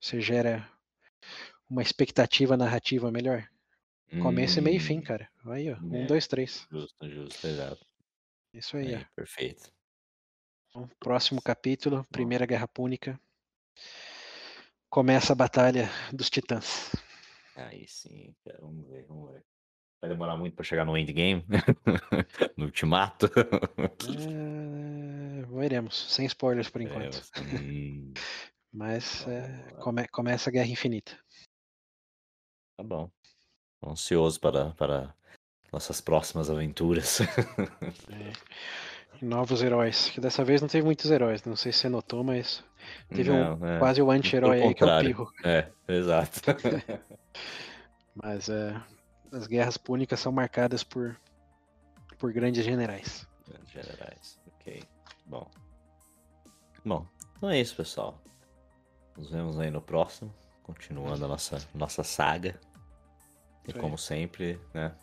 você gera uma expectativa narrativa melhor. Começo e meio e fim, Hum, cara. Aí, ó. Um, É. dois, três. Justo, justo, exato. Isso aí, Aí, ó. perfeito. Então, próximo capítulo, Primeira Guerra Púnica. Começa a Batalha dos Titãs. Aí sim, cara, vamos ver, vamos ver. Vai demorar muito pra chegar no endgame? no ultimato? É, veremos, sem spoilers por enquanto. Veremos. Hum, Mas é, come- começa a Guerra Infinita. tá bom. Tô ansioso para, para nossas próximas aventuras. E novos heróis. Que dessa vez não teve muitos heróis. Não sei se você notou, mas teve um Não, é, quase o anti-herói pelo aí que é o. Pirro. É, exato. Mas é, as guerras púnicas são marcadas por, por grandes generais. Generais, ok. Bom. Bom, então é isso, pessoal. Nos vemos aí no próximo, continuando a nossa, nossa saga. E como sempre, né?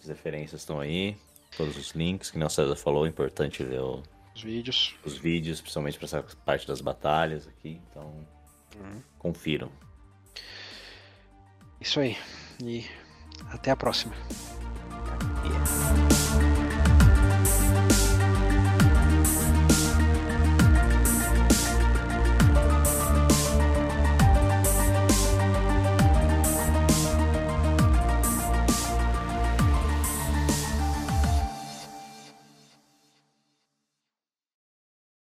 As referências estão aí, todos os links, que o César falou, é importante ver o- Os vídeos. os vídeos, principalmente para essa parte das batalhas aqui. Então, Uhum. confiram. Isso aí. E até a próxima. Yeah.